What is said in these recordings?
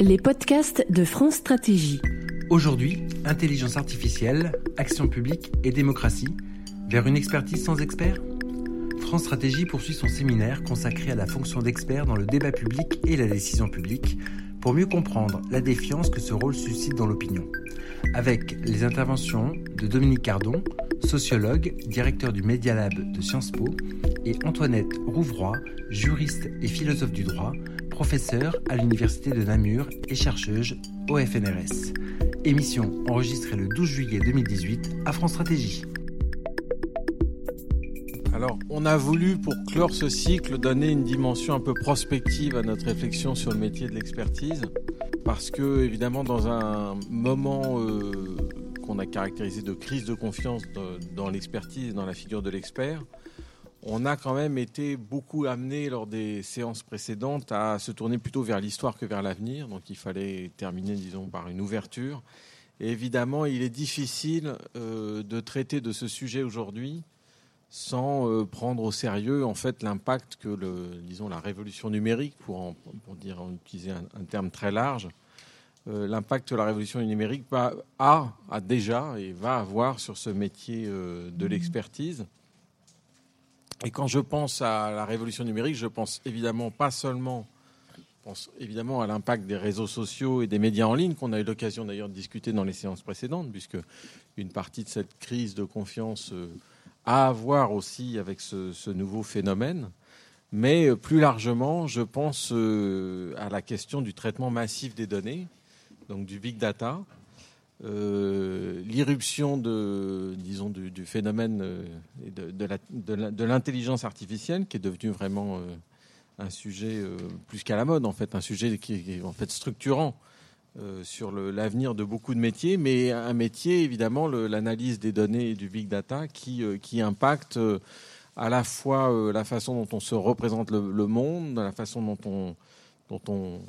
Les podcasts de France Stratégie. Aujourd'hui, intelligence artificielle, action publique et démocratie, vers une expertise sans experts France Stratégie poursuit son séminaire consacré à la fonction d'expert dans le débat public et la décision publique pour mieux comprendre la défiance que ce rôle suscite dans l'opinion. Avec les interventions de Dominique Cardon, sociologue, directeur du Media Lab de Sciences Po, et Antoinette Rouvroy, juriste et philosophe du droit, professeure à l'Université de Namur et chercheuse au FNRS. Émission enregistrée le 12 juillet 2018 à France Stratégie. Alors, on a voulu, pour clore ce cycle, donner une dimension un peu prospective à notre réflexion sur le métier de l'expertise, parce que, évidemment, dans un moment euh, qu'on a caractérisé de crise de confiance dans l'expertise, dans la figure de l'expert, on a quand même été beaucoup amené lors des séances précédentes à se tourner plutôt vers l'histoire que vers l'avenir. Donc il fallait terminer, disons, par une ouverture. Et évidemment, il est difficile euh, de traiter de ce sujet aujourd'hui sans euh, prendre au sérieux en fait l'impact que disons la révolution numérique, pour, pour dire utiliser un, terme très large, euh, l'impact que la révolution numérique a, a déjà et va avoir sur ce métier euh, de l'expertise. Et quand je pense à la révolution numérique, je pense évidemment pas seulement, pense évidemment à l'impact des réseaux sociaux et des médias en ligne qu'on a eu l'occasion d'ailleurs de discuter dans les séances précédentes, puisque une partie de cette crise de confiance à voir aussi avec ce, nouveau phénomène. Mais euh, plus largement, je pense euh, à la question du traitement massif des données, donc du big data, euh, l'irruption disons, du, phénomène de, de l'intelligence artificielle, qui est devenu vraiment un sujet plus qu'à la mode, en fait, un sujet qui est en fait structurant euh, sur l'avenir de beaucoup de métiers, mais un métier, évidemment, l'analyse des données et du big data qui, euh, qui impacte euh, à la fois la façon dont on se représente le, monde, la façon dont on, dont on,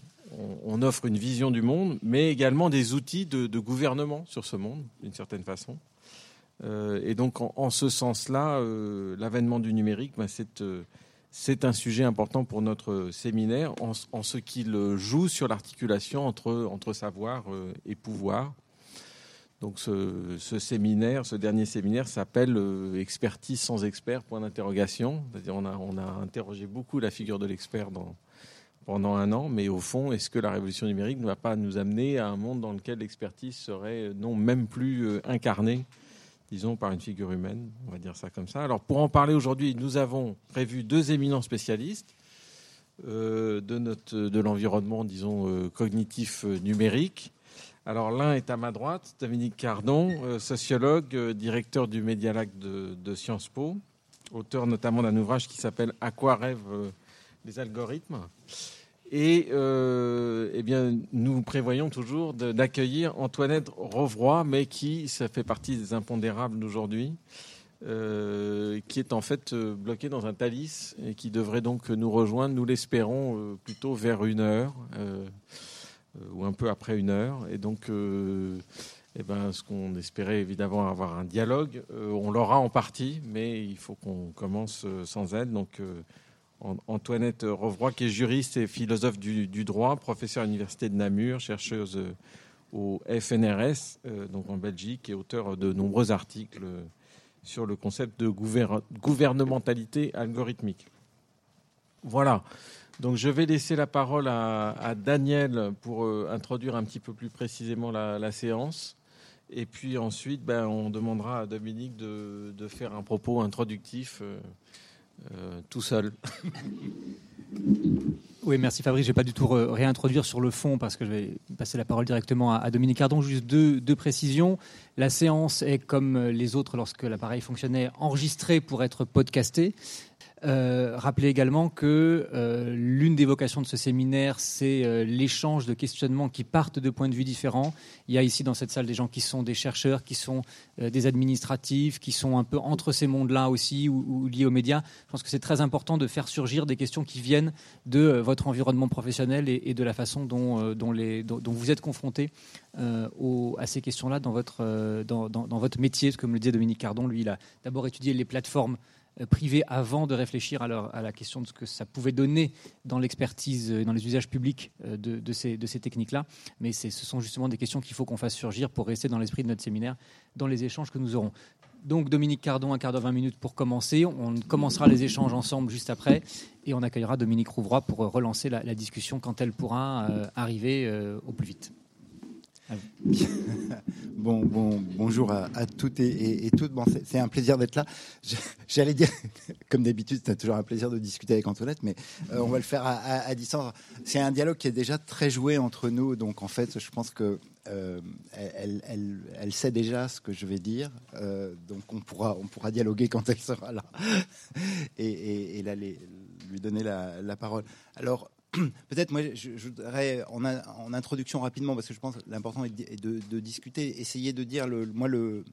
on, offre une vision du monde, mais également des outils de, gouvernement sur ce monde, d'une certaine façon. et donc, en, ce sens-là, l'avènement du numérique, ben, c'est c'est un sujet important pour notre séminaire en, ce qu'il joue sur l'articulation entre, savoir euh, et pouvoir. Donc ce, séminaire, ce dernier séminaire s'appelle euh, Expertise sans expert, point d'interrogation. On a, on a interrogé beaucoup la figure de l'expert pendant un an, mais au fond, est-ce que la révolution numérique ne va pas nous amener à un monde dans lequel l'expertise serait non même plus euh, incarnée disons, par une figure humaine, on va dire ça comme ça. Alors, pour en parler aujourd'hui, nous avons prévu deux éminents spécialistes euh, de, notre, de l'environnement, disons, euh, cognitif euh, numérique. Alors, l'un est à ma droite, Dominique Cardon, sociologue, directeur du Media de, de, Sciences Po, auteur notamment d'un ouvrage qui s'appelle À quoi rêvent les algorithmes? Et euh, eh bien, nous prévoyons toujours d'accueillir Antoinette Rovroy, mais qui, ça fait partie des impondérables d'aujourd'hui, euh, qui est en fait euh, bloquée dans un Thalys et qui devrait donc nous rejoindre, nous l'espérons, plutôt vers une heure ou un peu après une heure. Et donc, eh ben, ce qu'on espérait évidemment avoir un dialogue, on l'aura en partie, mais il faut qu'on commence sans elle. Donc, Antoinette Rovroy, qui est juriste et philosophe du, droit, professeur à l'Université de Namur, chercheuse euh, au FNRS, euh, donc en Belgique, et auteur de nombreux articles sur le concept de gouvernementalité algorithmique. Voilà. Donc je vais laisser la parole à, Daniel pour euh, introduire un petit peu plus précisément la, séance. Et puis ensuite, ben, on demandera à Dominique de, faire un propos introductif. Euh, tout seul. Oui, merci Fabrice. Je ne vais pas du tout réintroduire sur le fond parce que je vais passer la parole directement à, Dominique Cardon. Juste deux, deux, précisions. La séance est, comme les autres lorsque l'appareil fonctionnait, enregistrée pour être podcastée. Euh, rappelez également que euh, l'une des vocations de ce séminaire, c'est euh, l'échange de questionnements qui partent de points de vue différents. Il y a ici dans cette salle des gens qui sont des chercheurs, qui sont des administratifs, qui sont un peu entre ces mondes-là aussi ou, liés aux médias. Je pense que c'est très important de faire surgir des questions qui viennent de votre environnement professionnel et, de la façon dont, vous êtes confronté à ces questions-là dans votre métier. Comme le disait Dominique Cardon, lui, il a d'abord étudié les plateformes privés avant de réfléchir à, la question de ce que ça pouvait donner dans l'expertise, dans les usages publics de, ces, de ces techniques-là. Mais ce sont justement des questions qu'il faut qu'on fasse surgir pour rester dans l'esprit de notre séminaire, dans les échanges que nous aurons. Donc Dominique Cardon, un quart d'heure, 20 minutes pour commencer. On commencera les échanges ensemble juste après et on accueillera Dominique Rouvroy pour relancer la, discussion quand elle pourra arriver au plus vite. Bon, bon, bonjour à, toutes et, toutes. Bon, c'est un plaisir d'être là. J'allais dire, comme d'habitude, c'est toujours un plaisir de discuter avec Antoinette, mais euh, on va le faire à, distance. C'est un dialogue qui est déjà très joué entre nous, donc en fait, je pense que euh, elle, elle, sait déjà ce que je vais dire, euh, donc on pourra, on pourra dialoguer quand elle sera là et, là lui donner la, la parole. Alors, peut-être moi je, voudrais en, introduction rapidement parce que je pense que l'important est, de, discuter, essayer de dire le, moi le,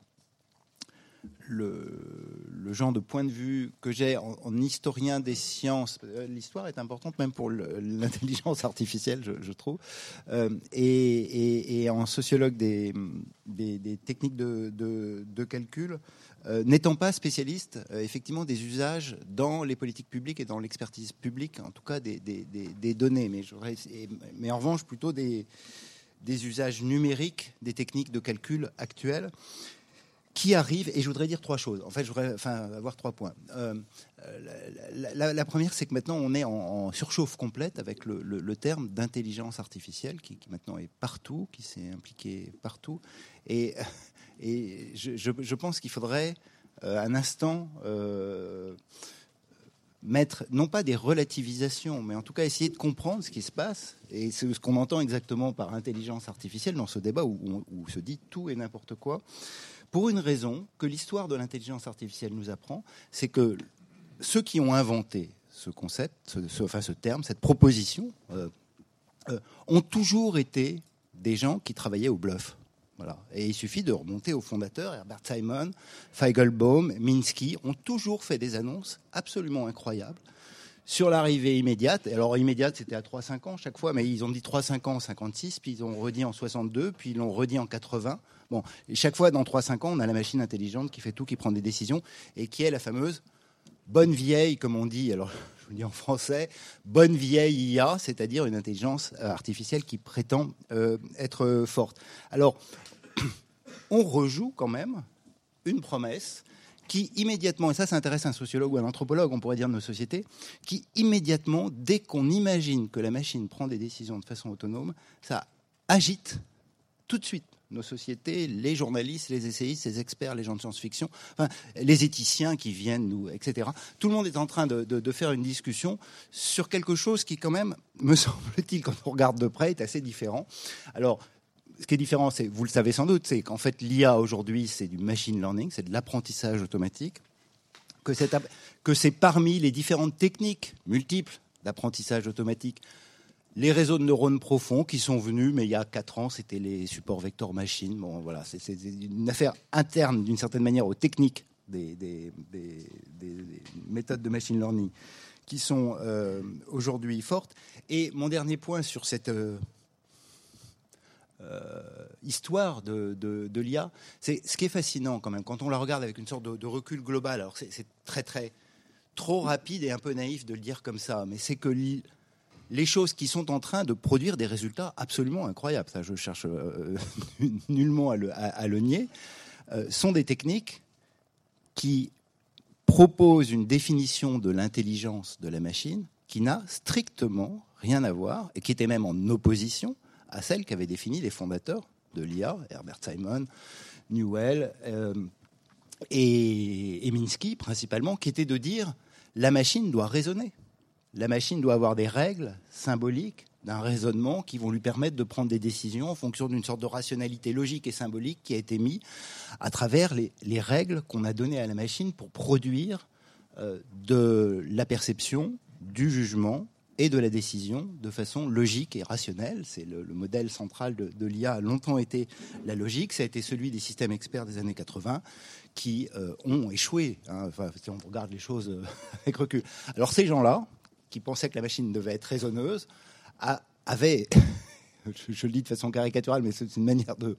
le, le, genre de point de vue que j'ai en, historien des sciences. Euh, l'histoire est importante même pour l'intelligence artificielle, je, trouve, euh, et, et, en sociologue des, des, techniques de, de calcul. Euh, n'étant pas spécialiste, euh, effectivement, des usages dans les politiques publiques et dans l'expertise publique, en tout cas des, données, mais, mais, en revanche plutôt des, usages numériques des techniques de calcul actuelles qui arrivent, et je voudrais dire trois choses. En fait, je voudrais avoir trois points. Euh, la, première, c'est que maintenant, on est en, surchauffe complète avec le, terme d'intelligence artificielle, qui, qui, maintenant est partout, qui s'est impliqué partout. Et et je, pense qu'il faudrait euh, un instant euh, mettre, non pas des relativisations, mais en tout cas essayer de comprendre ce qui se passe. Et c'est ce qu'on entend exactement par intelligence artificielle dans ce débat où, où se dit tout et n'importe quoi. Pour une raison que l'histoire de l'intelligence artificielle nous apprend, c'est que ceux qui ont inventé ce concept, ce, enfin ce terme, cette proposition, euh, ont toujours été des gens qui travaillaient au bluff. Et il suffit de remonter aux fondateurs, Herbert Simon, Feigelbaum, Minsky, ont toujours fait des annonces absolument incroyables sur l'arrivée immédiate. Alors immédiate, c'était à 3-5 ans chaque fois, mais ils ont dit 3-5 ans en 56, puis ils ont redit en 62, puis ils l'ont redit en 80. Bon, chaque fois, dans 3-5 ans, on a la machine intelligente qui fait tout, qui prend des décisions, et qui est la fameuse bonne vieille, comme on dit, je vous dis en français, bonne vieille IA, c'est-à-dire une intelligence artificielle qui prétend euh, être forte. Alors, on rejoue quand même une promesse qui immédiatement, et ça, ça intéresse un sociologue ou un anthropologue, on pourrait dire de nos sociétés, qui immédiatement, dès qu'on imagine que la machine prend des décisions de façon autonome, ça agite tout de suite nos sociétés, les journalistes, les essayistes, les experts, les gens de science-fiction, les éthiciens qui viennent nous, etc. Tout le monde est en train de, faire une discussion sur quelque chose qui, quand même, me semble-t-il, quand on regarde de près, est assez différent. Alors, ce qui est différent, c'est, vous le savez sans doute, c'est qu'en fait, l'IA aujourd'hui, c'est du machine learning, c'est de l'apprentissage automatique, que c'est parmi les différentes techniques multiples d'apprentissage automatique, les réseaux de neurones profonds qui sont venus, mais il y a quatre ans, c'était les supports vecteurs machines. Bon, voilà, c'est, une affaire interne, d'une certaine manière, aux techniques des, méthodes de machine learning qui sont euh, aujourd'hui fortes. Et mon dernier point sur cette euh, euh, histoire de, de, l'IA, c'est ce qui est fascinant quand même, quand on la regarde avec une sorte de, recul global, alors c'est très très trop rapide et un peu naïf de le dire comme ça, mais c'est que les choses qui sont en train de produire des résultats absolument incroyables, ça je cherche euh, nullement à le, nier, euh, sont des techniques qui proposent une définition de l'intelligence de la machine qui n'a strictement rien à voir et qui était même en opposition à celle qu'avaient définie les fondateurs de l'IA, Herbert Simon, Newell euh, et, Minsky principalement, qui était de dire la machine doit raisonner. La machine doit avoir des règles symboliques d'un raisonnement qui vont lui permettre de prendre des décisions en fonction d'une sorte de rationalité logique et symbolique qui a été mise à travers les, règles qu'on a données à la machine pour produire euh, de la perception, du jugement et de la décision de façon logique et rationnelle. C'est le, modèle central de, l'IA a longtemps été la logique. Ça a été celui des systèmes experts des années 80 qui euh, ont échoué. Hein. Enfin, si on regarde les choses euh, avec recul. Alors ces gens-là, qui pensaient que la machine devait être raisonneuse, avaient je, le dis de façon caricaturale, mais c'est une manière de,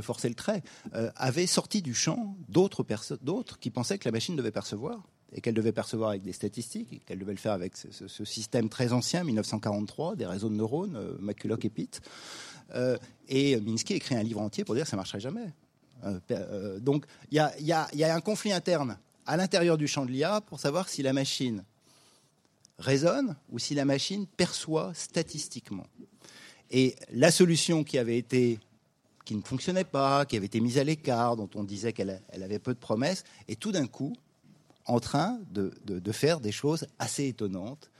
forcer le trait, euh, avaient sorti du champ d'autres qui pensaient que la machine devait percevoir et qu'elle devait percevoir avec des statistiques, et qu'elle devait le faire avec ce, système très ancien, 1943, des réseaux de neurones, euh, McCulloch et Pitt. Euh, et Minsky écrit un livre entier pour dire que ça ne marcherait jamais. Euh, donc il y a, un conflit interne à l'intérieur du champ de l'IA pour savoir si la machine raisonne ou si la machine perçoit statistiquement. Et la solution qui avait été qui ne fonctionnait pas, qui avait été mise à l'écart, dont on disait qu'elle avait peu de promesses, est tout d'un coup en train de, faire des choses assez étonnantes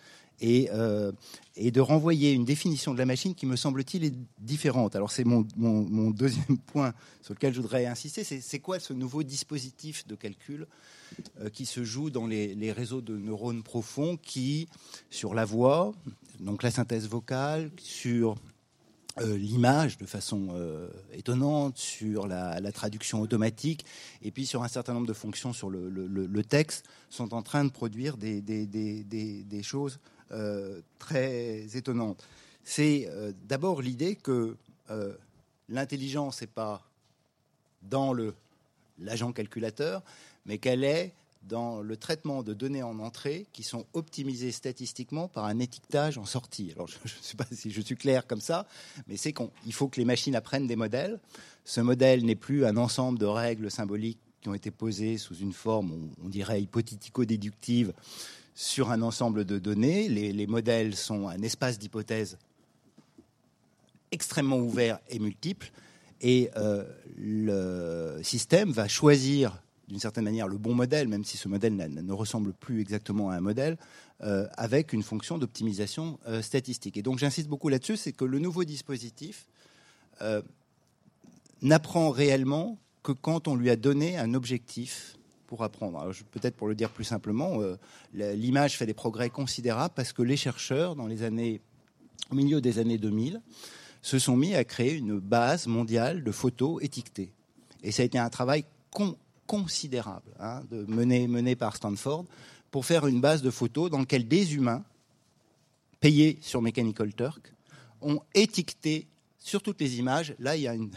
et, euh, et, de renvoyer une définition de la machine qui, me semble-t-il, est différente. Alors c'est mon, deuxième point sur lequel je voudrais insister, c'est quoi ce nouveau dispositif de calcul euh, qui se joue dans les, réseaux de neurones profonds qui, sur la voix, donc la synthèse vocale, sur euh, l'image de façon étonnante, sur la, traduction automatique, et puis sur un certain nombre de fonctions sur le, texte, sont en train de produire des, choses très étonnantes. C'est d'abord l'idée que l'intelligence n'est pas dans l'agent calculateur, mais qu'elle est dans le traitement de données en entrée qui sont optimisées statistiquement par un étiquetage en sortie. Alors, je ne sais pas si je suis clair comme ça, mais c'est qu'il faut que les machines apprennent des modèles. Ce modèle n'est plus un ensemble de règles symboliques qui ont été posées sous une forme, on, dirait, hypothético-déductive sur un ensemble de données. Les, modèles sont un espace d'hypothèses extrêmement ouvert et multiple. Et euh, le système va choisir d'une certaine manière le bon modèle, même si ce modèle ne ressemble plus exactement à un modèle, euh, avec une fonction d'optimisation euh, statistique. Et donc j'insiste beaucoup là-dessus, c'est que le nouveau dispositif n'apprend réellement que quand on lui a donné un objectif pour apprendre. Peut-être pour le dire plus simplement, l'image fait des progrès considérables parce que les chercheurs, dans les années, au milieu des années 2000, se sont mis à créer une base mondiale de photos étiquetées. Et ça a été un travail con considérable hein, de mené, par Stanford pour faire une base de photos dans laquelle des humains, payés sur Mechanical Turk, ont étiqueté sur toutes les images. Là, il y a une,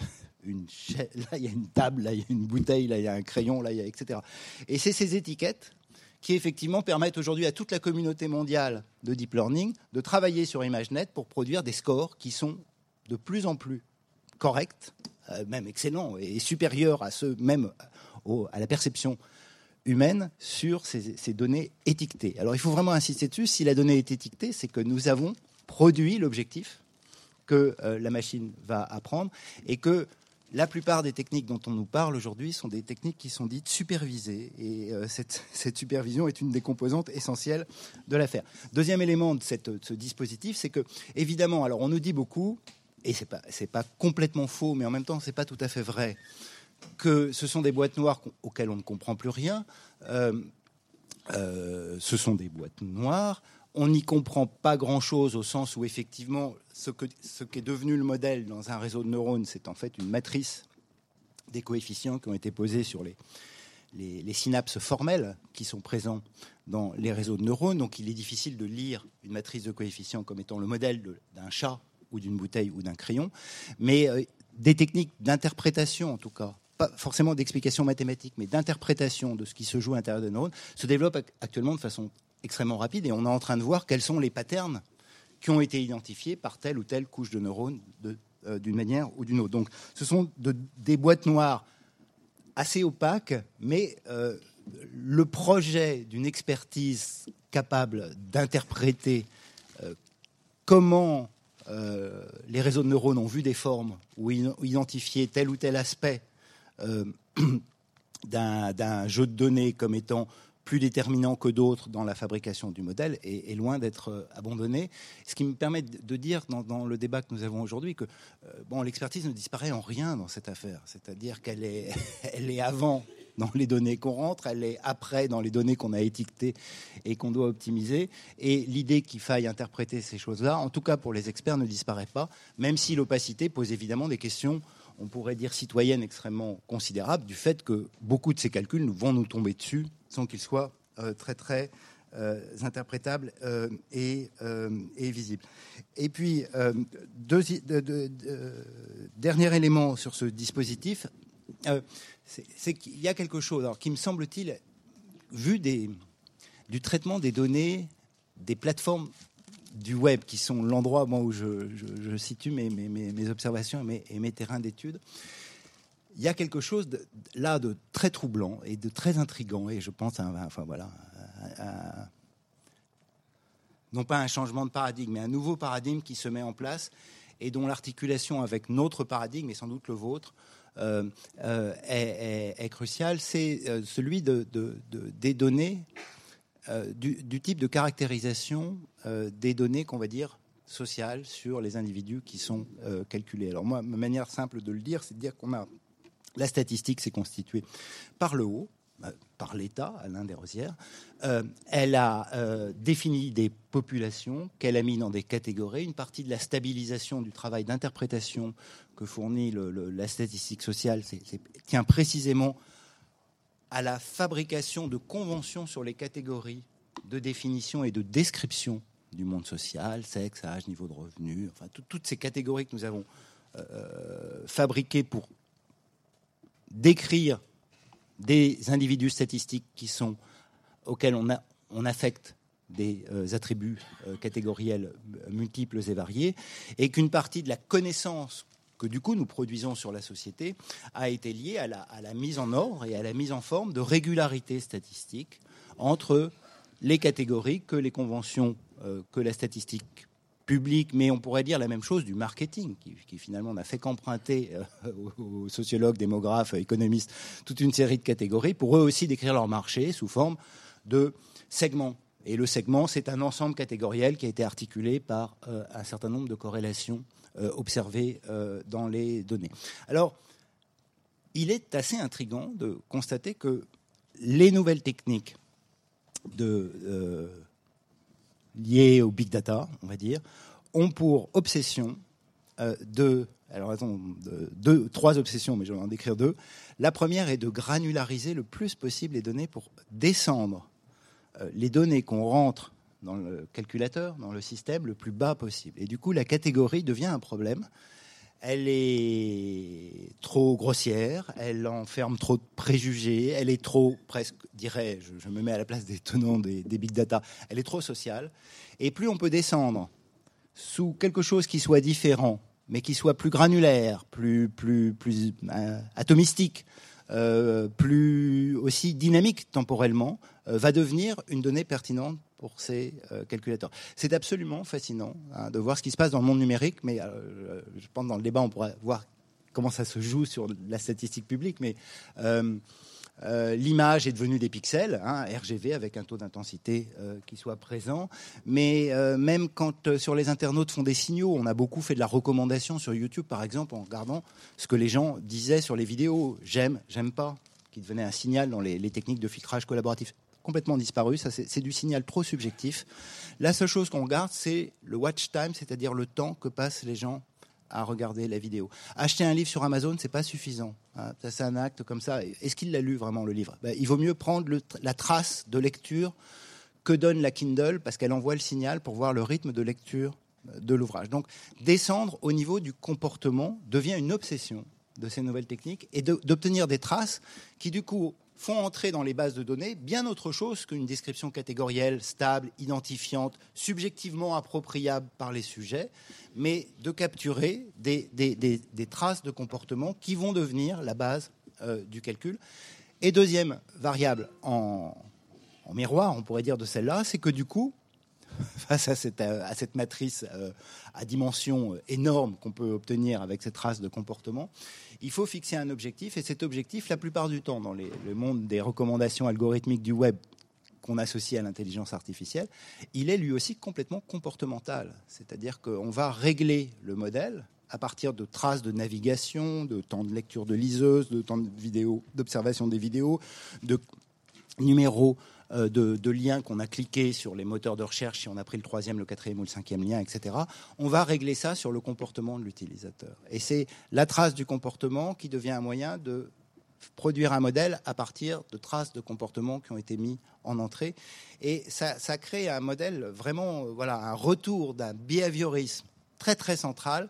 là, il y a une table, là, il y a une bouteille, là, il y a un crayon, là, il y a, etc. Et c'est ces étiquettes qui, effectivement, permettent aujourd'hui à toute la communauté mondiale de deep learning de travailler sur ImageNet pour produire des scores qui sont de plus en plus corrects, euh, même excellents et supérieurs à ceux même à la perception humaine sur ces, données étiquetées. Alors il faut vraiment insister dessus, si la donnée est étiquetée, c'est que nous avons produit l'objectif que euh, la machine va apprendre et que la plupart des techniques dont on nous parle aujourd'hui sont des techniques qui sont dites supervisées. Et euh, cette, supervision est une des composantes essentielles de l'affaire. Deuxième élément de, ce dispositif, c'est que, évidemment, alors on nous dit beaucoup, et ce n'est pas, complètement faux, mais en même temps, ce n'est pas tout à fait vrai, que ce sont des boîtes noires auxquelles on ne comprend plus rien. Euh, euh, ce sont des boîtes noires. On n'y comprend pas grand-chose au sens où effectivement ce, que, ce qui est devenu le modèle dans un réseau de neurones, c'est en fait une matrice des coefficients qui ont été posés sur les, synapses formelles qui sont présents dans les réseaux de neurones. Donc il est difficile de lire une matrice de coefficients comme étant le modèle d'un chat ou d'une bouteille ou d'un crayon. Mais euh, des techniques d'interprétation, en tout cas, pas forcément d'explication mathématique, mais d'interprétation de ce qui se joue à l'intérieur des neurones, se développe actuellement de façon extrêmement rapide et on est en train de voir quels sont les patterns qui ont été identifiés par telle ou telle couche de neurones euh, d'une manière ou d'une autre. Donc ce sont des boîtes noires assez opaques, mais euh, le projet d'une expertise capable d'interpréter euh, comment les réseaux de neurones ont vu des formes ou identifié tel ou tel aspect d'un jeu de données comme étant plus déterminant que d'autres dans la fabrication du modèle est, loin d'être euh, abandonné. Ce qui me permet de dire dans, le débat que nous avons aujourd'hui que euh, bon, l'expertise ne disparaît en rien dans cette affaire. C'est-à-dire qu'elle est, est avant dans les données qu'on rentre, elle est après dans les données qu'on a étiquetées et qu'on doit optimiser. Et l'idée qu'il faille interpréter ces choses-là, en tout cas pour les experts, ne disparaît pas, même si l'opacité pose évidemment des questions on pourrait dire citoyenne extrêmement considérable du fait que beaucoup de ces calculs vont nous tomber dessus sans qu'ils soient euh, très très euh, interprétables euh, et, visibles. Et puis, dernier élément sur ce dispositif, c'est qu'il y a quelque chose alors, qui me semble-t-il, vu du traitement des données des plateformes du web, qui sont l'endroit où je, situe mes, observations et mes, terrains d'étude, il y a quelque chose là de très troublant et de très intrigant, et je pense à, enfin voilà, non pas un changement de paradigme, mais un nouveau paradigme qui se met en place et dont l'articulation avec notre paradigme, et sans doute le vôtre, euh, euh, est, cruciale, c'est euh, celui de, des données, du, type de caractérisation des données qu'on va dire sociales sur les individus qui sont calculés. Alors moi, ma manière simple de le dire, c'est de dire qu'on a la statistique s'est constituée par le haut, par l'État, Alain Desrosières. Euh, elle a euh, défini des populations qu'elle a mis dans des catégories. Une partie de la stabilisation du travail d'interprétation que fournit la statistique sociale tient précisément à la fabrication de conventions sur les catégories de définition et de description du monde social, sexe, âge, niveau de revenu, enfin toutes ces catégories que nous avons euh, fabriquées pour décrire des individus statistiques auxquels on, affecte des euh, attributs euh, catégoriels multiples et variés, et qu'une partie de la connaissance que du coup nous produisons sur la société a été liée à la, mise en ordre et à la mise en forme de régularité statistique entre les catégories que les conventions euh, que la statistique public, mais on pourrait dire la même chose du marketing, qui, finalement n'a fait qu'emprunter euh, aux, sociologues, démographes, économistes, toute une série de catégories, pour eux aussi décrire leur marché sous forme de segments. Et le segment, c'est un ensemble catégoriel qui a été articulé par euh, un certain nombre de corrélations euh, observées dans les données. Alors, il est assez intrigant de constater que les nouvelles techniques de liées au big data, on va dire, ont pour obsession euh, de alors attends, trois obsessions, mais je vais en décrire deux. La première est de granulariser le plus possible les données pour descendre euh, les données qu'on rentre dans le calculateur, dans le système, le plus bas possible. Et du coup, la catégorie devient un problème elle est trop grossière, elle enferme trop de préjugés, elle est trop, presque, dirais, je, je me mets à la place des tenants des, big data, elle est trop sociale. Et plus on peut descendre sous quelque chose qui soit différent, mais qui soit plus granulaire, plus, plus, plus euh, atomistique, euh, plus aussi dynamique temporellement, euh, va devenir une donnée pertinente pour ces euh, calculateurs. C'est absolument fascinant hein, de voir ce qui se passe dans le monde numérique, mais euh, je pense dans le débat, on pourra voir comment ça se joue sur la statistique publique, mais euh, l'image est devenue des pixels, hein, RGV avec un taux d'intensité qui soit présent. Mais même quand sur les internautes font des signaux, on a beaucoup fait de la recommandation sur YouTube, par exemple, en regardant ce que les gens disaient sur les vidéos. J'aime, j'aime pas, qui devenait un signal dans les techniques de filtrage collaboratif complètement disparu. C'est du signal trop subjectif. La seule chose qu'on garde, c'est le watch time, c'est-à-dire le temps que passent les gens à regarder la vidéo. Acheter un livre sur Amazon, c'est pas suffisant. Hein. c'est un acte comme ça. Est-ce qu'il l'a lu vraiment le livre? Ben, Il vaut mieux prendre la trace de lecture que donne la Kindle parce qu'elle envoie le signal pour voir le rythme de lecture euh, de l'ouvrage. Donc descendre au niveau du comportement devient une obsession de ces nouvelles techniques et d'obtenir des traces qui du coup font entrer dans les bases de données bien autre chose qu'une description catégorielle, stable, identifiante, subjectivement appropriable par les sujets, mais de capturer des, traces de comportement qui vont devenir la base euh, du calcul. Et deuxième variable en, miroir, on pourrait dire de celle-là, c'est que du coup, face à cette, cette matrice euh, à dimension énorme qu'on peut obtenir avec ces traces de comportement, il faut fixer un objectif et cet objectif, la plupart du temps, dans le monde des recommandations algorithmiques du web qu'on associe à l'intelligence artificielle, il est lui aussi complètement comportemental. C'est-à-dire qu'on va régler le modèle à partir de traces de navigation, de temps de lecture de liseuse, de temps d'observation des vidéos, de numéros euh, de, liens qu'on a cliqués sur les moteurs de recherche, si on a pris le troisième, le quatrième ou le cinquième lien, etc., on va régler ça sur le comportement de l'utilisateur. Et c'est la trace du comportement qui devient un moyen de produire un modèle à partir de traces de comportement qui ont été mis en entrée. Et ça, ça crée un modèle vraiment, voilà, un retour d'un behaviorisme très très central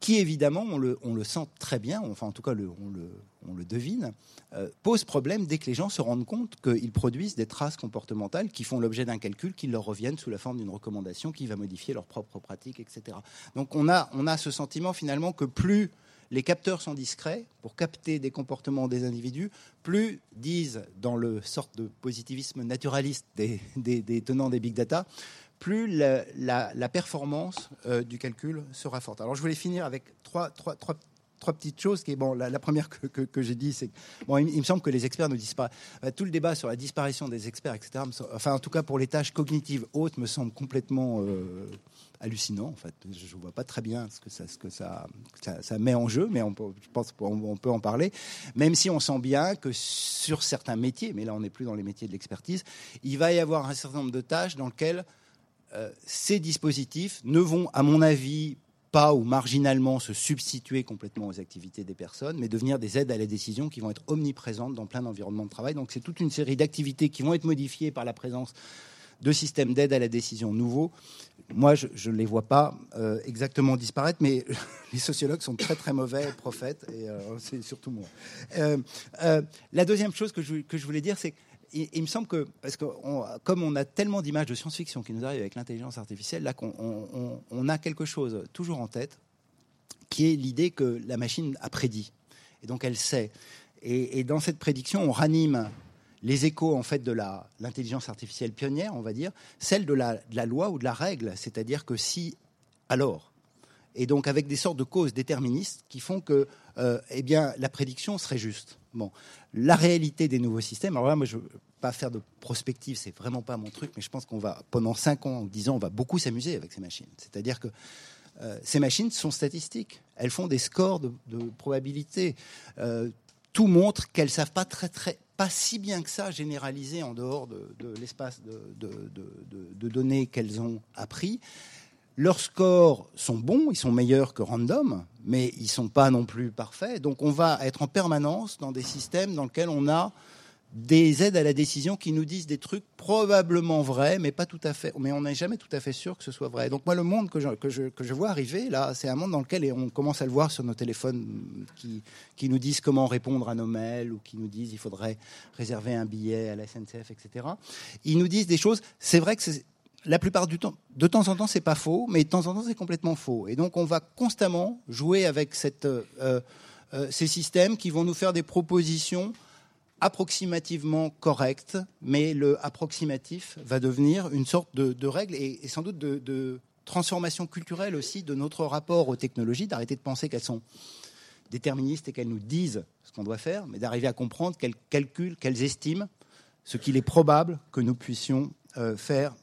qui évidemment, on le, sent très bien, enfin en tout cas on, le, devine, euh, pose problème dès que les gens se rendent compte qu'ils produisent des traces comportementales qui font l'objet d'un calcul qui leur reviennent sous la forme d'une recommandation qui va modifier leurs propres pratiques, etc. Donc on a, on a ce sentiment finalement que plus les capteurs sont discrets pour capter des comportements des individus, plus disent dans le sorte de positivisme naturaliste des tenants des big data, plus la, performance euh, du calcul sera forte. Alors je voulais finir avec trois, trois, trois, trois petites choses. Bon, la, première que, j'ai dit, c'est bon, il, me semble que les experts ne disent pas. Euh, tout le débat sur la disparition des experts, etc. Enfin, en tout cas pour les tâches cognitives hautes, me semble complètement euh, hallucinant. En fait, je ne vois pas très bien ce que ça, ce que ça, ça, met en jeu, mais on peut, je pense qu'on peut en parler. Même si on sent bien que sur certains métiers, mais là on n'est plus dans les métiers de l'expertise, il va y avoir un certain nombre de tâches dans lesquelles ces dispositifs ne vont, à mon avis, pas ou marginalement se substituer complètement aux activités des personnes, mais devenir des aides à la décision qui vont être omniprésentes dans plein d'environnements de travail. Donc c'est toute une série d'activités qui vont être modifiées par la présence de systèmes d'aide à la décision nouveaux. Moi, je ne les vois pas euh, exactement disparaître, mais les sociologues sont très très mauvais prophètes, et euh, c'est surtout moi. la deuxième chose que je, que je voulais dire, c'est il, me semble que, parce que comme on a tellement d'images de science-fiction qui nous arrivent avec l'intelligence artificielle, là qu'on on, a quelque chose toujours en tête, qui est l'idée que la machine a prédit. Et donc elle sait. Et, dans cette prédiction, on ranime les échos en fait de l'intelligence artificielle pionnière, on va dire, celle de la, loi ou de la règle. C'est-à-dire que si, alors, et donc avec des sortes de causes déterministes qui font que euh, eh bien, la prédiction serait juste. La réalité des nouveaux systèmes. Alors là, moi, je veux pas faire de prospective, c'est vraiment pas mon truc, mais je pense qu'on va pendant 5 ans, 10 ans, on va beaucoup s'amuser avec ces machines. C'est-à-dire que euh, ces machines sont statistiques. Elles font des scores de, probabilité. Euh, tout montre qu'elles savent pas très très pas si bien que ça généraliser en dehors de, l'espace de, données qu'elles ont appris. Leurs scores sont bons, ils sont meilleurs que random, mais ils ne sont pas non plus parfaits. Donc on va être en permanence dans des systèmes dans lesquels on a des aides à la décision qui nous disent des trucs probablement vrais, mais pas tout à fait. Mais on n'est jamais tout à fait sûr que ce soit vrai. Donc moi, le monde que je, vois arriver là, c'est un monde dans lequel et on commence à le voir sur nos téléphones qui, qui nous disent comment répondre à nos mails ou qui nous disent il faudrait réserver un billet à la SNCF, etc. Ils nous disent des choses. C'est vrai que c'est la plupart du temps, de temps en temps, c'est pas faux, mais de temps en temps, c'est complètement faux. Et donc, on va constamment jouer avec cette, euh, euh, ces systèmes qui vont nous faire des propositions approximativement correctes, mais le approximatif va devenir une sorte de, règle et, sans doute de, transformation culturelle aussi de notre rapport aux technologies, d'arrêter de penser qu'elles sont déterministes et qu'elles nous disent ce qu'on doit faire, mais d'arriver à comprendre qu'elles calculent, qu'elles estiment ce qu'il est probable que nous puissions euh, faire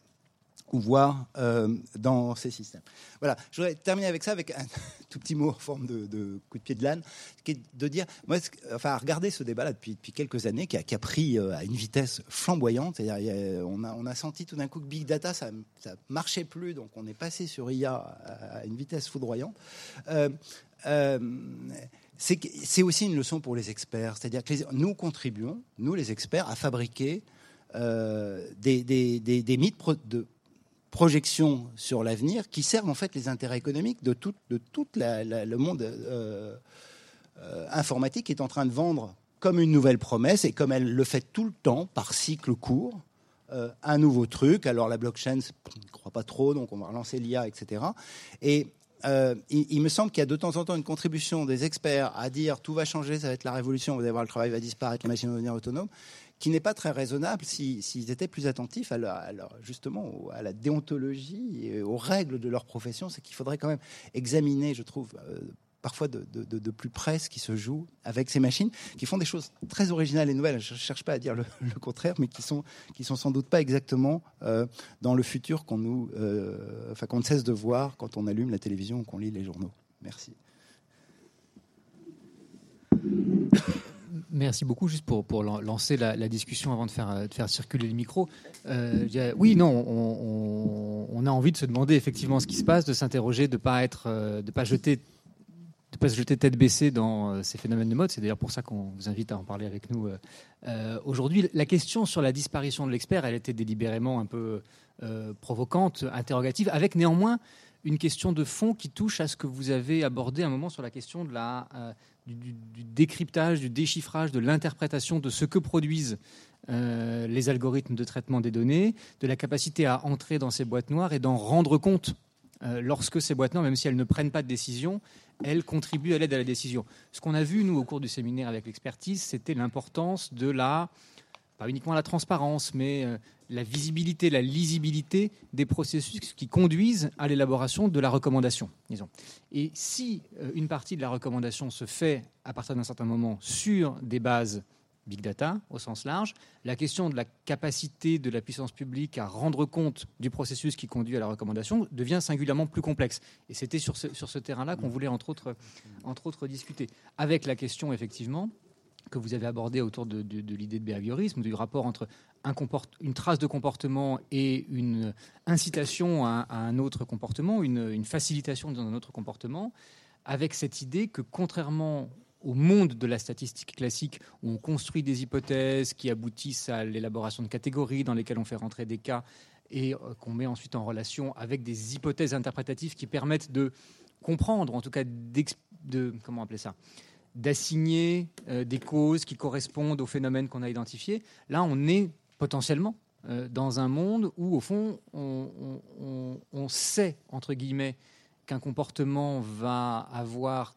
ou voir euh, dans ces systèmes. Voilà, je voudrais terminer avec ça avec un tout petit mot en forme de, coup de pied de l'âne, qui est de dire, moi, enfin, regarder ce débat-là depuis, depuis quelques années, qui a, qui pris euh, à une vitesse flamboyante, c'est-à-dire on a, senti tout d'un coup que Big Data, ça ne marchait plus, donc on est passé sur IA à une vitesse foudroyante. Euh, c'est aussi une leçon pour les experts, c'est-à-dire que nous contribuons, nous les experts, à fabriquer des, des mythes de projections sur l'avenir qui servent en fait les intérêts économiques de tout, toute le monde euh, euh, informatique qui est en train de vendre comme une nouvelle promesse et comme elle le fait tout le temps par cycle court. Euh, un nouveau truc. Alors la blockchain, je ne crois pas trop, donc on va relancer l'IA, etc. Et il, il, me semble qu'il y a de temps en temps une contribution des experts à dire tout va changer, ça va être la révolution, vous allez voir, le travail va disparaître, les machines vont devenir autonomes qui n'est pas très raisonnable s'ils étaient plus attentifs à, justement à la déontologie et aux règles de leur profession. C'est qu'il faudrait quand même examiner, je trouve, euh, parfois de, plus près ce qui se joue avec ces machines qui font des choses très originales et nouvelles. Je ne cherche pas à dire le, contraire, mais qui sont, qui sont sans doute pas exactement euh, dans le futur qu'on nous, euh, enfin qu'on ne cesse de voir quand on allume la télévision ou qu'on lit les journaux. Merci. Merci beaucoup. Juste pour, pour lancer la, discussion avant de faire, de faire circuler le micro. Euh, oui, non, on, a envie de se demander effectivement ce qui se passe, de s'interroger, de pas être, euh, pas jeter de pas se jeter tête baissée dans euh, ces phénomènes de mode. C'est d'ailleurs pour ça qu'on vous invite à en parler avec nous aujourd'hui. La question sur la disparition de l'expert, elle était délibérément un peu provocante, interrogative, avec néanmoins une question de fond qui touche à ce que vous avez abordé un moment sur la question euh, du, décryptage, du déchiffrage, de l'interprétation de ce que produisent euh, les algorithmes de traitement des données, de la capacité à entrer dans ces boîtes noires et d'en rendre compte euh, lorsque ces boîtes noires, même si elles ne prennent pas de décision, elles contribuent à l'aide à la décision. Ce qu'on a vu, nous, au cours du séminaire avec l'expertise, c'était l'importance de la, pas uniquement la transparence, mais la visibilité, la lisibilité des processus qui conduisent à l'élaboration de la recommandation, disons. Et si une partie de la recommandation se fait à partir d'un certain moment sur des bases big data au sens large, la question de la capacité de la puissance publique à rendre compte du processus qui conduit à la recommandation devient singulièrement plus complexe. Et c'était sur ce, terrain-là qu'on voulait entre autres discuter. Avec la question effectivement que vous avez abordée autour de, l'idée de behaviorisme, du rapport entre un une trace de comportement et une incitation à, un autre comportement, une, une facilitation dans un autre comportement, avec cette idée que contrairement au monde de la statistique classique où on construit des hypothèses qui aboutissent à l'élaboration de catégories dans lesquelles on fait rentrer des cas et euh, qu'on met ensuite en relation avec des hypothèses interprétatives qui permettent de comprendre, en tout cas de comment appeler ça, d'assigner euh, des causes qui correspondent aux phénomènes qu'on a identifiés. Là, on est potentiellement euh, dans un monde où, au fond, on, sait entre guillemets qu'un comportement va avoir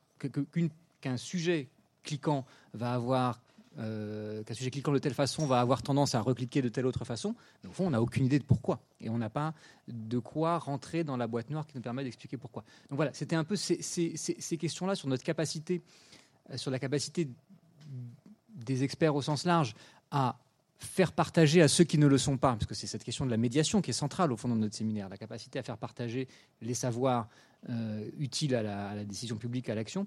qu'un sujet cliquant va avoir euh, qu'un sujet cliquant de telle façon va avoir tendance à recliquer de telle autre façon. Au fond, on n'a aucune idée de pourquoi. Et on n'a pas de quoi rentrer dans la boîte noire qui nous permet d'expliquer pourquoi. Donc voilà, c'était un peu ces, ces questions-là sur notre capacité, sur la capacité des experts au sens large à faire partager à ceux qui ne le sont pas, parce que c'est cette question de la médiation qui est centrale au fond dans notre séminaire, la capacité à faire partager les savoirs euh, utiles à la, à la, décision publique, à l'action,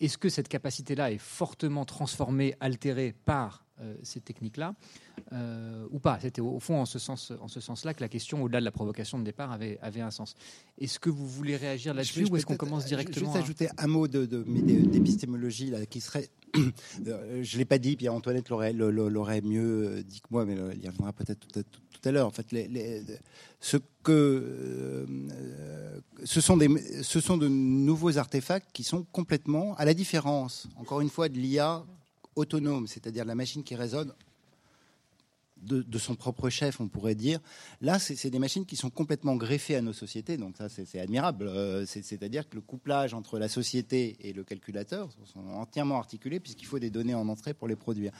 est-ce que cette capacité-là est fortement transformée, altérée par euh, ces techniques-là euh, ou pas C'était au fond en ce sens, en ce sens-là que la question, au-delà de la provocation de départ, avait, avait un sens. Est-ce que vous voulez réagir là-dessus ou est-ce qu'on commence directement Je vais ajouter un mot d'épistémologie là qui serait euh, je ne l'ai pas dit, Pierre-Antoinette l'aurait mieux dit que moi, mais il y reviendra peut-être tout, tout, à l'heure. En fait, les, ce, que, euh, ce, sont des, ce sont de nouveaux artefacts qui sont complètement, à la différence, encore une fois, de l'IA autonome, c'est-à-dire la machine qui résonne de, son propre chef, on pourrait dire. Là, c'est des machines qui sont complètement greffées à nos sociétés, donc ça, c'est admirable. Euh, c'est-à-dire que le couplage entre la société et le calculateur sont entièrement articulés, puisqu'il faut des données en entrée pour les produire.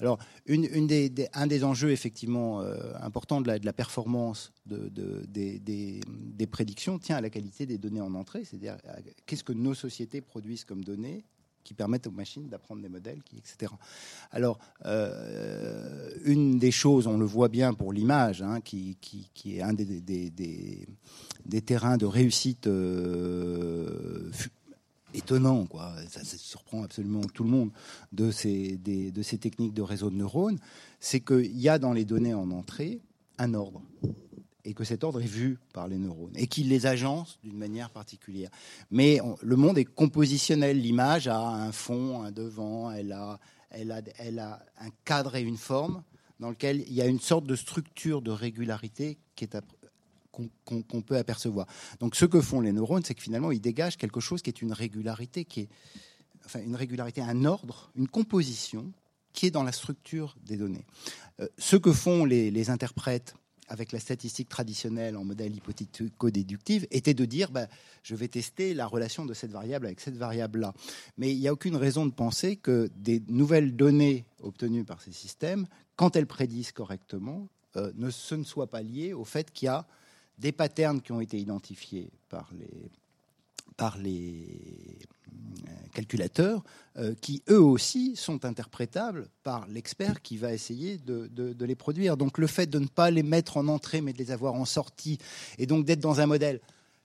Alors, un des enjeux effectivement euh, importants de la, performance de, des, des prédictions tient à la qualité des données en entrée, c'est-à-dire qu'est-ce que nos sociétés produisent comme données qui permettent aux machines d'apprendre des modèles, etc. Alors, euh, une des choses, on le voit bien pour l'image, hein, qui, est un des, des, terrains de réussite euh, étonnant, quoi. Ça, ça, surprend absolument tout le monde de ces, des, de ces techniques de réseau de neurones, c'est qu'il y a dans les données en entrée un ordre et que cet ordre est vu par les neurones et qu'il les agence d'une manière particulière. Mais le monde est compositionnel. L'image a un fond, un devant, elle a, un cadre et une forme dans lequel il y a une sorte de structure de régularité qu'on peut apercevoir. Donc ce que font les neurones, c'est que finalement ils dégagent quelque chose qui est une régularité, qui est une régularité, un ordre, une composition qui est dans la structure des données. Euh, ce que font les interprètes avec la statistique traditionnelle en modèle hypothético-déductif était de dire bah, je vais tester la relation de cette variable avec cette variable-là. Mais il n'y a aucune raison de penser que des nouvelles données obtenues par ces systèmes, quand elles prédisent correctement, euh, ne, ce ne soit pas lié au fait qu'il y a des patterns qui ont été identifiés par les, par les euh, calculateurs euh, qui eux aussi sont interprétables par l'expert qui va essayer de, de, les produire. Donc le fait de ne pas les mettre en entrée mais de les avoir en sortie et donc d'être dans un modèle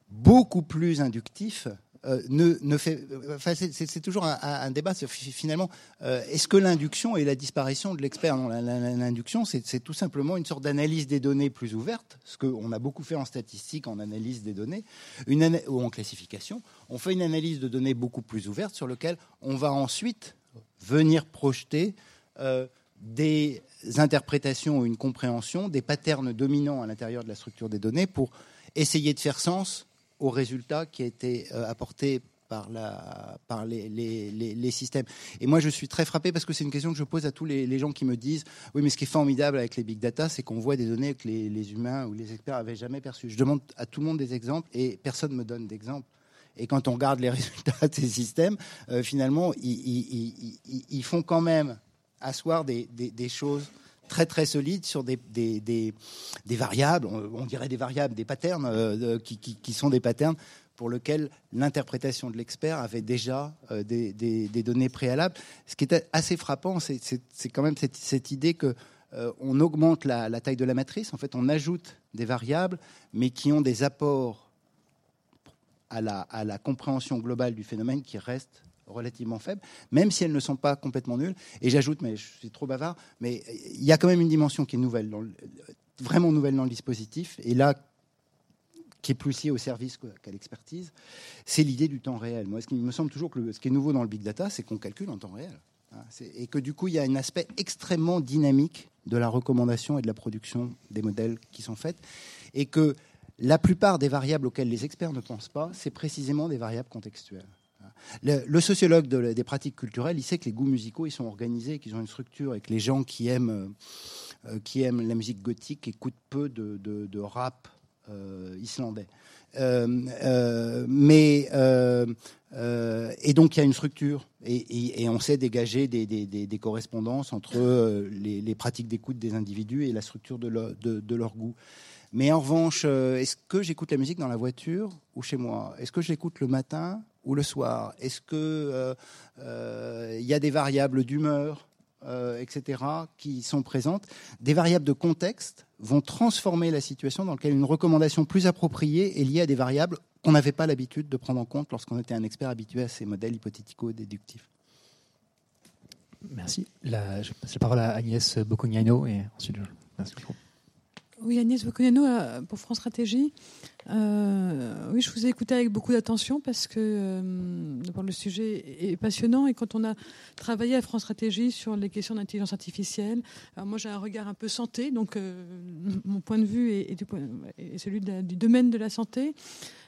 beaucoup plus inductif euh. Enfin, c'est toujours un, débat finalement euh, est-ce que l'induction est la disparition de l'expert l'induction, c'est tout simplement une sorte d'analyse des données plus ouverte, ce qu'on a beaucoup fait en statistique, en analyse des données, ou en classification. On fait une analyse de données beaucoup plus ouverte sur lequel on va ensuite venir projeter euh, des interprétations ou une compréhension des patterns dominants à l'intérieur de la structure des données pour essayer de faire sens au résultat qui a été apporté par, la, par les, les, les, systèmes. Et moi, je suis très frappé parce que c'est une question que je pose à tous les, gens qui me disent Oui, mais ce qui est formidable avec les big data, c'est qu'on voit des données que les, humains ou les experts n'avaient jamais perçues. Je demande à tout le monde des exemples et personne ne me donne d'exemples. Et quand on regarde les résultats de ces systèmes, euh, finalement, ils, ils, font quand même asseoir des, des, choses très très solides sur des, variables, on, dirait des variables, des patterns, euh, qui, sont des patterns pour lequel l'interprétation de l'expert avait déjà euh, des, données préalables. Ce qui est assez frappant, c'est quand même cette, idée que euh, on augmente la, taille de la matrice. En fait, on ajoute des variables, mais qui ont des apports à la, à la compréhension globale du phénomène qui restent relativement faibles, même si elles ne sont pas complètement nulles. Et j'ajoute, mais je suis trop bavard, mais il y a quand même une dimension qui est nouvelle, vraiment nouvelle dans le dispositif. Et là, qui est plus lié au service qu'à l'expertise, c'est l'idée du temps réel. Moi, ce qui me semble toujours que ce qui est nouveau dans le big data, c'est qu'on calcule en temps réel. Hein. et que du coup, il y a un aspect extrêmement dynamique de la recommandation et de la production des modèles qui sont faits. Et que la plupart des variables auxquelles les experts ne pensent pas, c'est précisément des variables contextuelles. Le, sociologue des pratiques culturelles, il sait que les goûts musicaux, ils sont organisés, qu'ils ont une structure, et que les gens qui aiment, euh, qui aiment la musique gothique écoutent peu de, rap euh, islandais. Euh, euh, mais et donc il y a une structure et, on sait dégager des, correspondances entre les, pratiques d'écoute des individus et la structure de, de, leur goût. Mais en revanche, est-ce que j'écoute la musique dans la voiture ou chez moi? Est-ce que je l'écoute le matin ou le soir? Est-ce que il y a des variables d'humeur euh, etc., qui sont présentes, des variables de contexte vont transformer la situation dans laquelle une recommandation plus appropriée est liée à des variables qu'on n'avait pas l'habitude de prendre en compte lorsqu'on était un expert habitué à ces modèles hypothético-déductifs. Merci. La, je passe la parole à Agnès Boccognano et ensuite je... Merci beaucoup. Oui, Agnès Boconiano euh, pour France Stratégie. Euh, oui, je vous ai écouté avec beaucoup d'attention parce que euh, le sujet est passionnant et quand on a travaillé à France Stratégie sur les questions d'intelligence artificielle, moi j'ai un regard un peu santé, donc mon point de vue est, celui du domaine de la santé.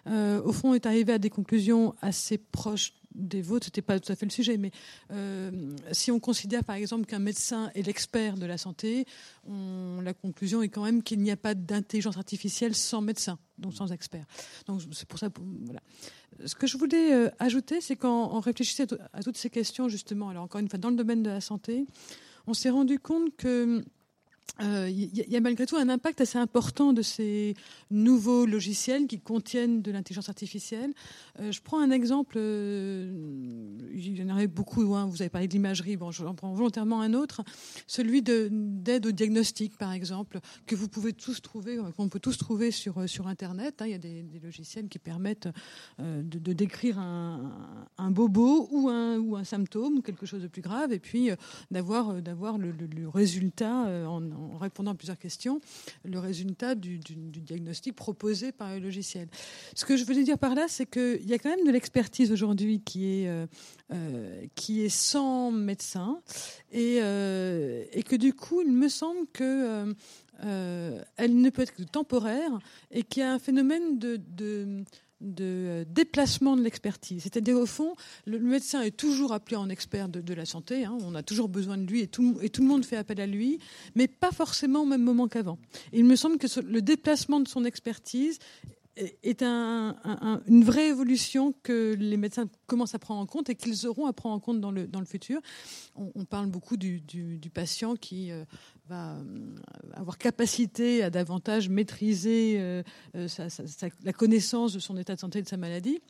au fond, on est arrivé à des conclusions assez proches des vôtres, c'était pas tout à fait le sujet, mais euh, si on considère par exemple qu'un médecin est l'expert de la santé, la conclusion est quand même qu'il n'y a pas d'intelligence artificielle sans médecin, donc sans expert. Donc c'est pour ça. Voilà. Ce que je voulais euh, ajouter, c'est qu'en réfléchissant à toutes ces questions justement, alors encore une fois dans le domaine de la santé, on s'est rendu compte que il euh, y, a malgré tout un impact assez important de ces nouveaux logiciels qui contiennent de l'intelligence artificielle. Euh, je prends un exemple, euh, il y en aurait beaucoup, hein, vous avez parlé de l'imagerie, bon, j'en prends volontairement un autre, celui d'aide au diagnostic, par exemple, que vous pouvez tous trouver, qu'on peut tous trouver sur, sur Internet. Hein. Il y a des, logiciels qui permettent de, décrire un, bobo ou un, ou un symptôme, quelque chose de plus grave, et puis d'avoir le, le, résultat en en répondant à plusieurs questions, le résultat du, diagnostic proposé par le logiciel. Ce que je voulais dire par là, c'est qu'il y a quand même de l'expertise aujourd'hui qui est euh, euh, qui est sans médecin et, euh, et que du coup, il me semble que elle ne peut être que temporaire et qu'il y a un phénomène de euh, déplacement de l'expertise. C'est-à-dire, au fond, le médecin est toujours appelé en expert de, la santé, hein. on a toujours besoin de lui et tout, et tout, le monde fait appel à lui, mais pas forcément au même moment qu'avant. Il me semble que le déplacement de son expertise est une vraie évolution que les médecins commencent à prendre en compte et qu'ils auront à prendre en compte dans le, dans le futur. On, parle beaucoup du, patient qui euh, va euh, avoir capacité à davantage maîtriser euh, la connaissance de son état de santé et de sa maladie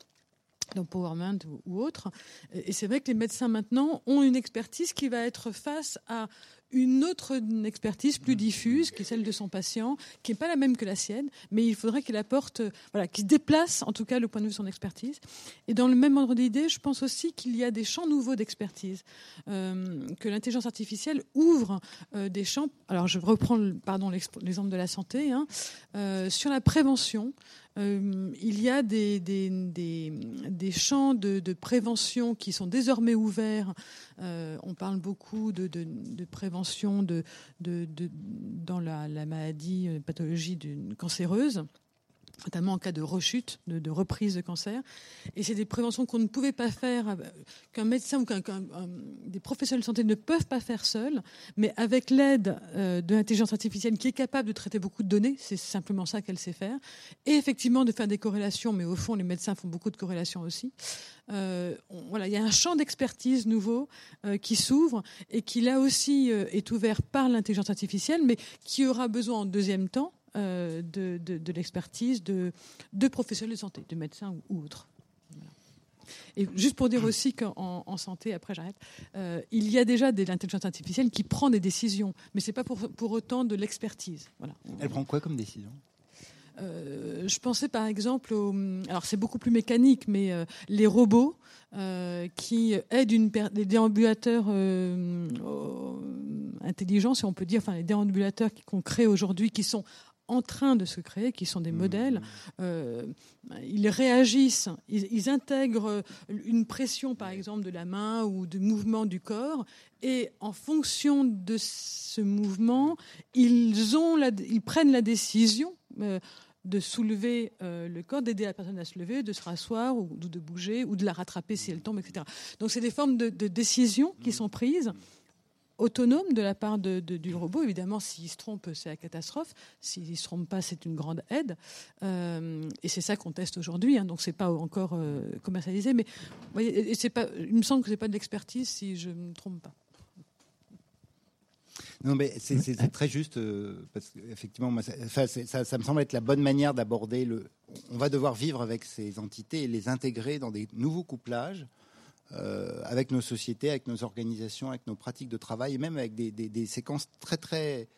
d'empowerment ou, ou autre. Et c'est vrai que les médecins maintenant ont une expertise qui va être face à une autre expertise plus diffuse, qui est celle de son patient, qui n'est pas la même que la sienne, mais il faudrait qu'il apporte, voilà, qu'il déplace en tout cas le point de vue de son expertise. Et dans le même ordre d'idée, je pense aussi qu'il y a des champs nouveaux d'expertise, euh, que l'intelligence artificielle ouvre euh, des champs. Alors je reprends, pardon, l'exemple de la santé, hein, euh, sur la prévention. Euh, il y a des, champs de, prévention qui sont désormais ouverts. Euh, on parle beaucoup de, prévention dans la, maladie, euh, pathologie cancéreuse. Notamment en cas de rechute, de, reprise de cancer. Et c'est des préventions qu'on ne pouvait pas faire, euh, qu'un médecin ou des professionnels de santé ne peuvent pas faire seuls, mais avec l'aide euh, de l'intelligence artificielle qui est capable de traiter beaucoup de données, c'est simplement ça qu'elle sait faire, et effectivement de faire des corrélations, mais au fond, les médecins font beaucoup de corrélations aussi. Euh, voilà, il y a un champ d'expertise nouveau qui s'ouvre et qui là aussi est ouvert par l'intelligence artificielle, mais qui aura besoin en deuxième temps euh, de, de, l'expertise de, de, professionnels de santé, de médecins ou, autres. Et juste pour dire aussi qu'en en santé, après j'arrête, euh, il y a déjà de l'intelligence artificielle qui prend des décisions, mais ce n'est pas pour, pour, autant de l'expertise. Voilà. Elle prend quoi comme décision? Euh, je pensais par exemple, au, alors c'est beaucoup plus mécanique, mais les robots qui aident une des déambulateurs intelligents, si on peut dire, enfin les déambulateurs qu'on crée aujourd'hui, qui sont en train de se créer, qui sont des mmh. modèles. Euh, ils réagissent, ils, intègrent une pression, par exemple, de la main ou du mouvement du corps, et en fonction de ce mouvement, ils, ont ils prennent la décision. Euh, de soulever euh, le corps, d'aider la personne à se lever, de se rasseoir ou, de bouger ou de la rattraper si elle tombe, etc. Donc c'est des formes de, de décisions qui mmh. sont prises autonome de la part de, du robot. Évidemment, s'il se trompe, c'est la catastrophe. S'il ne se trompe pas, c'est une grande aide. Euh, et c'est ça qu'on teste aujourd'hui. Hein, donc, c'est pas encore euh, commercialisé. Mais voyez, c'est pas, il me semble que c'est pas de l'expertise si je ne me trompe pas. Non, mais c'est très juste euh, parce qu'effectivement, ça, ça, ça, me semble être la bonne manière d'aborder le. On va devoir vivre avec ces entités et les intégrer dans des nouveaux couplages euh, avec nos sociétés, avec nos organisations, avec nos pratiques de travail, et même avec des, séquences très très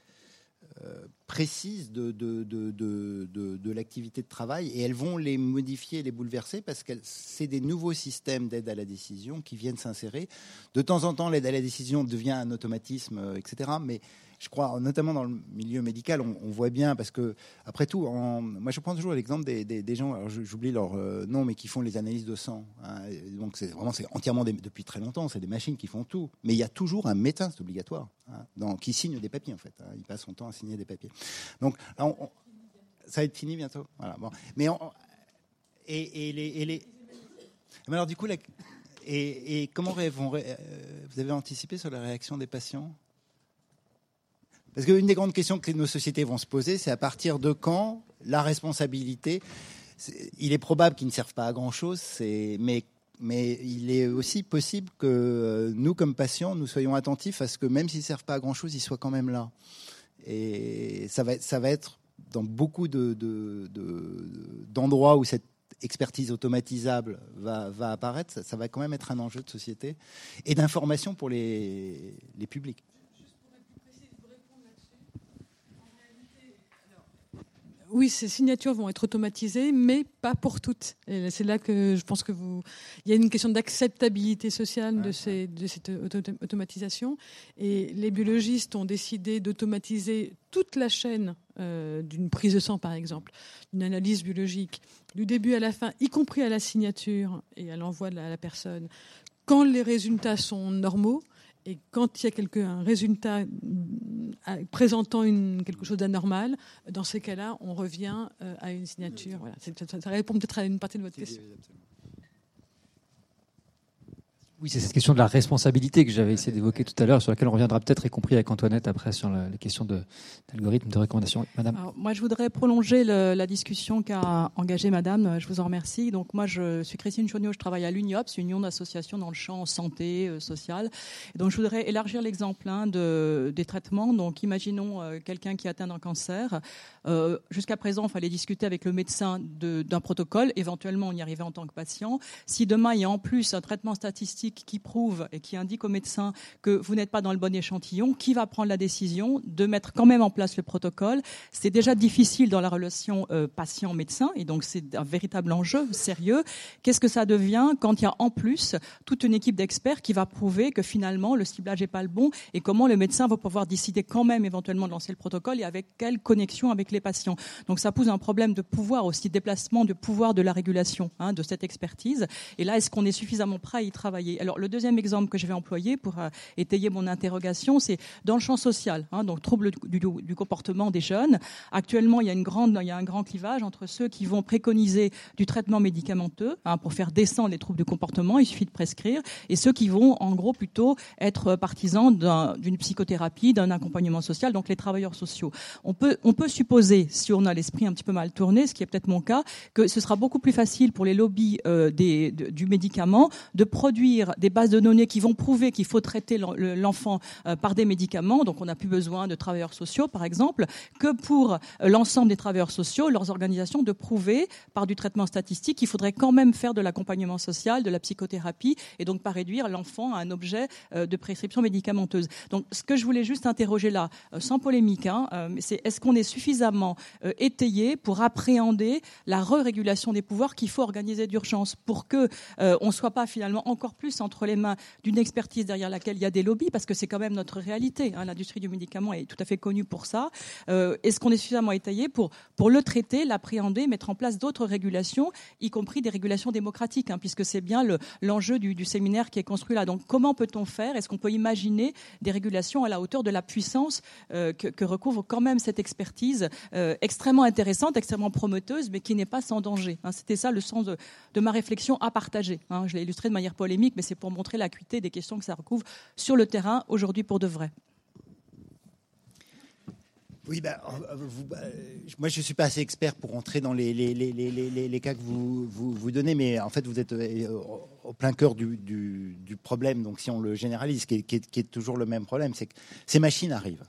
euh, précises de, de, de, de l'activité de travail, et elles vont les modifier, les bouleverser, parce que c'est des nouveaux systèmes d'aide à la décision qui viennent s'insérer. De temps en temps, l'aide à la décision devient un automatisme, euh, etc. Mais je crois, notamment dans le milieu médical, on, voit bien, parce que, après tout, moi je prends toujours l'exemple des, gens, alors j'oublie leur euh, nom, mais qui font les analyses de sang. Hein. donc c'est vraiment, c'est entièrement depuis très longtemps, c'est des machines qui font tout. Mais il y a toujours un médecin, c'est obligatoire, hein, qui signe des papiers en fait. Hein. il passe son temps à signer des papiers. Donc, ça va être fini bientôt. Voilà. Mais et, les, les... Mais alors du coup, et, et, comment vont, euh, vous avez anticipé sur la réaction des patients? Parce qu'une des grandes questions que nos sociétés vont se poser, c'est à partir de quand la responsabilité. il est probable qu'ils ne servent pas à grand chose, mais il est aussi possible que euh, nous, comme patients, nous soyons attentifs à ce que même s'ils ne servent pas à grand-chose, ils soient quand même là. Et ça va, être dans beaucoup d'endroits de, où cette expertise automatisable va, apparaître, ça, va quand même être un enjeu de société et d'information pour les publics. Oui, ces signatures vont être automatisées, mais pas pour toutes. c'est là que je pense que vous, il y a une question d'acceptabilité sociale de, ces, de cette automatisation. Et les biologistes ont décidé d'automatiser toute la chaîne euh, d'une prise de sang, par exemple, d'une analyse biologique, du début à la fin, y compris à la signature et à l'envoi de la personne, quand les résultats sont normaux et quand il y a quelque, un résultat euh, présentant une, quelque chose d'anormal, dans ces cas-là, on revient euh, à une signature. Voilà. Ça, répond peut-être à une partie de votre question. Oui, c'est cette question de la responsabilité que j'avais essayé d'évoquer tout à l'heure, sur laquelle on reviendra peut-être, y compris avec Antoinette après, sur les questions d'algorithme, de, de recommandation. Madame. moi, je voudrais prolonger la discussion qu'a engagée Madame. Je vous en remercie. Donc, moi, je suis Christine Chaugnot, je travaille à l'UNIOPS, Union d'associations dans le champ santé, euh, social. Donc, je voudrais élargir l'exemple hein, de, des traitements. Donc, imaginons euh, quelqu'un qui atteint un cancer. Euh, jusqu'à présent, il fallait discuter avec le médecin d'un protocole. Éventuellement, on y arrivait en tant que patient. Si demain, il y a en plus un traitement statistique qui prouve et qui indique au médecin que vous n'êtes pas dans le bon échantillon, qui va prendre la décision de mettre quand même en place le protocole? C'est déjà difficile dans la relation euh, patient-médecin et donc c'est un véritable enjeu sérieux. Qu'est-ce que ça devient quand il y a en plus toute une équipe d'experts qui va prouver que finalement le ciblage n'est pas le bon et comment le médecin va pouvoir décider quand même éventuellement de lancer le protocole et avec quelle connexion avec les patients? Donc ça pose un problème de pouvoir aussi, déplacement de pouvoir de la régulation hein, de cette expertise. Et là, est-ce qu'on est suffisamment prêt à y travailler? Alors le deuxième exemple que je vais employer pour euh, étayer mon interrogation, c'est dans le champ social, hein, donc trouble du, comportement des jeunes. Actuellement, il y a une grande, il y a un grand clivage entre ceux qui vont préconiser du traitement médicamenteux hein, pour faire descendre les troubles du comportement, il suffit de prescrire, et ceux qui vont en gros plutôt être partisans d'une psychothérapie, d'un accompagnement social, donc les travailleurs sociaux. On peut, on peut supposer, si on a l'esprit un petit peu mal tourné, ce qui est peut-être mon cas, que ce sera beaucoup plus facile pour les lobbies euh, du médicament de produire des bases de données qui vont prouver qu'il faut traiter l'enfant euh, par des médicaments, donc on n'a plus besoin de travailleurs sociaux par exemple, que pour euh, l'ensemble des travailleurs sociaux, leurs organisations, de prouver par du traitement statistique qu'il faudrait quand même faire de l'accompagnement social, de la psychothérapie, et donc pas réduire l'enfant à un objet de prescription médicamenteuse. Donc ce que je voulais juste interroger là, sans polémique, hein, c'est est-ce qu'on est suffisamment étayé pour appréhender la re-régulation des pouvoirs qu'il faut organiser d'urgence pour que euh, on soit pas finalement encore plus entre les mains d'une expertise derrière laquelle il y a des lobbies, parce que c'est quand même notre réalité. Hein. L'industrie du médicament est tout à fait connue pour ça. Euh, Est-ce qu'on est suffisamment étayé pour, pour le traiter, l'appréhender, mettre en place d'autres régulations, y compris des régulations démocratiques, hein, puisque c'est bien l'enjeu du, séminaire qui est construit là. Donc comment peut-on faire? Est-ce qu'on peut imaginer des régulations à la hauteur de la puissance euh, que, recouvre quand même cette expertise euh, extrêmement intéressante, extrêmement promoteuse, mais qui n'est pas sans danger hein? C'était ça le sens de, ma réflexion à partager. Je l'ai illustré de manière polémique, mais c'est pour montrer l'acuité des questions que ça recouvre sur le terrain aujourd'hui pour de vrai. Oui, bah, euh, bah, moi je ne suis pas assez expert pour entrer dans les, cas que vous, vous, donnez, mais en fait vous êtes euh, au plein cœur du, problème. Donc si on le généralise, qui est, toujours le même problème, c'est que ces machines arrivent.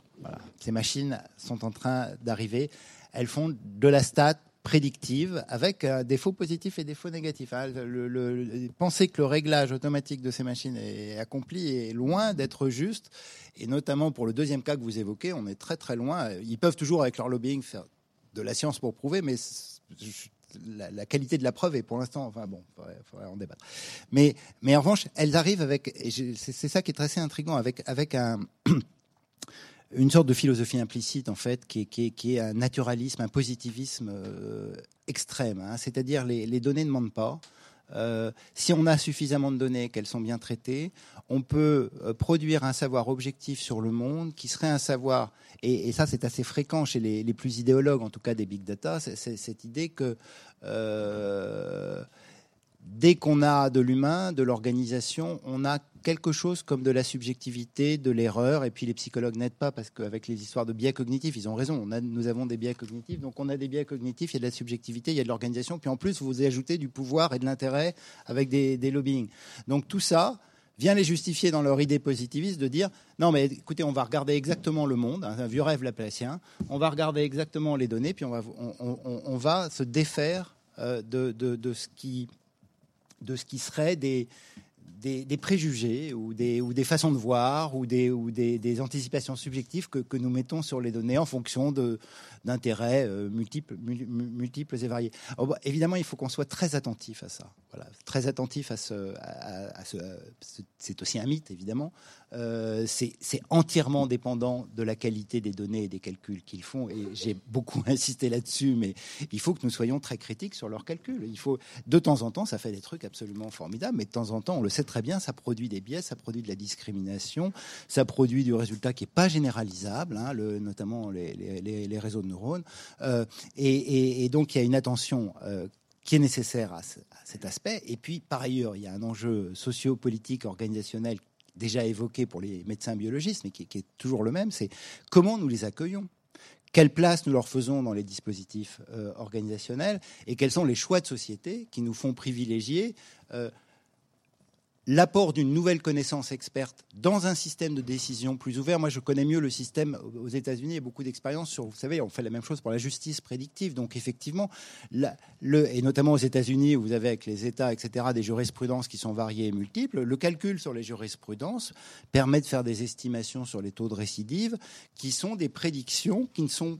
Ces machines sont en train d'arriver. Elles font de la stat prédictive avec un défaut positif et défaut négatif. Hein. Le, penser que le réglage automatique de ces machines est accompli est loin d'être juste. Et notamment pour le deuxième cas que vous évoquez, on est très très loin. Ils peuvent toujours avec leur lobbying faire de la science pour prouver, mais la, qualité de la preuve est pour l'instant, enfin bon, il faudrait, en débattre. Mais, mais en revanche, elles arrivent avec, c'est ça qui est assez intriguant, avec, avec un, une sorte de philosophie implicite en fait, qui est, un naturalisme, un positivisme euh, extrême. Hein. C'est-à-dire les, les données ne mentent pas. Euh, si on a suffisamment de données, qu'elles sont bien traitées, on peut euh, produire un savoir objectif sur le monde qui serait un savoir, et, ça c'est assez fréquent chez les, les, plus idéologues, en tout cas des big data, c'est cette idée que dès qu'on a de l'humain, de l'organisation, on a quelque chose comme de la subjectivité, de l'erreur, et puis les psychologues n'aident pas parce qu'avec les histoires de biais cognitifs, ils ont raison, on a, nous avons des biais cognitifs, donc on a des biais cognitifs, il y a de la subjectivité, il y a de l'organisation, puis en plus vous ajoutez du pouvoir et de l'intérêt avec des, des lobbying. Donc tout ça, vient les justifier dans leur idée positiviste de dire non mais écoutez on va regarder exactement le monde un vieux rêve laplacien on va regarder exactement les données puis on va on, va se défaire euh, de, de, ce qui de ce qui serait des, des, préjugés ou des, ou des façons de voir ou des, ou des, des anticipations subjectives que, que, nous mettons sur les données en fonction d'intérêts euh, multiples, multiples et variés. Alors, évidemment, il faut qu'on soit très attentif à ça. Voilà, très attentif. À, à ce c'est aussi un mythe, évidemment, euh, c'est entièrement dépendant de la qualité des données et des calculs qu'ils font. Et j'ai beaucoup insisté là-dessus, mais il faut que nous soyons très critiques sur leurs calculs. Il faut, de temps en temps, ça fait des trucs absolument formidables, mais de temps en temps, on le sait très bien, ça produit des biais, ça produit de la discrimination, ça produit du résultat qui n'est pas généralisable, hein, notamment les, réseaux de neurones. Euh, et, donc, il y a une attention euh, qui est nécessaire à, ce, à, cet aspect. Et puis, par ailleurs, il y a un enjeu socio-politique, organisationnel déjà évoqué pour les médecins biologistes, mais qui, est toujours le même, c'est comment nous les accueillons quelle place nous leur faisons dans les dispositifs euh, organisationnels et quels sont les choix de société qui nous font privilégier euh, l'apport d'une nouvelle connaissance experte dans un système de décision plus ouvert. Moi, je connais mieux le système aux États-Unis et beaucoup d'expérience sur, vous savez, on fait la même chose pour la justice prédictive. Donc, effectivement, et notamment aux États-Unis, vous avez avec les États, etc., des jurisprudences qui sont variées et multiples, le calcul sur les jurisprudences permet de faire des estimations sur les taux de récidive qui sont des prédictions qui ne sont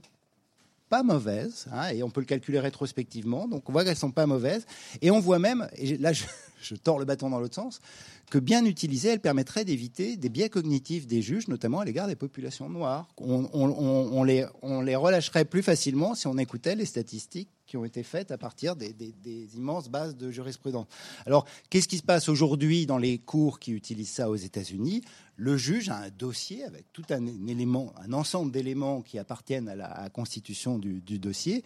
pas mauvaises, hein, et on peut le calculer rétrospectivement, donc on voit qu'elles sont pas mauvaises, et on voit même, et là je, tords le bâton dans l'autre sens, que bien utilisées, elles permettraient d'éviter des biais cognitifs des juges, notamment à l'égard des populations noires. On les relâcherait plus facilement si on écoutait les statistiques qui ont été faites à partir des, immenses bases de jurisprudence. Alors, qu'est-ce qui se passe aujourd'hui dans les cours qui utilisent ça aux États-Unis? Le juge a un dossier avec tout un, ensemble d'éléments qui appartiennent à la, constitution du, dossier.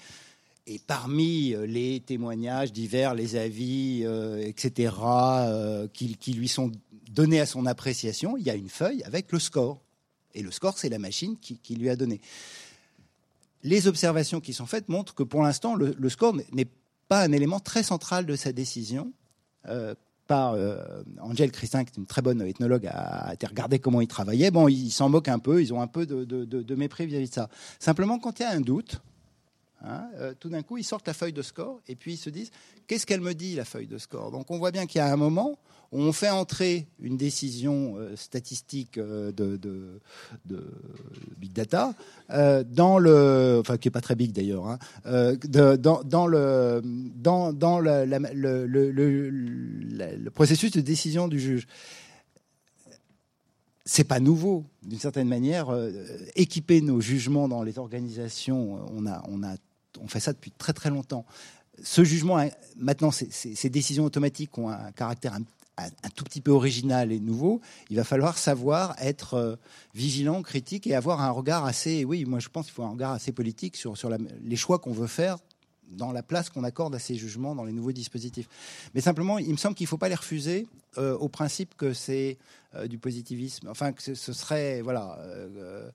Et parmi euh, les témoignages divers, les avis, euh, etc., euh, qui, lui sont donnés à son appréciation, il y a une feuille avec le score. Et le score, c'est la machine qui, lui a donné. Les observations qui sont faites montrent que pour l'instant, le, score n'est pas un élément très central de sa décision. Euh, par euh, Angèle Christin, qui est une très bonne ethnologue, a, regarder comment il travaillait. Bon, ils s'en moquent un peu, ils ont un peu de mépris vis-à-vis -vis de ça. Simplement, quand il y a un doute, Hein, euh, tout d'un coup, ils sortent la feuille de score et puis ils se disent qu'est-ce qu'elle me dit la feuille de score? Donc on voit bien qu'il y a un moment où on fait entrer une décision euh, statistique euh, de, big data dans le, enfin qui est pas très big d'ailleurs, hein, dans, le dans, dans le, processus de décision du juge c'est pas nouveau d'une certaine manière. Équiper nos jugements dans les organisations, on a, on a on fait ça depuis très très longtemps. Ce jugement, maintenant, ces, décisions automatiques ont un caractère un, tout petit peu original et nouveau. Il va falloir savoir être euh, vigilant, critique et avoir un regard assez, oui, moi je pense qu'il faut un regard assez politique sur, les choix qu'on veut faire dans la place qu'on accorde à ces jugements dans les nouveaux dispositifs. Mais simplement, il me semble qu'il ne faut pas les refuser euh, au principe que c'est euh, du positivisme, enfin que ce, serait voilà euh,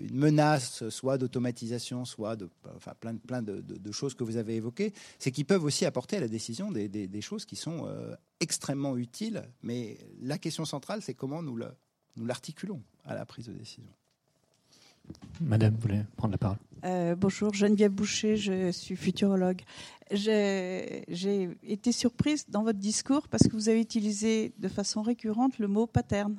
une menace, soit d'automatisation, soit de, enfin, plein, de, de, choses que vous avez évoquées, c'est qu'ils peuvent aussi apporter à la décision des, choses qui sont extrêmement utiles. Mais la question centrale, c'est comment nous l'articulons à la prise de décision. Madame, vous voulez prendre la parole? Euh, Bonjour, Geneviève Boucher, je suis futurologue. J'ai été surprise dans votre discours parce que vous avez utilisé de façon récurrente le mot pattern.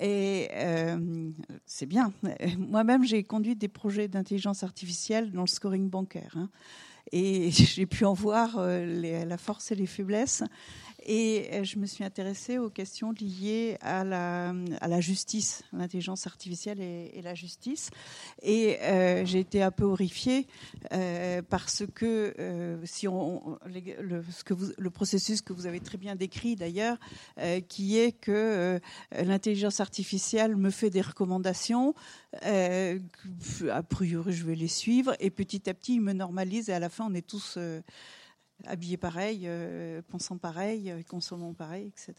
Et euh, c'est bien. Moi-même, j'ai conduit des projets d'intelligence artificielle dans le scoring bancaire. Hein. Et j'ai pu en voir euh, la force et les faiblesses. Et euh, je me suis intéressée aux questions liées à la, à justice, l'intelligence artificielle et, la justice. Et euh, j'ai été un peu horrifiée euh, parce que si on, ce que le processus que vous avez très bien décrit d'ailleurs, qui est que l'intelligence artificielle me fait des recommandations, a priori je vais les suivre, et petit à petit il me normalise, et à la fin on est tous habillés pareil, euh, pensant pareil, euh, consommant pareil, etc.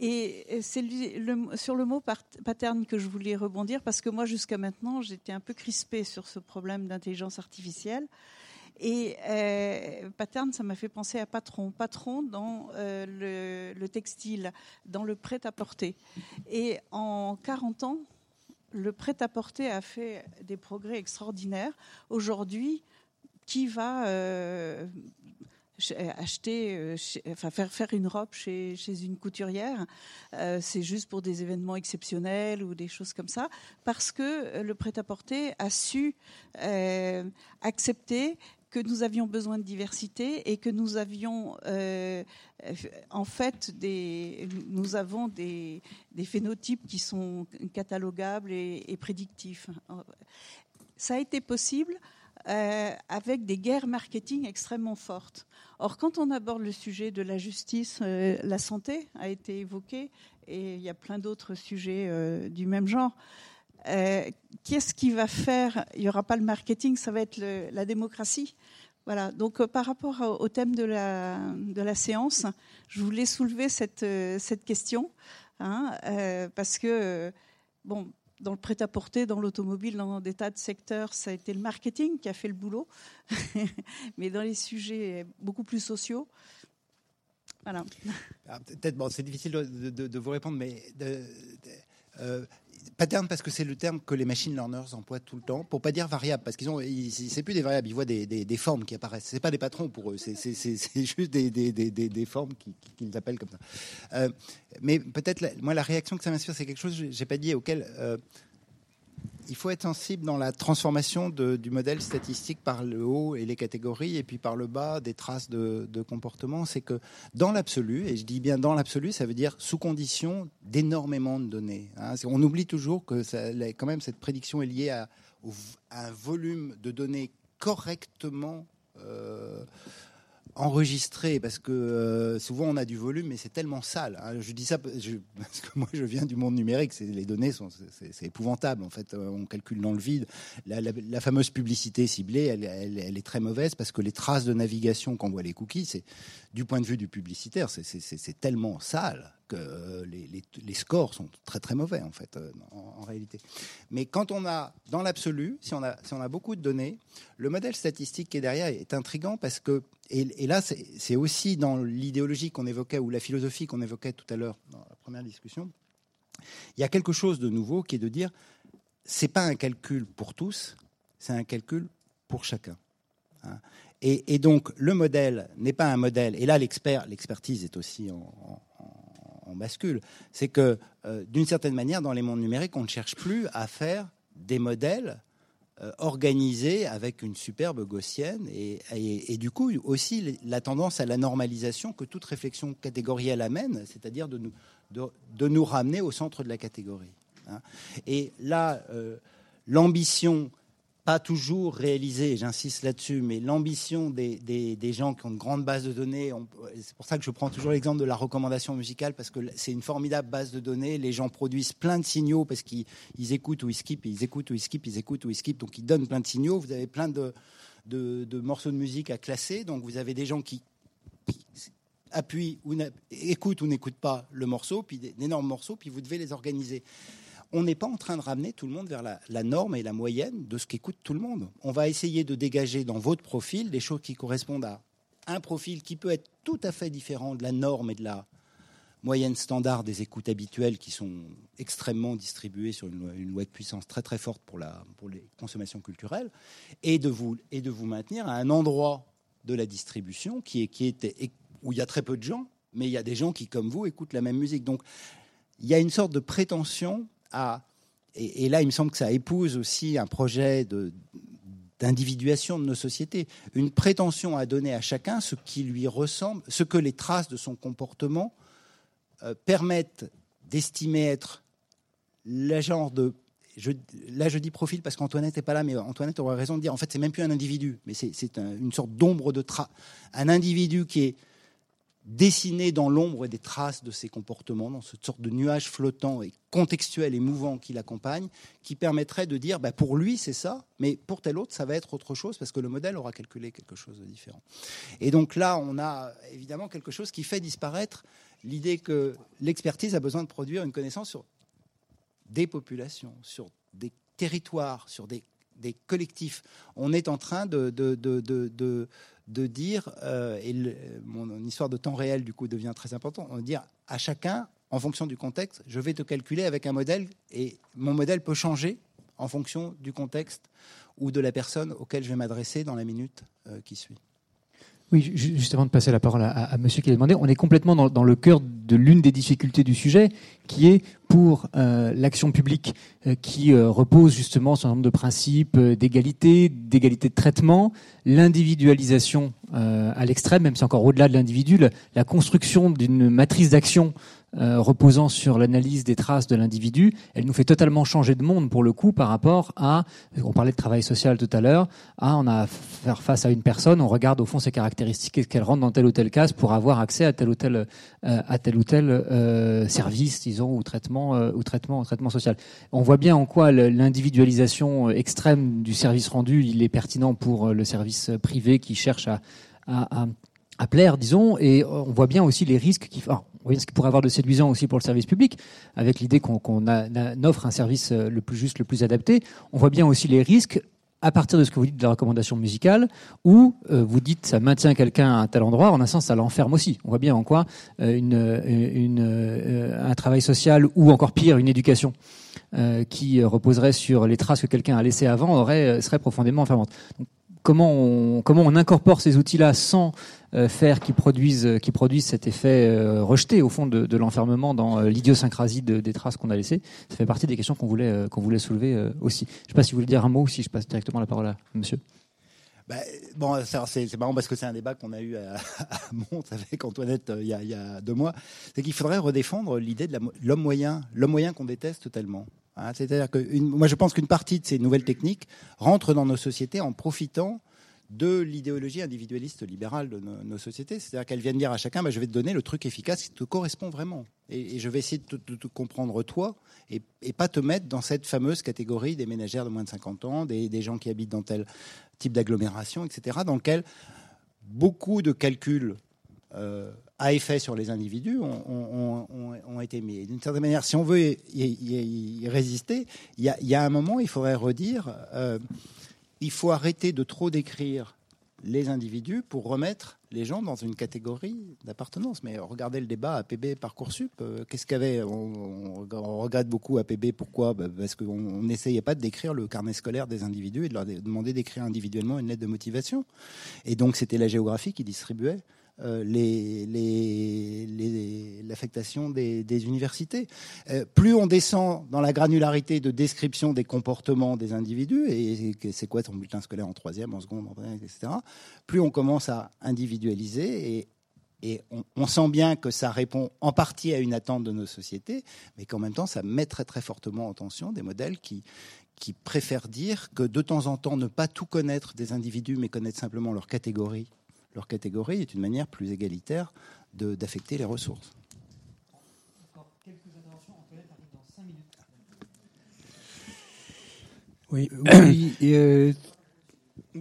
Et c'est sur le mot pattern que je voulais rebondir parce que moi, jusqu'à maintenant, j'étais un peu crispée sur ce problème d'intelligence artificielle. Et euh, pattern, ça m'a fait penser à patron. Patron dans euh, le, textile, dans le prêt-à-porter. Et en 40 ans, le prêt-à-porter a fait des progrès extraordinaires. Aujourd'hui, qui va euh, acheter, euh, enfin faire faire une robe chez, une couturière, euh, c'est juste pour des événements exceptionnels ou des choses comme ça, parce que le prêt-à-porter a su euh, accepter que nous avions besoin de diversité et que nous avions euh, en fait des, nous avons des, phénotypes qui sont catalogables et prédictifs. Ça a été possible euh, avec des guerres marketing extrêmement fortes. Or, quand on aborde le sujet de la justice, euh, la santé a été évoqué, et il y a plein d'autres sujets euh, du même genre. Qu'est-ce qui va faire? Il n'y aura pas le marketing, ça va être la démocratie. Voilà. Donc, par rapport au, thème de la, de la séance, je voulais soulever cette, cette question, hein, parce que bon dans le prêt-à-porter, dans l'automobile, dans des tas de secteurs, ça a été le marketing qui a fait le boulot. Mais dans les sujets beaucoup plus sociaux, voilà. Ah, Peut-être, bon, c'est difficile de, vous répondre, mais euh, pattern parce que c'est le terme que les machine learners emploient tout le temps, pour pas dire variable, parce qu'ils ont, c'est plus des variables, ils voient des, des, formes qui apparaissent. C'est pas des patrons pour eux, c'est juste des, des formes qu'ils qui appellent comme ça. Euh, mais peut-être, moi, la réaction que ça m'inspire, c'est quelque chose, j'ai pas dit, auquel euh, il faut être sensible dans la transformation du modèle statistique par le haut et les catégories, et puis par le bas des traces de, comportement. C'est que dans l'absolu, et je dis bien dans l'absolu, ça veut dire sous condition d'énormément de données. Hein. On oublie toujours que quand même cette prédiction est liée à, à un volume de données correctement euh, enregistré parce que euh, souvent on a du volume mais c'est tellement sale. Hein. Je dis ça parce que moi je viens du monde numérique, les données sont c'est épouvantable en fait. Euh, on calcule dans le vide. La, fameuse publicité ciblée, elle, elle, est très mauvaise parce que les traces de navigation qu'on voit les cookies, c'est du point de vue du publicitaire, c'est tellement sale que euh, les, scores sont très très mauvais en fait en, en réalité. Mais quand on a dans l'absolu, si on a beaucoup de données, le modèle statistique qui est derrière est intrigant parce que et, là, c'est aussi dans l'idéologie qu'on évoquait ou la philosophie qu'on évoquait tout à l'heure dans la première discussion. Il y a quelque chose de nouveau qui est de dire c'est pas un calcul pour tous, c'est un calcul pour chacun. Hein. Et, donc le modèle n'est pas un modèle. Et là, l'expert, l'expertise est aussi en, en bascule. C'est que euh, d'une certaine manière, dans les mondes numériques, on ne cherche plus à faire des modèles euh, organisé avec une superbe gaussienne et, et, et, du coup aussi la tendance à la normalisation que toute réflexion catégorielle amène, c'est-à-dire de nous, de, de, nous ramener au centre de la catégorie. Hein. Et là, euh, l'ambition pas toujours réalisé, j'insiste là-dessus, mais l'ambition des, des, gens qui ont une grande base de données, c'est pour ça que je prends toujours l'exemple de la recommandation musicale, parce que c'est une formidable base de données, les gens produisent plein de signaux, parce qu'ils écoutent ou ils skippent, ils écoutent ou ils skippent, ils écoutent ou ils skippent, donc ils donnent plein de signaux, vous avez plein de, de, de morceaux de musique à classer, donc vous avez des gens qui appuient ou écoutent ou n'écoutent pas le morceau, puis d'énormes morceaux, puis vous devez les organiser on n'est pas en train de ramener tout le monde vers la, norme et la moyenne de ce qu'écoute tout le monde. On va essayer de dégager dans votre profil des choses qui correspondent à un profil qui peut être tout à fait différent de la norme et de la moyenne standard des écoutes habituelles qui sont extrêmement distribuées sur une, une loi de puissance très très forte pour, la, pour les consommations culturelles, et de, vous, et de vous maintenir à un endroit de la distribution qui est, qui est, où il y a très peu de gens, mais il y a des gens qui, comme vous, écoutent la même musique. Donc il y a une sorte de prétention et, là il me semble que ça épouse aussi un projet d'individuation de nos sociétés, une prétention à donner à chacun ce qui lui ressemble, ce que les traces de son comportement euh, permettent d'estimer être le genre de là je dis profil parce qu'Antoinette n'est pas là, mais Antoinette aurait raison de dire en fait c'est même plus un individu, mais c'est un, une sorte d'ombre de trace, un individu qui est dessiner dans l'ombre des traces de ses comportements, dans cette sorte de nuage flottant et contextuel et mouvant qui l'accompagne, qui permettrait de dire, bah, pour lui c'est ça, mais pour tel autre ça va être autre chose parce que le modèle aura calculé quelque chose de différent. Et donc là, on a évidemment quelque chose qui fait disparaître l'idée que l'expertise a besoin de produire une connaissance sur des populations, sur des territoires, sur des, des collectifs. On est en train de, de dire, euh, et mon histoire de temps réel du coup devient très important, on dire à chacun, en fonction du contexte, je vais te calculer avec un modèle et mon modèle peut changer en fonction du contexte ou de la personne auquel je vais m'adresser dans la minute euh, qui suit. Oui, justement de passer la parole à, monsieur qui l'a demandé, on est complètement dans, le cœur de l'une des difficultés du sujet, qui est pour euh, l'action publique euh, qui euh, repose justement sur un nombre de principes d'égalité, d'égalité de traitement, l'individualisation à l'extrême, même si encore au-delà de l'individu, la, construction d'une matrice d'action euh, reposant sur l'analyse des traces de l'individu, elle nous fait totalement changer de monde pour le coup par rapport à, on parlait de travail social tout à l'heure, à on a à faire face à une personne, on regarde au fond ses caractéristiques, est-ce qu'elle rentre dans telle ou telle case pour avoir accès à tel ou tel, euh, à tel ou tel euh, service, disons, ou traitement, euh, ou traitement, traitement social. On voit bien en quoi l'individualisation extrême du service rendu, il est pertinent pour le service privé qui cherche à à plaire, disons, et on voit bien aussi les risques qui, voyez ce qui pourrait avoir de séduisant aussi pour le service public, avec l'idée qu'on qu offre un service euh, le plus juste, le plus adapté. On voit bien aussi les risques à partir de ce que vous dites de la recommandation musicale, où euh, vous dites ça maintient quelqu'un à un tel endroit, en un sens ça l'enferme aussi. On voit bien en quoi euh, euh, un travail social ou encore pire une éducation euh, qui reposerait sur les traces que quelqu'un a laissées avant serait profondément enfermante. Comment on, incorpore ces outils-là sans euh, faire qu'ils produisent, qui produisent cet effet euh, rejeté au fond de, l'enfermement dans euh, l'idiosyncrasie de, des traces qu'on a laissées. Ça fait partie des questions qu'on voulait, euh, voulait soulever euh, aussi. Je ne sais pas si vous voulez dire un mot ou si je passe directement la parole à monsieur. Bah, c'est marrant parce que c'est un débat qu'on a eu à, à Mons avec Antoinette euh, il y a, il y a deux mois. C'est qu'il faudrait redéfendre l'idée de l'homme moyen, l'homme moyen qu'on déteste tellement. Hein, C'est-à-dire que moi, je pense qu'une partie de ces nouvelles techniques rentre dans nos sociétés en profitant de l'idéologie individualiste libérale de nos, sociétés. C'est-à-dire qu'elles viennent dire à chacun, bah, je vais te donner le truc efficace qui te correspond vraiment. Et, je vais essayer de te, comprendre toi et, pas te mettre dans cette fameuse catégorie des ménagères de moins de 50 ans, des, des gens qui habitent dans tel type d'agglomération, etc., dans lequel beaucoup de calculs euh, à effet sur les individus ont, été mis. D'une certaine manière, si on veut y, résister, il y, a, un moment, il faudrait redire, euh, il faut arrêter de trop décrire les individus pour remettre les gens dans une catégorie d'appartenance. Mais regardez le débat APB Parcoursup. euh, Qu'est-ce qu'avait on, on- on regrette beaucoup APB. Pourquoi? Bah, Parce qu'on on n'essayait pas de décrire le carnet scolaire des individus et de leur demander d'écrire individuellement une lettre de motivation. Et donc c'était la géographie qui distribuait euh, l'affectation des, des universités. Euh, plus on descend dans la granularité de description des comportements des individus, et c'est quoi ton bulletin scolaire en troisième, en seconde, en première, etc., plus on commence à individualiser et, et on, sent bien que ça répond en partie à une attente de nos sociétés, mais qu'en même temps, ça met très très fortement en tension des modèles qui préfèrent dire que de temps en temps, ne pas tout connaître des individus, mais connaître simplement leur catégorie, leur catégorie est une manière plus égalitaire de- d'affecter les ressources. Oui, oui, et, euh,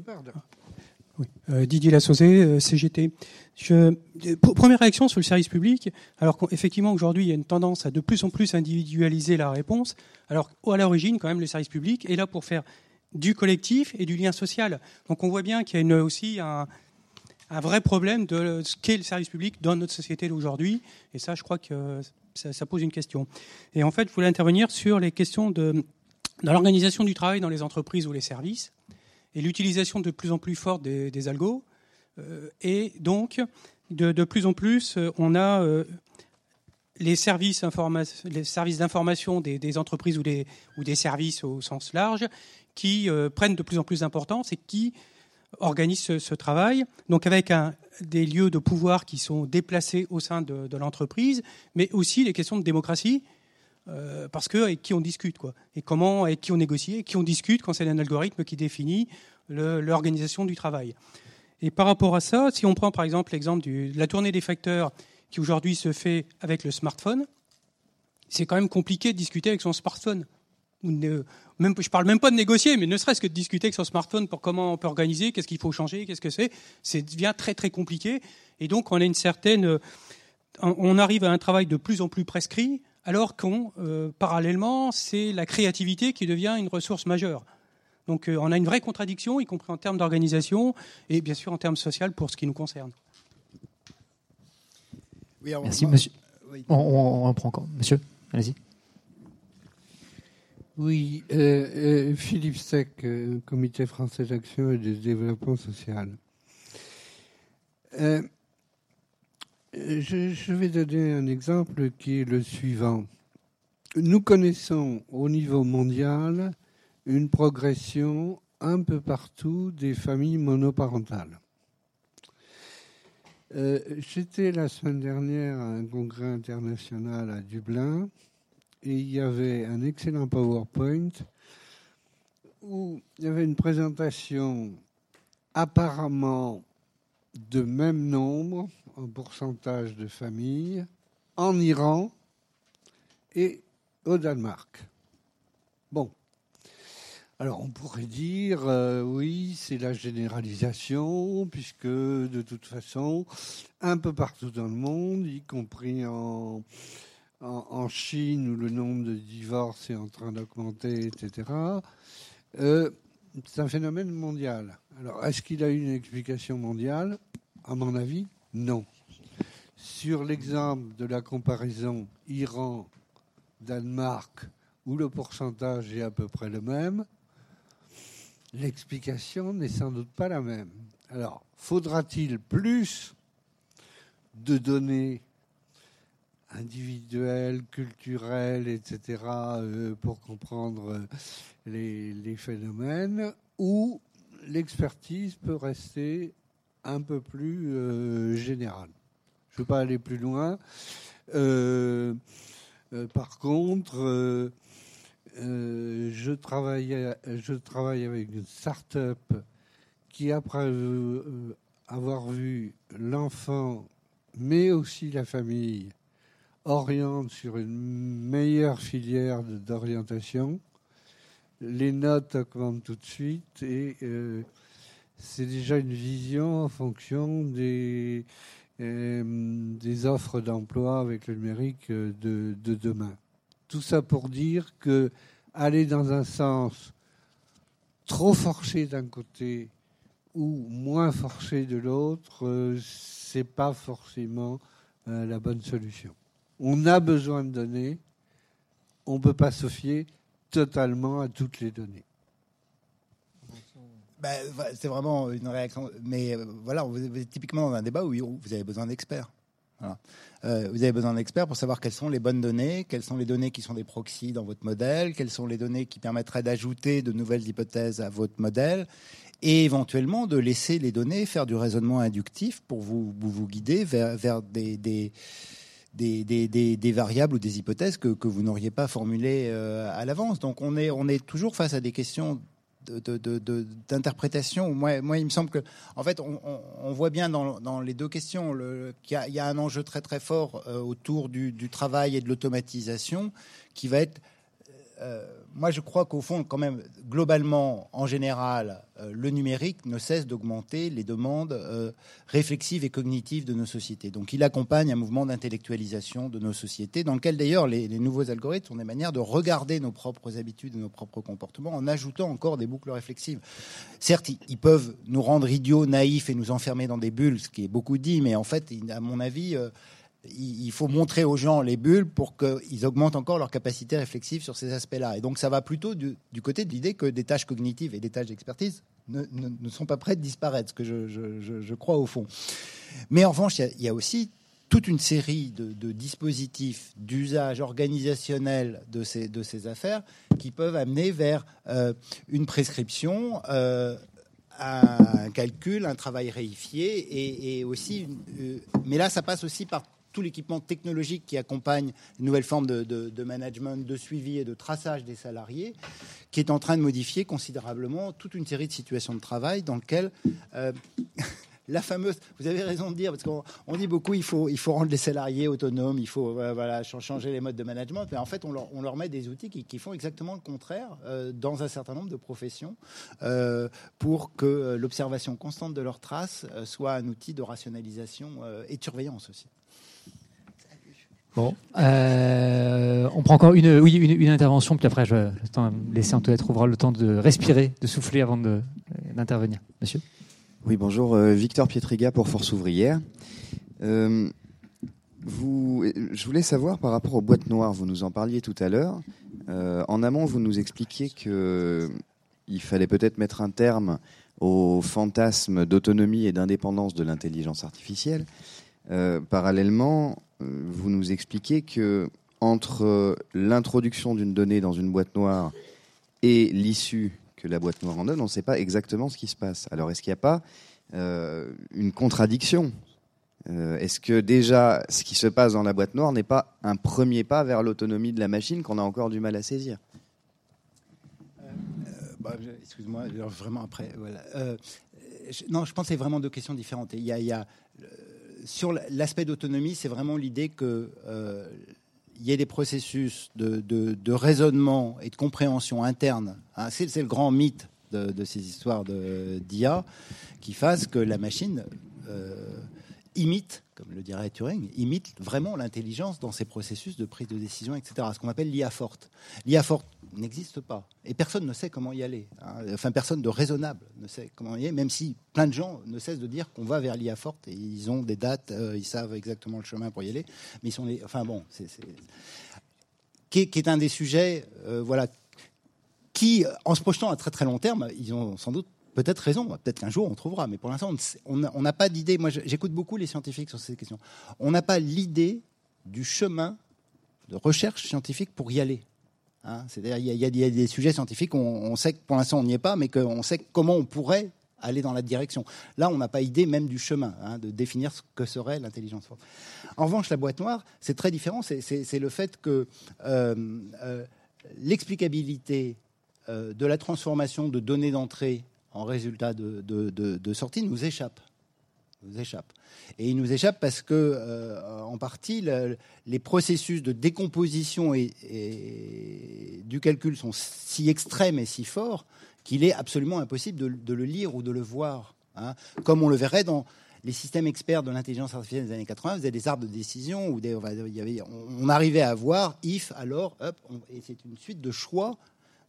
pardon. Oui. Euh, Didier Lassauzé, euh, CGT. Je, euh, pour- première réaction sur le service public. Alors qu'effectivement aujourd'hui il y a une tendance à de plus en plus individualiser la réponse. Alors à l'origine quand même le service public est là pour faire du collectif et du lien social. Donc on voit bien qu'il y a une, aussi un, un vrai problème de ce qu'est le service public dans notre société d'aujourd'hui. Et ça, je crois que ça, pose une question. Et en fait, je voulais intervenir sur les questions de l'organisation du travail dans les entreprises ou les services et l'utilisation de plus en plus forte des, algos. Euh, et donc, de, plus en plus, euh, on a euh, les services, d'information des, entreprises ou des, services au sens large qui prennent de plus en plus d'importance et qui organisent ce, travail. Donc, avec des lieux de pouvoir qui sont déplacés au sein de, l'entreprise, mais aussi les questions de démocratie euh, parce que avec qui on discute, quoi. Et comment, avec qui on négocie, avec qui on discute quand c'est un algorithme qui définit l'organisation du travail. Et par rapport à ça, si on prend par exemple l'exemple de la tournée des facteurs qui aujourd'hui se fait avec le smartphone, c'est quand même compliqué de discuter avec son smartphone. Ne, même, je parle même pas de négocier, mais ne serait-ce que de discuter avec son smartphone pour comment on peut organiser, qu'est-ce qu'il faut changer, qu'est-ce que c'est, c'est devient très très compliqué. Et donc on a une certaine, on arrive à un travail de plus en plus prescrit, alors qu'on, euh, parallèlement, c'est la créativité qui devient une ressource majeure. Donc euh, on a une vraie contradiction, y compris en termes d'organisation et bien sûr en termes sociaux pour ce qui nous concerne. Oui, alors, Merci, moi, monsieur. Oui. On, on, on, prend encore. Monsieur, allez-y. Oui, euh, euh, Philippe Sec, Comité français d'action et de développement social. Euh, je, vais donner un exemple qui est le suivant. Nous connaissons au niveau mondial une progression un peu partout des familles monoparentales. Euh, J'étais la semaine dernière à un congrès international à Dublin et il y avait un excellent PowerPoint où il y avait une présentation apparemment de même nombre en pourcentage de familles en Iran et au Danemark. Bon. Alors on pourrait dire, euh, oui, c'est la généralisation, puisque de toute façon, un peu partout dans le monde, y compris en, en, Chine, où le nombre de divorces est en train d'augmenter, etc., euh, c'est un phénomène mondial. Alors, est-ce qu'il a une explication mondiale? À mon avis, non. Sur l'exemple de la comparaison Iran-Danemark, où le pourcentage est à peu près le même, l'explication n'est sans doute pas la même. Alors, faudra-t-il plus de données individuelles, culturelles, etc., euh, pour comprendre les, les phénomènes, ou l'expertise peut rester un peu plus euh, générale. Je ne veux pas aller plus loin. Euh, euh, par contre, euh, euh, je, travaille, je travaille avec une start-up qui, après euh, euh, avoir vu l'enfant, mais aussi la famille, oriente sur une meilleure filière d'orientation. Les notes augmentent tout de suite et euh, c'est déjà une vision en fonction des, euh, offres d'emploi avec le numérique euh, de, de demain. Tout ça pour dire que aller dans un sens trop forcé d'un côté ou moins forcé de l'autre, euh, c'est pas forcément la bonne solution. On a besoin de données, on ne peut pas se fier totalement à toutes les données. Va- c'est vraiment une réaction. Mais euh, voilà, vous êtes typiquement dans un débat où vous avez besoin d'experts. Euh, vous avez besoin d'experts pour savoir quelles sont les bonnes données, quelles sont les données qui sont des proxys dans votre modèle, quelles sont les données qui permettraient d'ajouter de nouvelles hypothèses à votre modèle, et éventuellement de laisser les données faire du raisonnement inductif pour vous guider vers, des, des, variables ou des hypothèses que, vous n'auriez pas formulées euh, à l'avance. Donc on est, on est toujours face à des questions d'interprétation. Moi, moi, il me semble que, en fait, on, voit bien dans, les deux questions qu'il y, a- un enjeu très très fort euh, autour du, du travail et de l'automatisation qui va être. euh, moi, je crois qu'au fond, quand même, globalement, en général, euh, le numérique ne cesse d'augmenter les demandes euh, réflexives et cognitives de nos sociétés. Donc, il accompagne un mouvement d'intellectualisation de nos sociétés, dans lequel d'ailleurs les, nouveaux algorithmes sont des manières de regarder nos propres habitudes et nos propres comportements en ajoutant encore des boucles réflexives. Certes, ils- peuvent nous rendre idiots, naïfs et nous enfermer dans des bulles, ce qui est beaucoup dit, mais en fait, à mon avis, euh, il faut montrer aux gens les bulles pour qu'ils augmentent encore leur capacité réflexive sur ces aspects-là. Et donc, ça va plutôt du, côté de l'idée que des tâches cognitives et des tâches d'expertise ne, ne- sont pas prêtes de disparaître, ce que je, je- crois au fond. Mais en revanche, il y a- aussi toute une série de, de dispositifs d'usage organisationnel de ces, de ces affaires qui peuvent amener vers euh, une prescription. euh, un calcul, un travail réifié et, et aussi, euh, mais là, ça passe aussi par tout l'équipement technologique qui accompagne une nouvelle forme de, management, de suivi et de traçage des salariés, qui est en train de modifier considérablement toute une série de situations de travail dans lesquelles euh, la fameuse, vous avez raison de dire, parce qu'on on dit beaucoup, il faut, il faut rendre les salariés autonomes, il faut euh, voilà, ch- changer les modes de management, mais en fait, on leur, on leur met des outils qui, font exactement le contraire euh, dans un certain nombre de professions pour que l'observation constante de leurs traces soit un outil de rationalisation et de surveillance aussi. Bon, euh, on prend encore une, oui, une, une intervention, puis après je vais laisser Antoinette Rouvrol le temps de respirer, de souffler avant de- d'intervenir. Monsieur Oui, bonjour, euh, Victor Pietriga pour Force ouvrière. Euh, vous, je voulais savoir par rapport aux boîtes noires, vous nous en parliez tout à l'heure. Euh, en amont, vous nous expliquiez que il fallait peut-être mettre un terme au fantasme d'autonomie et d'indépendance de l'intelligence artificielle. Euh, parallèlement, euh, vous nous expliquez que entre l'introduction d'une donnée dans une boîte noire et l'issue que la boîte noire en donne, on ne sait pas exactement ce qui se passe. Alors, est-ce qu'il n'y a pas euh, une contradiction? Euh, Est-ce que déjà, ce qui se passe dans la boîte noire n'est pas un premier pas vers l'autonomie de la machine qu'on a encore du mal à saisir? Bah, Excuse-moi, vraiment après. Euh, non, je pense que c'est vraiment deux questions différentes. Il y a, euh, sur l'aspect d'autonomie, c'est vraiment l'idée que euh, il y ait des processus de, raisonnement et de compréhension interne. hein. c'est le grand mythe de, ces histoires d'IA qui fassent que la machine euh, imite, comme le dirait Turing, imite vraiment l'intelligence dans ses processus de prise de décision, etc. Ce qu'on appelle l'IA forte. L'IA forte n'existe pas. Et personne ne sait comment y aller. hein. Enfin, personne de raisonnable ne sait comment y aller, même si plein de gens ne cessent de dire qu'on va vers l'IA forte et ils ont des dates, euh, ils savent exactement le chemin pour y aller. Mais ils sont les... Enfin bon, c'est... Qui, est, un des sujets, euh, voilà, qui, en se projetant à très très long terme, ils ont sans doute peut-être raison, peut-être qu'un jour on trouvera, mais pour l'instant on n'a pas d'idée. Moi j'écoute beaucoup les scientifiques sur ces questions. On n'a pas l'idée du chemin de recherche scientifique pour y aller. Hein. C'est-à-dire il y, a des sujets scientifiques, on, on sait que pour l'instant on n'y est pas, mais qu'on sait comment on pourrait aller dans la direction. Là, on n'a pas idée même du chemin, hein, de définir ce que serait l'intelligence. En revanche, la boîte noire, c'est très différent. C'est le fait que euh, euh, l'explicabilité euh, de la transformation de données d'entrée en résultat de, sortie nous échappe. Nous échappe. Et il nous échappe parce que, en partie, les processus de décomposition et, du calcul sont si extrêmes et si forts qu'il est absolument impossible de, le lire ou de le voir. Hein. Comme on le verrait dans les systèmes experts de l'intelligence artificielle des années 80, vous avez des arbres de décision où avait, on, arrivait à voir if, alors, up, et c'est une suite de choix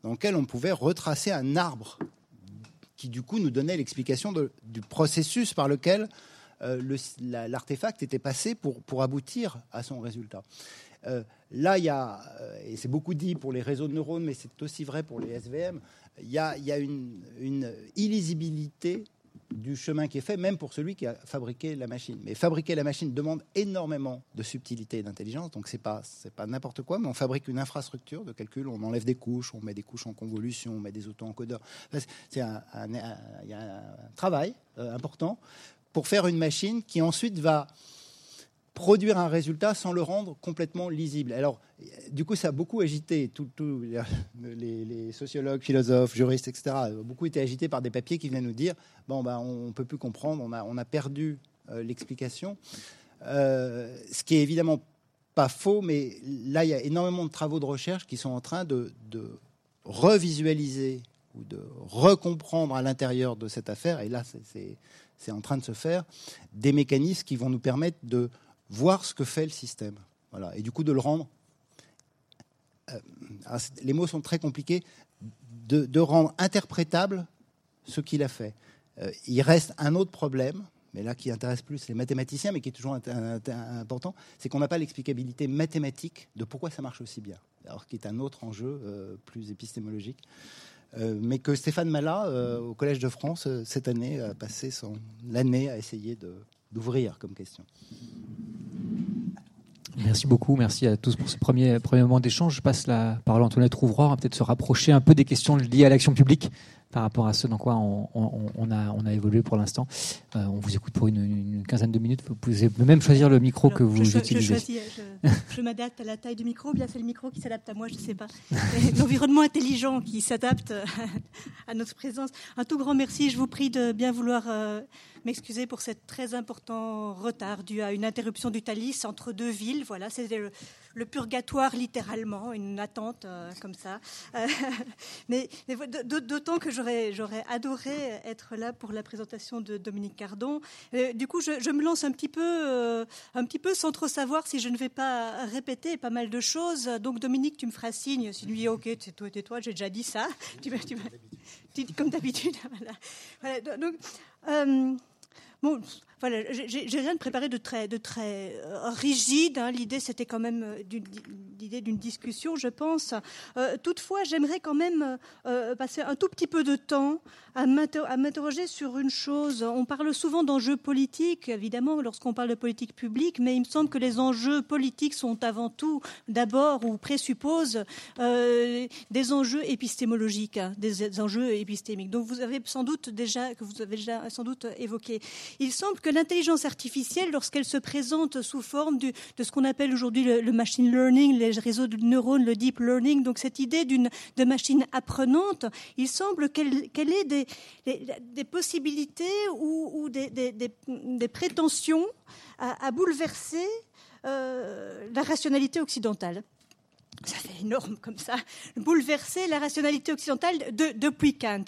dans lequel on pouvait retracer un arbre qui du coup nous donnait l'explication du processus par lequel euh, l'artefact était passé pour, pour aboutir à son résultat. Euh, là, il y a, euh, et c'est beaucoup dit pour les réseaux de neurones, mais c'est aussi vrai pour les SVM, il y a, une, illisibilité du chemin qui est fait, même pour celui qui a fabriqué la machine. Mais fabriquer la machine demande énormément de subtilité et d'intelligence, donc c'est pas pas n'importe quoi, mais on fabrique une infrastructure de calcul, on enlève des couches, on met des couches en convolution, on met des auto-encodeurs. C'est un, y a un travail euh, important pour faire une machine qui ensuite va produire un résultat sans le rendre complètement lisible. Alors, du coup, ça a beaucoup agité tous les, sociologues, philosophes, juristes, etc. Beaucoup été agité par des papiers qui venaient nous dire bon, ben, on ne peut plus comprendre, on a, on a perdu euh, l'explication. Euh, ce qui est évidemment pas faux, mais là, il y a énormément de travaux de recherche qui sont en train de, de revisualiser ou de recomprendre à l'intérieur de cette affaire, et là, c'est en train de se faire, des mécanismes qui vont nous permettre de voir ce que fait le système. Voilà. Et du coup, de le rendre. Euh, les mots sont très compliqués. De, rendre interprétable ce qu'il a fait. Euh, il reste un autre problème, mais là qui intéresse plus les mathématiciens, mais qui est toujours important, c'est qu'on n'a pas l'explicabilité mathématique de pourquoi ça marche aussi bien. Alors, qui est un autre enjeu euh, plus épistémologique. mais que Stéphane Malat, au Collège de France, cette année, a passé son année à essayer d'ouvrir comme question. Merci beaucoup, merci à tous pour ce premier, premier moment d'échange. Je passe la parole à Antoinette Rouvroy, va peut-être se rapprocher un peu des questions liées à l'action publique par rapport à ce dans quoi on, a, on a évolué pour l'instant. Euh, on vous écoute pour une, quinzaine de minutes. Vous pouvez même choisir le micro que vous je, utilisez. Je, je, m'adapte à la taille du micro, bien c'est le micro qui s'adapte à moi, je ne sais pas. L'environnement intelligent qui s'adapte à notre présence. Un tout grand merci. Je vous prie de bien vouloir euh, m'excuser pour ce très important retard dû à une interruption du Thalys entre deux villes. Voilà, c'est le, purgatoire littéralement, une attente euh, comme ça. mais, d'autant que j'aurais, adoré être là pour la présentation de Dominique Cardon. Euh, du coup, je, me lance un petit peu, euh, un petit peu sans trop savoir si je ne vais pas répéter pas mal de choses. Donc, Dominique, tu me feras signe. Si tu dis OK, tais-toi, tais-toi, j'ai déjà dit ça. Tu, tu, comme d'habitude. Voilà. Donc, euh, bon, voilà, j'ai rien de préparé de très, euh, rigide. Hein. L'idée, c'était quand même euh, l'idée d'une discussion, je pense. Euh, toutefois, j'aimerais quand même passer un tout petit peu de temps à m'interroger sur une chose. On parle souvent d'enjeux politiques, évidemment, lorsqu'on parle de politique publique, mais il me semble que les enjeux politiques sont avant tout, d'abord, ou présupposent des enjeux épistémologiques, hein, des enjeux épistémiques. Donc, vous avez sans doute déjà, que vous avez sans doute évoqué. Il semble que l'intelligence artificielle, lorsqu'elle se présente sous forme de ce qu'on appelle aujourd'hui le, machine learning, les réseaux de neurones, le deep learning, donc cette idée d'une de machine apprenante, il semble qu'elle ait des, possibilités ou, des, prétentions à, bouleverser euh, la rationalité occidentale. Ça fait énorme comme ça, bouleverser la rationalité occidentale de, depuis Kant.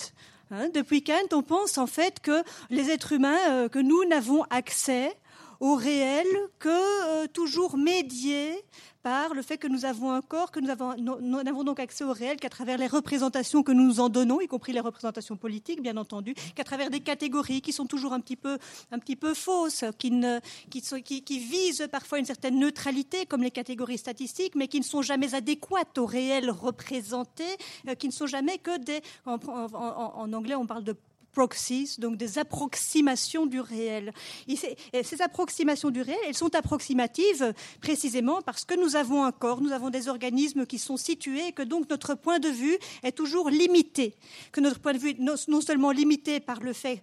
Hein, depuis Kant, on pense en fait que les êtres humains, euh, que nous n'avons accès au réel que toujours médié par le fait que nous avons un corps, que nous avons, nous n'avons donc accès au réel qu'à travers les représentations que nous en donnons, y compris les représentations politiques, bien entendu, qu'à travers des catégories qui sont toujours un petit peu, un petit peu fausses, qui, ne, qui, qui, qui visent parfois une certaine neutralité, comme les catégories statistiques, mais qui ne sont jamais adéquates au réel représenté, euh, qui ne sont jamais que des. En anglais, on parle de proxies, donc des approximations du réel. Et ces approximations du réel, elles sont approximatives précisément parce que nous avons un corps, nous avons des organismes qui sont situés, et que donc notre point de vue est toujours limité, que notre point de vue est non seulement limité par le fait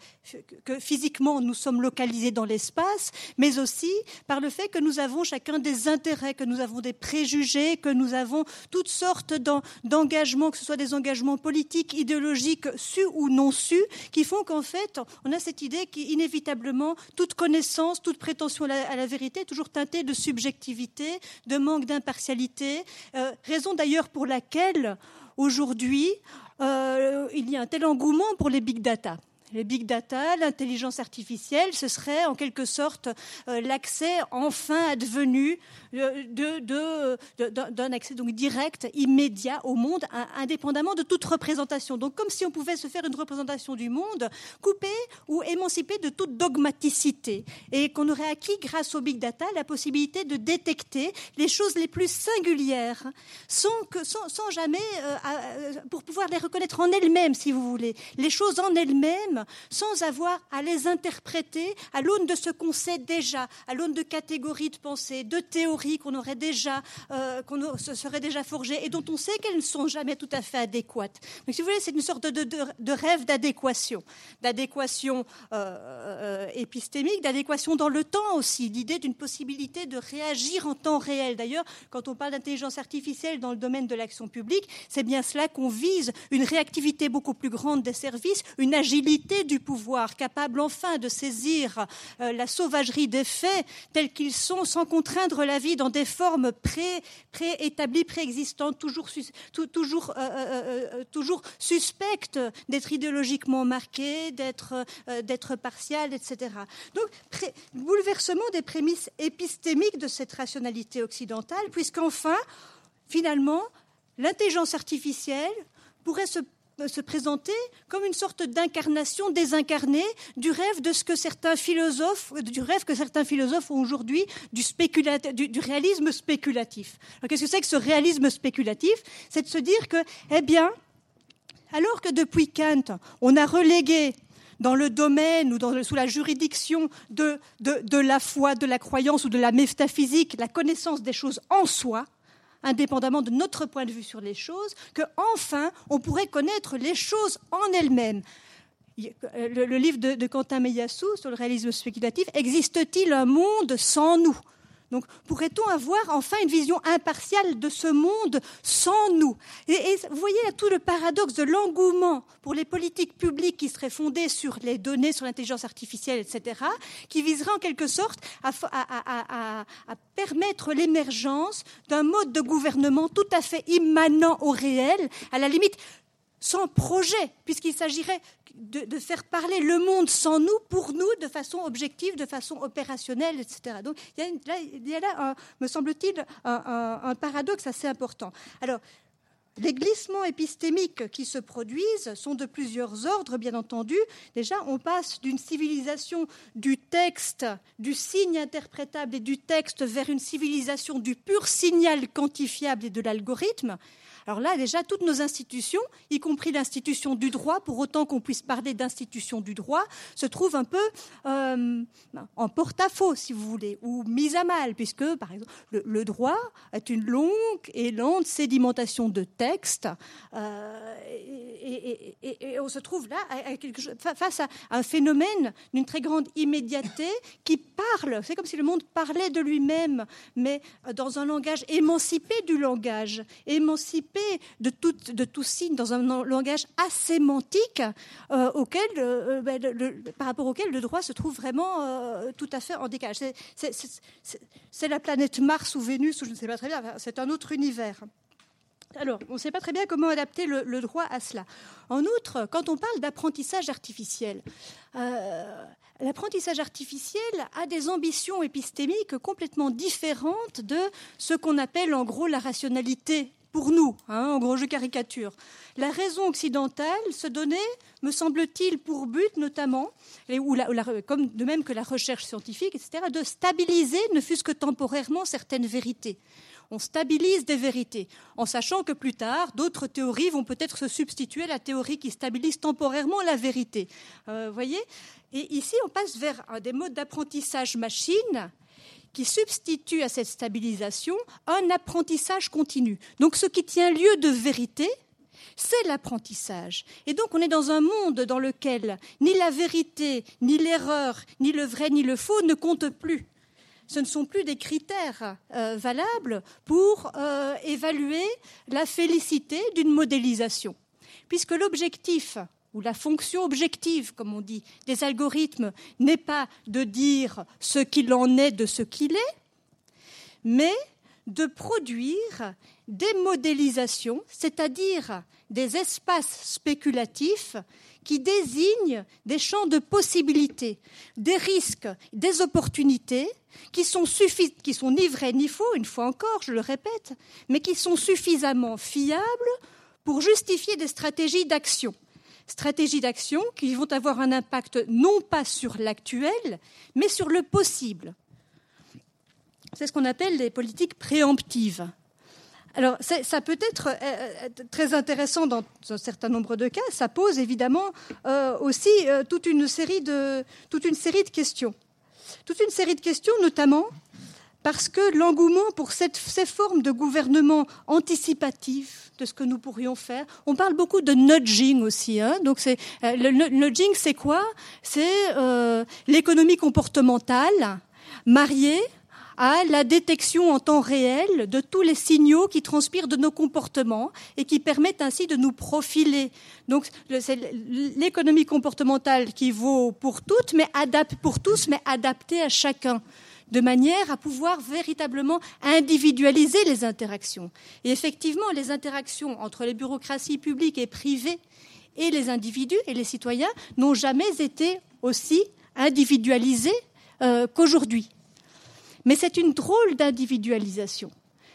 que physiquement nous sommes localisés dans l'espace, mais aussi par le fait que nous avons chacun des intérêts, que nous avons des préjugés, que nous avons toutes sortes d'engagements, que ce soit des engagements politiques, idéologiques, sus ou non sus, qui font qu'en fait, on a cette idée qu'inévitablement, toute connaissance, toute prétention à la, vérité est toujours teintée de subjectivité, de manque d'impartialité, euh, raison d'ailleurs pour laquelle, aujourd'hui, euh, il y a un tel engouement pour les big data les big data, l'intelligence artificielle, ce serait en quelque sorte euh, l'accès enfin advenu d'un de, accès donc direct, immédiat au monde, indépendamment de toute représentation. Donc comme si on pouvait se faire une représentation du monde coupée ou émancipée de toute dogmaticité, et qu'on aurait acquis grâce au big data la possibilité de détecter les choses les plus singulières, sans, sans, jamais, euh, euh, pour pouvoir les reconnaître en elles-mêmes, si vous voulez, les choses en elles-mêmes sans avoir à les interpréter à l'aune de ce qu'on sait déjà, à l'aune de catégories de pensée, de théories qu'on aurait déjà, euh, qu'on se serait déjà forgées et dont on sait qu'elles ne sont jamais tout à fait adéquates. Donc, si vous voulez, c'est une sorte de, rêve d'adéquation, d'adéquation euh, euh, épistémique, d'adéquation dans le temps aussi, l'idée d'une possibilité de réagir en temps réel. D'ailleurs, quand on parle d'intelligence artificielle dans le domaine de l'action publique, c'est bien cela qu'on vise, une réactivité beaucoup plus grande des services, une agilité du pouvoir, capable enfin de saisir euh, la sauvagerie des faits tels qu'ils sont, sans contraindre la vie dans des formes préétablies, préexistantes, toujours, toujours, euh, euh, toujours suspectes d'être idéologiquement marquées, d'être d'être partiales, etc. Donc, bouleversement des prémices épistémiques de cette rationalité occidentale, puisqu'enfin, finalement, l'intelligence artificielle pourrait se se présenter comme une sorte d'incarnation désincarnée du rêve de ce que certains philosophes, du rêve que certains philosophes ont aujourd'hui du, réalisme spéculatif. qu'est-ce que c'est que ce réalisme spéculatif? C'est de se dire que, eh bien, alors que depuis Kant, on a relégué dans le domaine ou dans sous la juridiction de la foi, de la croyance ou de la métaphysique, la connaissance des choses en soi, indépendamment de notre point de vue sur les choses, que enfin on pourrait connaître les choses en elles-mêmes. Le, livre de, Quentin Meillassoux sur le réalisme spéculatif, existe-t-il un monde sans nous? Donc, pourrait-on avoir enfin une vision impartiale de ce monde sans nous et, voyez tout le paradoxe de l'engouement pour les politiques publiques qui seraient fondées sur les données, sur l'intelligence artificielle, etc., qui viserait en quelque sorte à permettre l'émergence d'un mode de gouvernement tout à fait immanent au réel, à la limite sans projet, puisqu'il s'agirait de, faire parler le monde sans nous, pour nous, de façon objective, de façon opérationnelle, etc. Donc il y a, là, me semble-t-il, un, paradoxe assez important. Alors, les glissements épistémiques qui se produisent sont de plusieurs ordres, bien entendu. Déjà, on passe d'une civilisation du texte, du signe interprétable et du texte vers une civilisation du pur signal quantifiable et de l'algorithme. Alors là, déjà, toutes nos institutions, y compris l'institution du droit, pour autant qu'on puisse parler d'institution du droit, se trouvent un peu euh, en porte-à-faux, si vous voulez, ou mises à mal, puisque, par exemple, le, droit est une longue et lente sédimentation de textes, euh, et, on se trouve là face à un phénomène d'une très grande immédiateté qui parle. C'est comme si le monde parlait de lui-même, mais dans un langage émancipé du langage, émancipé de tout, de tout signe dans un langage asémantique euh, auquel, euh, ben, par rapport auquel le droit se trouve vraiment euh, tout à fait en décalage. C'est la planète Mars ou Vénus, ou je ne sais pas très bien, c'est un autre univers. Alors, on ne sait pas très bien comment adapter le, droit à cela. En outre, quand on parle d'apprentissage artificiel, la l'apprentissage artificiel a des ambitions épistémiques complètement différentes de ce qu'on appelle en gros la rationalité pour nous, hein, en gros je caricature. La raison occidentale se donnait, me semble-t-il, pour but notamment, ou comme de même que la recherche scientifique, etc., de stabiliser, ne fût-ce que temporairement, certaines vérités on stabilise des vérités, en sachant que plus tard, d'autres théories vont peut-être se substituer à la théorie qui stabilise temporairement la vérité. Euh, voyez? Et ici, on passe vers des modes d'apprentissage machine qui substituent à cette stabilisation un apprentissage continu. Donc ce qui tient lieu de vérité, c'est l'apprentissage. Et donc on est dans un monde dans lequel ni la vérité, ni l'erreur, ni le vrai, ni le faux ne comptent plus ce ne sont plus des critères euh, valables pour euh, évaluer la félicité d'une modélisation, puisque l'objectif ou la fonction objective, comme on dit, des algorithmes n'est pas de dire ce qu'il en est de ce qu'il est, mais de produire des modélisations, c'est-à-dire des espaces spéculatifs qui désignent des champs de possibilités, des risques, des opportunités qui sont, qui sont ni vrais ni faux, une fois encore, je le répète, mais qui sont suffisamment fiables pour justifier des stratégies d'action. Stratégies d'action qui vont avoir un impact non pas sur l'actuel, mais sur le possible. C'est ce qu'on appelle les politiques préemptives. Alors, ça peut être euh, euh, très intéressant dans un certain nombre de cas. Ça pose évidemment euh, aussi toute, une série de, toute une série de questions. Toute une série de questions, notamment parce que l'engouement pour ces formes de gouvernement anticipatif de ce que nous pourrions faire, on parle beaucoup de nudging aussi. Hein. Donc, c'est, le, nudging, c'est quoi? C'est l'économie comportementale mariée à la détection en temps réel de tous les signaux qui transpirent de nos comportements et qui permettent ainsi de nous profiler. Donc c'est l'économie comportementale qui vaut pour toutes, mais adapte pour tous, mais adaptée à chacun de manière à pouvoir véritablement individualiser les interactions. Et effectivement, les interactions entre les bureaucraties publiques et privées et les individus et les citoyens n'ont jamais été aussi individualisées euh, qu'aujourd'hui. Mais c'est une drôle d'individualisation.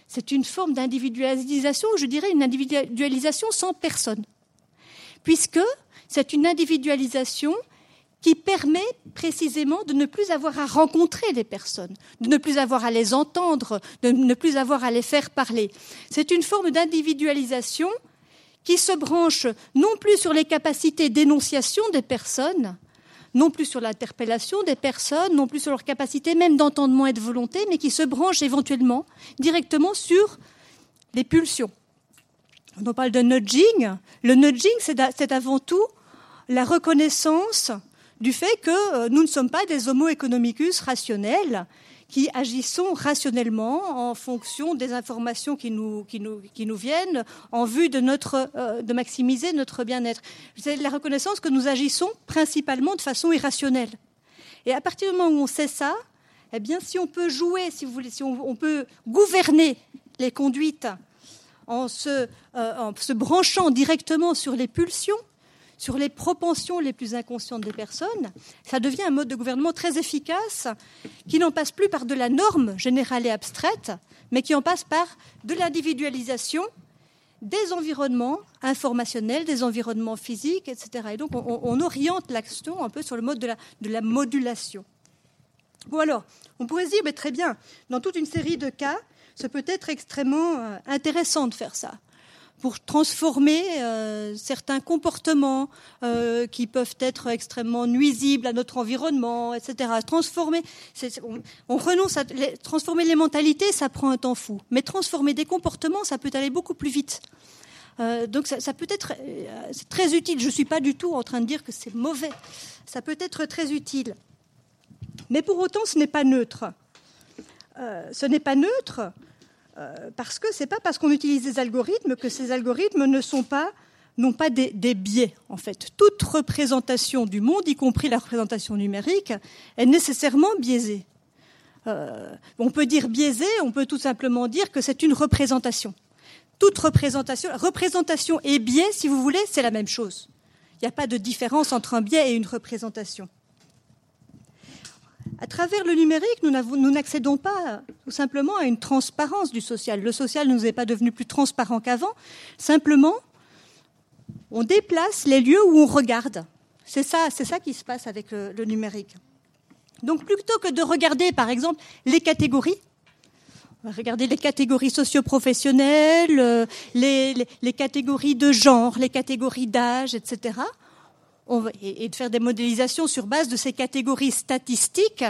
C'est une forme d'individualisation, je dirais une individualisation sans personne. Puisque c'est une individualisation qui permet précisément de ne plus avoir à rencontrer les personnes, de ne plus avoir à les entendre, de ne plus avoir à les faire parler. C'est une forme d'individualisation qui se branche non plus sur les capacités d'énonciation des personnes, non plus sur l'interpellation des personnes, non plus sur leur capacité même d'entendement et de volonté, mais qui se branche éventuellement directement sur les pulsions. On parle de nudging. Le nudging, c'est avant tout la reconnaissance du fait que euh, nous ne sommes pas des homo economicus rationnels qui agissons rationnellement en fonction des informations qui nous, viennent en vue euh, de maximiser notre bien-être. C'est la reconnaissance que nous agissons principalement de façon irrationnelle. Et à partir du moment où on sait ça, eh bien, si on peut jouer, si vous voulez, si on, peut gouverner les conduites euh, en se branchant directement sur les pulsions, sur les propensions les plus inconscientes des personnes, ça devient un mode de gouvernement très efficace qui n'en passe plus par de la norme générale et abstraite, mais qui en passe par de l'individualisation des environnements informationnels, des environnements physiques, etc. Et donc on, oriente l'action un peu sur le mode de la, modulation. Bon alors, on pourrait se dire, mais très bien, dans toute une série de cas, ce peut être extrêmement euh, intéressant de faire ça pour transformer euh, certains comportements euh, qui peuvent être extrêmement nuisibles à notre environnement, etc. Transformer, on, renonce à transformer les mentalités, ça prend un temps fou. Mais transformer des comportements, ça peut aller beaucoup plus vite. Euh, donc ça, peut être très utile. Je ne suis pas du tout en train de dire que c'est mauvais. Ça peut être très utile. Mais pour autant, ce n'est pas neutre. ce n'est pas neutre euh, parce que ce n'est pas parce qu'on utilise des algorithmes que ces algorithmes ne sont pas n'ont pas des, biais, en fait. Toute représentation du monde, y compris la représentation numérique, est nécessairement biaisée. Euh, on peut dire biaisée, on peut tout simplement dire que c'est une représentation. Toute représentation, représentation et biais, si vous voulez, c'est la même chose. Il n'y a pas de différence entre un biais et une représentation. À travers le numérique, nous n'accédons pas tout simplement à une transparence du social. Le social ne nous est pas devenu plus transparent qu'avant. Simplement, on déplace les lieux où on regarde. C'est ça, qui se passe avec le, numérique. Donc, plutôt que de regarder, par exemple, les catégories, regarder les catégories socioprofessionnelles, euh, les, catégories de genre, les catégories d'âge, etc et de faire des modélisations sur base de ces catégories statistiques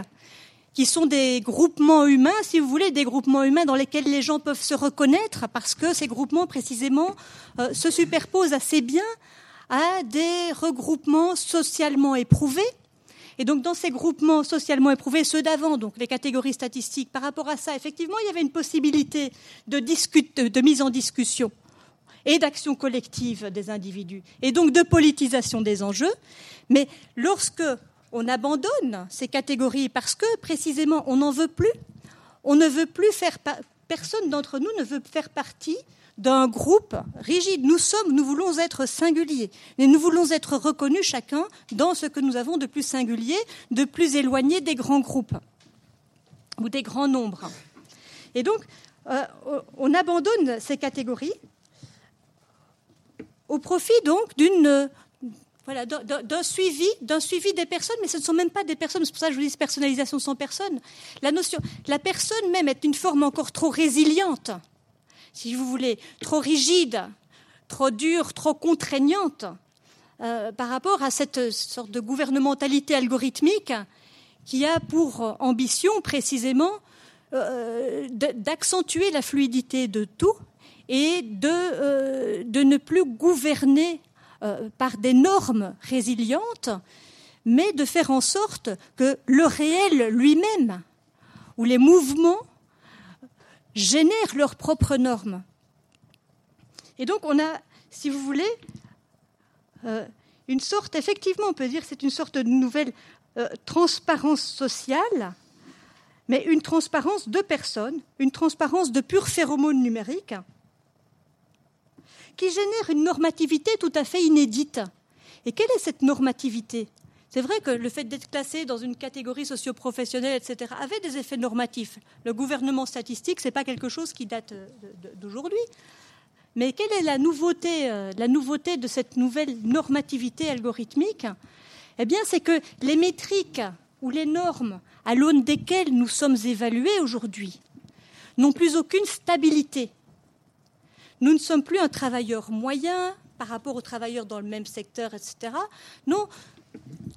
qui sont des groupements humains, si vous voulez, des groupements humains dans lesquels les gens peuvent se reconnaître, parce que ces groupements, précisément, euh, se superposent assez bien à des regroupements socialement éprouvés. Et donc, dans ces groupements socialement éprouvés, ceux d'avant, donc les catégories statistiques, par rapport à ça, effectivement, il y avait une possibilité de, de mise en discussion et d'action collective des individus, et donc de politisation des enjeux. Mais lorsque on abandonne ces catégories parce que précisément on n'en veut plus, on ne veut plus faire personne d'entre nous ne veut faire partie d'un groupe rigide. Nous sommes, nous voulons être singuliers, et nous voulons être reconnus chacun dans ce que nous avons de plus singulier, de plus éloigné des grands groupes ou des grands nombres. Et donc, euh, on abandonne ces catégories au profit donc voilà, d'un suivi, d'un suivi des personnes, mais ce ne sont même pas des personnes. C'est pour ça que je vous dis personnalisation sans personne. La notion, la personne même est une forme encore trop résiliente, si vous voulez, trop rigide, trop dure, trop contraignante euh, par rapport à cette sorte de gouvernementalité algorithmique qui a pour ambition précisément euh, d'accentuer la fluidité de tout et de, euh, de ne plus gouverner euh, par des normes résilientes, mais de faire en sorte que le réel lui-même ou les mouvements génèrent leurs propres normes. Et donc on a, si vous voulez, euh, une sorte, effectivement, on peut dire que c'est une sorte de nouvelle transparence sociale, mais une transparence de personnes, une transparence de pure phéromone numérique, qui génère une normativité tout à fait inédite. Et quelle est cette normativité? C'est vrai que le fait d'être classé dans une catégorie socio-professionnelle, etc., avait des effets normatifs. Le gouvernement statistique, ce n'est pas quelque chose qui date euh, d'aujourd'hui. Mais quelle est la nouveauté, euh, la nouveauté de cette nouvelle normativité algorithmique? Eh bien, c'est que les métriques ou les normes à l'aune desquelles nous sommes évalués aujourd'hui n'ont plus aucune stabilité. Nous ne sommes plus un travailleur moyen par rapport aux travailleurs dans le même secteur, etc. Non,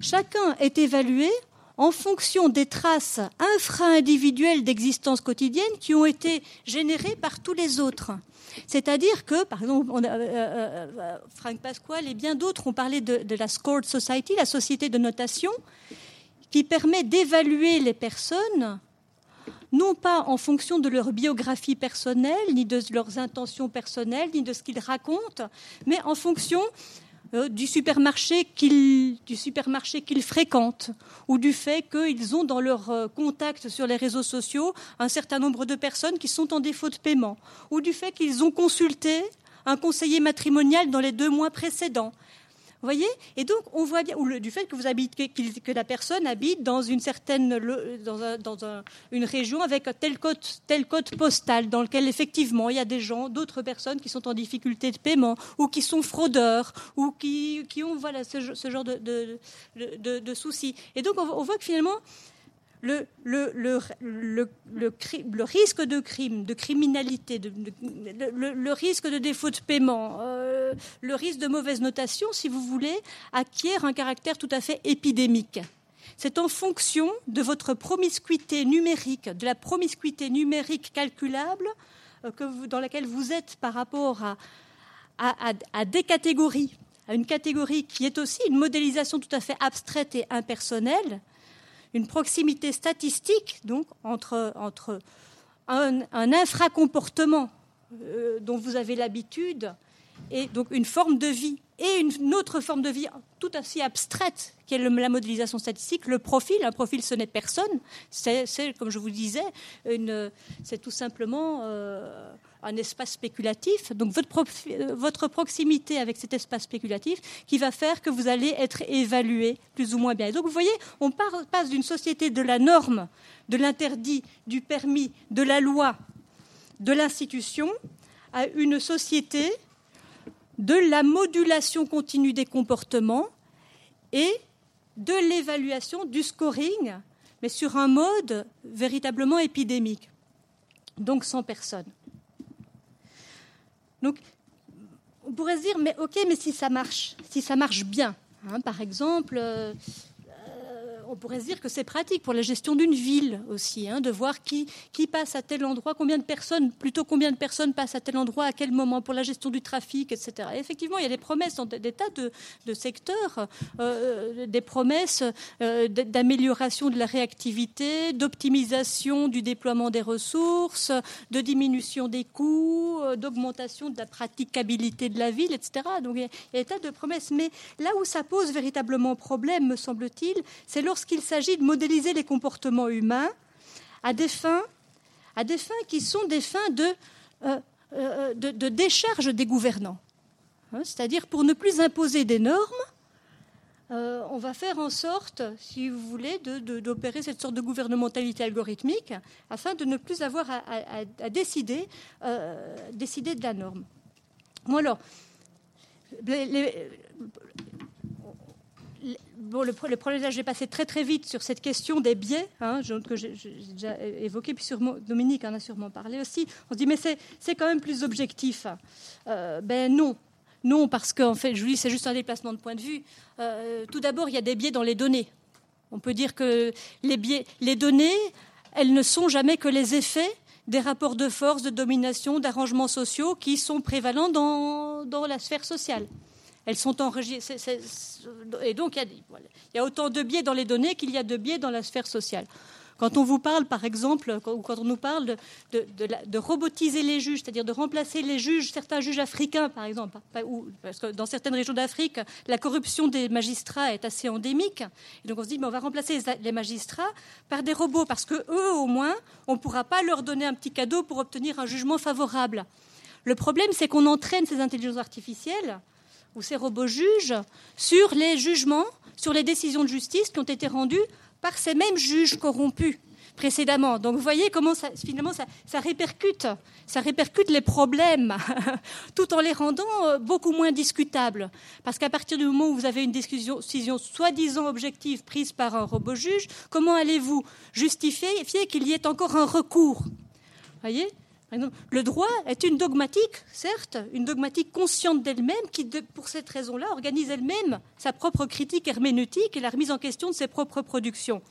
chacun est évalué en fonction des traces infra-individuelles d'existence quotidienne qui ont été générées par tous les autres. C'est-à-dire que, par exemple, euh, euh, euh, Frank Pasquale et bien d'autres ont parlé de, de la Scored Society, la société de notation, qui permet d'évaluer les personnes non pas en fonction de leur biographie personnelle, ni de leurs intentions personnelles, ni de ce qu'ils racontent, mais en fonction euh, du supermarché qu'ils fréquentent ou du fait qu'ils ont dans leur euh, contact sur les réseaux sociaux un certain nombre de personnes qui sont en défaut de paiement ou du fait qu'ils ont consulté un conseiller matrimonial dans les deux mois précédents voyez Et donc, on voit bien, ou du fait que la personne habite dans une certaine, dans, une région avec tel code, postal, dans lequel effectivement il y a des gens, d'autres personnes qui sont en difficulté de paiement, ou qui sont fraudeurs, ou qui, ont voilà ce, genre de, soucis. Et donc, on voit que finalement, le, risque de crime, de criminalité, le, risque de défaut de paiement, euh, le risque de mauvaise notation, si vous voulez, acquiert un caractère tout à fait épidémique. C'est en fonction de votre promiscuité numérique, de la promiscuité numérique calculable euh, dans laquelle vous êtes par rapport à des catégories, à une catégorie qui est aussi une modélisation tout à fait abstraite et impersonnelle, une proximité statistique donc entre, entre un, infracomportement euh, dont vous avez l'habitude et donc une forme de vie et une autre forme de vie tout aussi abstraite qu'est la modélisation statistique, le profil. Un profil, ce n'est personne. C'est, comme je vous disais, c'est tout simplement euh, un espace spéculatif. Donc votre, proximité avec cet espace spéculatif qui va faire que vous allez être évalué plus ou moins bien. Donc vous voyez, on passe d'une société de la norme, de l'interdit, du permis, de la loi, de l'institution, à une société de la modulation continue des comportements et de l'évaluation du scoring, mais sur un mode véritablement épidémique, donc sans personne. Donc, on pourrait se dire, mais ok, mais si ça marche, si ça marche bien, hein, par exemple, euh, on pourrait se dire que c'est pratique pour la gestion d'une ville aussi, hein, de voir qui, passe à tel endroit, combien de personnes, plutôt combien de personnes passent à tel endroit, à quel moment, pour la gestion du trafic, etc. effectivement, il y a des promesses dans des tas de, secteurs, euh, des promesses euh, d'amélioration de la réactivité, d'optimisation du déploiement des ressources, de diminution des coûts, euh, d'augmentation de la praticabilité de la ville, etc. Donc il y, a, des tas de promesses. Mais là où ça pose véritablement problème, me semble-t-il, c'est lorsque qu'il s'agit de modéliser les comportements humains à des fins, qui sont des fins de, euh, euh, décharge des gouvernants. Hein, c'est-à-dire pour ne plus imposer des normes, euh, on va faire en sorte, si vous voulez, d'opérer cette sorte de gouvernementalité algorithmique afin de ne plus avoir à, décider, décider de la norme. Bon alors, bon, le, problème, là, je vais passer très très vite sur cette question des biais, hein, que j'ai déjà évoqué, puis sur, Dominique en a sûrement parlé aussi. On se dit, mais c'est quand même plus objectif. Euh, ben non. Non, parce qu'en fait, je vous dis, c'est juste un déplacement de point de vue. Euh, tout d'abord, il y a des biais dans les données. On peut dire que les, biais, les données, elles ne sont jamais que les effets des rapports de force, de domination, d'arrangements sociaux qui sont prévalents dans, dans la sphère sociale. Elles sont enregistrées. Et donc, il y, a, autant de biais dans les données qu'il y a de biais dans la sphère sociale. Quand on vous parle, par exemple, quand on nous parle de, robotiser les juges, c'est-à-dire de remplacer les juges, certains juges africains, par exemple, parce que dans certaines régions d'Afrique, la corruption des magistrats est assez endémique. Et donc on se dit, mais on va remplacer les magistrats par des robots, parce que eux, au moins, on ne pourra pas leur donner un petit cadeau pour obtenir un jugement favorable. Le problème, c'est qu'on entraîne ces intelligences artificielles ou ces robots juges sur les jugements, sur les décisions de justice qui ont été rendues par ces mêmes juges corrompus précédemment. Donc vous voyez comment ça, finalement ça, répercute, les problèmes, tout en les rendant euh, beaucoup moins discutables. Parce qu'à partir du moment où vous avez une décision, décision soi-disant objective prise par un robot juge, comment allez-vous justifier qu'il y ait encore un recours? Voyez? Le droit est une dogmatique, certes, une dogmatique consciente d'elle-même qui, pour cette raison-là, organise elle-même sa propre critique herméneutique et la remise en question de ses propres productions.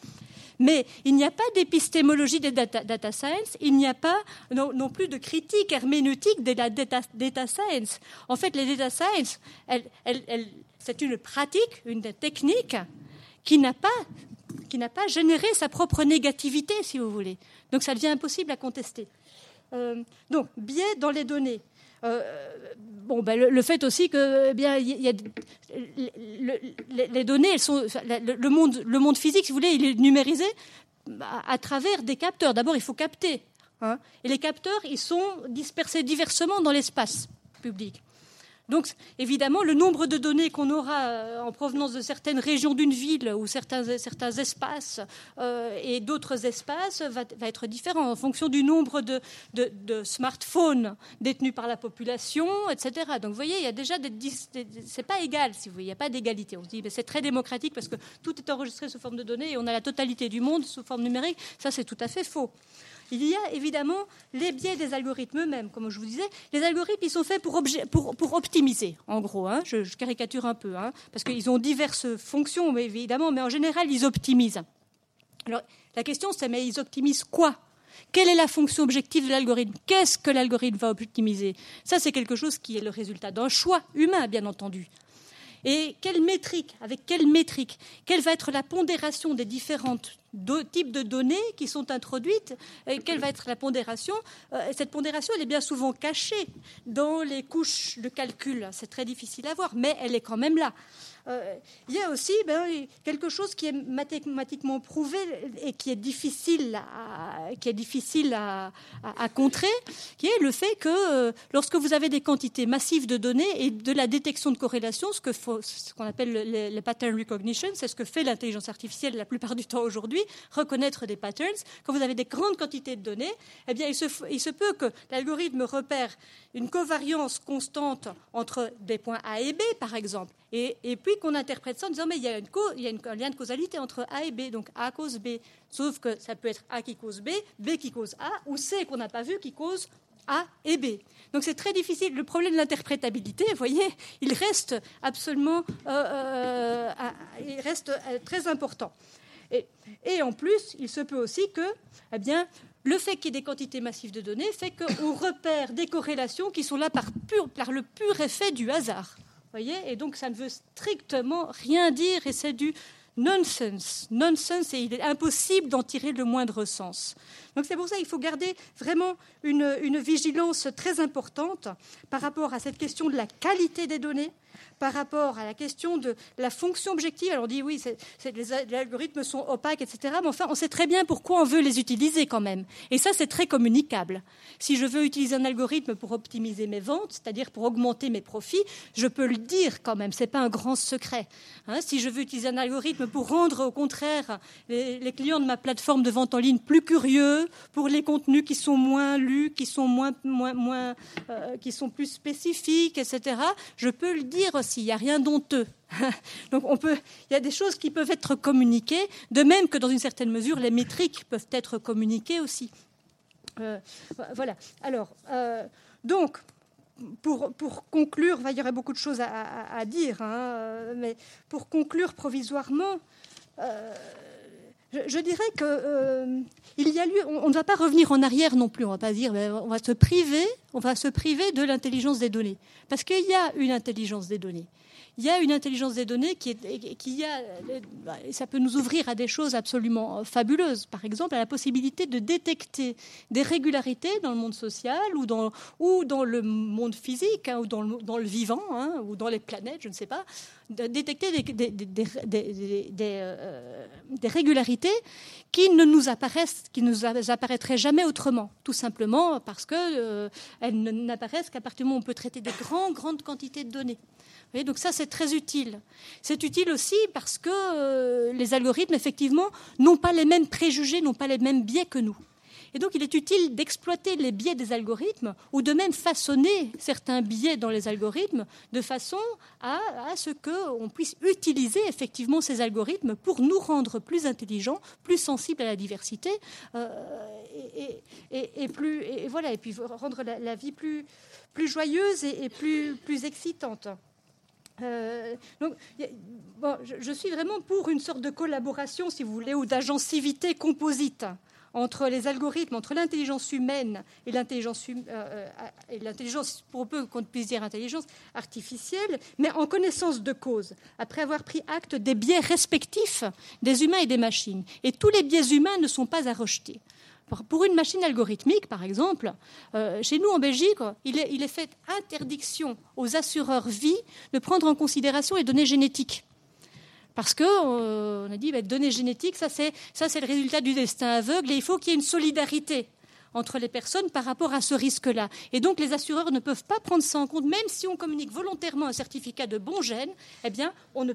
Mais il n'y a pas d'épistémologie des data, science, il n'y a pas non, plus de critique herméneutique de la data, science. En fait, les data science, c'est une pratique, une technique qui n'a pas qui n'a pas généré sa propre négativité, si vous voulez. Donc ça devient impossible à contester. Euh, donc, biais dans les données. Euh, ben, le, fait aussi que les données, sont, le, monde, le monde physique, si vous voulez, il est numérisé à, travers des capteurs. D'abord, il faut capter. Hein, et les capteurs, ils sont dispersés diversement dans l'espace public. Donc, évidemment, le nombre de données qu'on aura euh, en provenance de certaines régions d'une ville ou certains, espaces euh, et d'autres espaces va, être différent en fonction du nombre de, smartphones détenus par la population, etc. Donc, vous voyez, il y a déjà des. c'est pas égal, il n'y a pas d'égalité. On se dit, c'est très démocratique parce que tout est enregistré sous forme de données et on a la totalité du monde sous forme numérique. Ça, c'est tout à fait faux. Il y a évidemment les biais des algorithmes eux-mêmes. Comme je vous disais, les algorithmes, ils sont faits pour, optimiser, en gros. Hein. Je, caricature un peu, hein, parce qu'ils ont diverses fonctions, évidemment, mais en général, ils optimisent. Alors, la question, c'est, mais ils optimisent quoi? Quelle est la fonction objective de l'algorithme? Qu'est-ce que l'algorithme va optimiser? Ça, c'est quelque chose qui est le résultat d'un choix humain, bien entendu. Et quelle métrique? Avec quelle métrique? Quelle va être la pondération des différentes types de données qui sont introduites et quelle va être la pondération. Euh, cette pondération, elle est bien souvent cachée dans les couches de calcul. C'est très difficile à voir, mais elle est quand même là. Euh, il y a aussi ben, quelque chose qui est mathématiquement prouvé et qui est difficile à, contrer, qui est le fait que euh, lorsque vous avez des quantités massives de données et de la détection de corrélation, ce qu'on ce qu'on appelle le, pattern recognition, c'est ce que fait l'intelligence artificielle la plupart du temps aujourd'hui, reconnaître des patterns. Quand vous avez des grandes quantités de données, eh bien, il se, il se peut que l'algorithme repère une covariance constante entre des points A et B, par exemple, et, puis qu'on interprète ça en disant mais il y a, une un lien de causalité entre A et B, donc A cause B. Sauf que ça peut être A qui cause B, B qui cause A, ou C qu'on n'a pas vu qui cause A et B. Donc c'est très difficile. Le problème de l'interprétabilité, vous voyez, il reste absolument, euh, euh, il reste euh, très important. Et, en plus, il se peut aussi que, eh bien, le fait qu'il y ait des quantités massives de données fait qu'on repère des corrélations qui sont là par le pur effet du hasard voyez Et donc, ça ne veut strictement rien dire et c'est du nonsense. Nonsense et il est impossible d'en tirer le moindre sens. Donc, c'est pour ça qu'il faut garder vraiment une, une vigilance très importante par rapport à cette question de la qualité des données, par rapport à la question de la fonction objective. Alors on dit oui, les, algorithmes sont opaques, etc. Mais enfin, on sait très bien pourquoi on veut les utiliser quand même. Et ça, c'est très communicable. Si je veux utiliser un algorithme pour optimiser mes ventes, c'est-à-dire pour augmenter mes profits, je peux le dire quand même. C'est pas un grand secret. Hein. si je veux utiliser un algorithme pour rendre, au contraire, les, clients de ma plateforme de vente en ligne plus curieux, pour les contenus qui sont moins lus, qui sont moins, moins, moins euh, qui sont plus spécifiques, etc. Je peux le dire il n'y a rien d'honteux. Donc on peut, il y a des choses qui peuvent être communiquées, de même que dans une certaine mesure, les métriques peuvent être communiquées aussi. Euh, voilà. Alors, euh, donc, pour, pour, conclure, il y aurait beaucoup de choses à, dire, hein, mais pour conclure provisoirement, euh, je, dirais que on, ne va pas revenir en arrière non plus. On va pas dire, on va se priver, de l'intelligence des données, parce qu'il y a une intelligence des données il y a une intelligence des données qui, ça peut nous ouvrir à des choses absolument fabuleuses. Par exemple, à la possibilité de détecter des régularités dans le monde social ou dans, le monde physique, hein, ou dans le, dans le vivant, hein, ou dans les planètes, je ne sais pas, de détecter euh, des, régularités qui ne nous apparaissent, qui nous apparaîtraient jamais autrement, tout simplement parce qu'elles euh, n'apparaissent qu'à partir du moment où on peut traiter des grandes, grandes quantités de données donc ça, c'est très utile. C'est utile aussi parce que euh, les algorithmes, effectivement, n'ont pas les mêmes préjugés, n'ont pas les mêmes biais que nous. Et donc, il est utile d'exploiter les biais des algorithmes ou de même façonner certains biais dans les algorithmes de façon à, ce qu'on puisse utiliser effectivement ces algorithmes pour nous rendre plus intelligents, plus sensibles à la diversité euh, et, voilà, et puis rendre la, vie plus, joyeuse et, plus, excitante. Euh, donc, bon, je, suis vraiment pour une sorte de collaboration, si vous voulez, ou d'agencivité composite entre les algorithmes, entre l'intelligence humaine et l'intelligence, artificielle, mais en connaissance de cause, après avoir pris acte des biais respectifs des humains et des machines. Et tous les biais humains ne sont pas à rejeter. Pour une machine algorithmique, par exemple, euh, chez nous en Belgique, il est, il est, fait interdiction aux assureurs vie de prendre en considération les données génétiques. Parce qu'on euh, a dit, bah, données génétiques, ça c'est, le résultat du destin aveugle et il faut qu'il y ait une solidarité entre les personnes par rapport à ce risque-là. Et donc les assureurs ne peuvent pas prendre ça en compte, même si on communique volontairement un certificat de bon gène, eh bien, on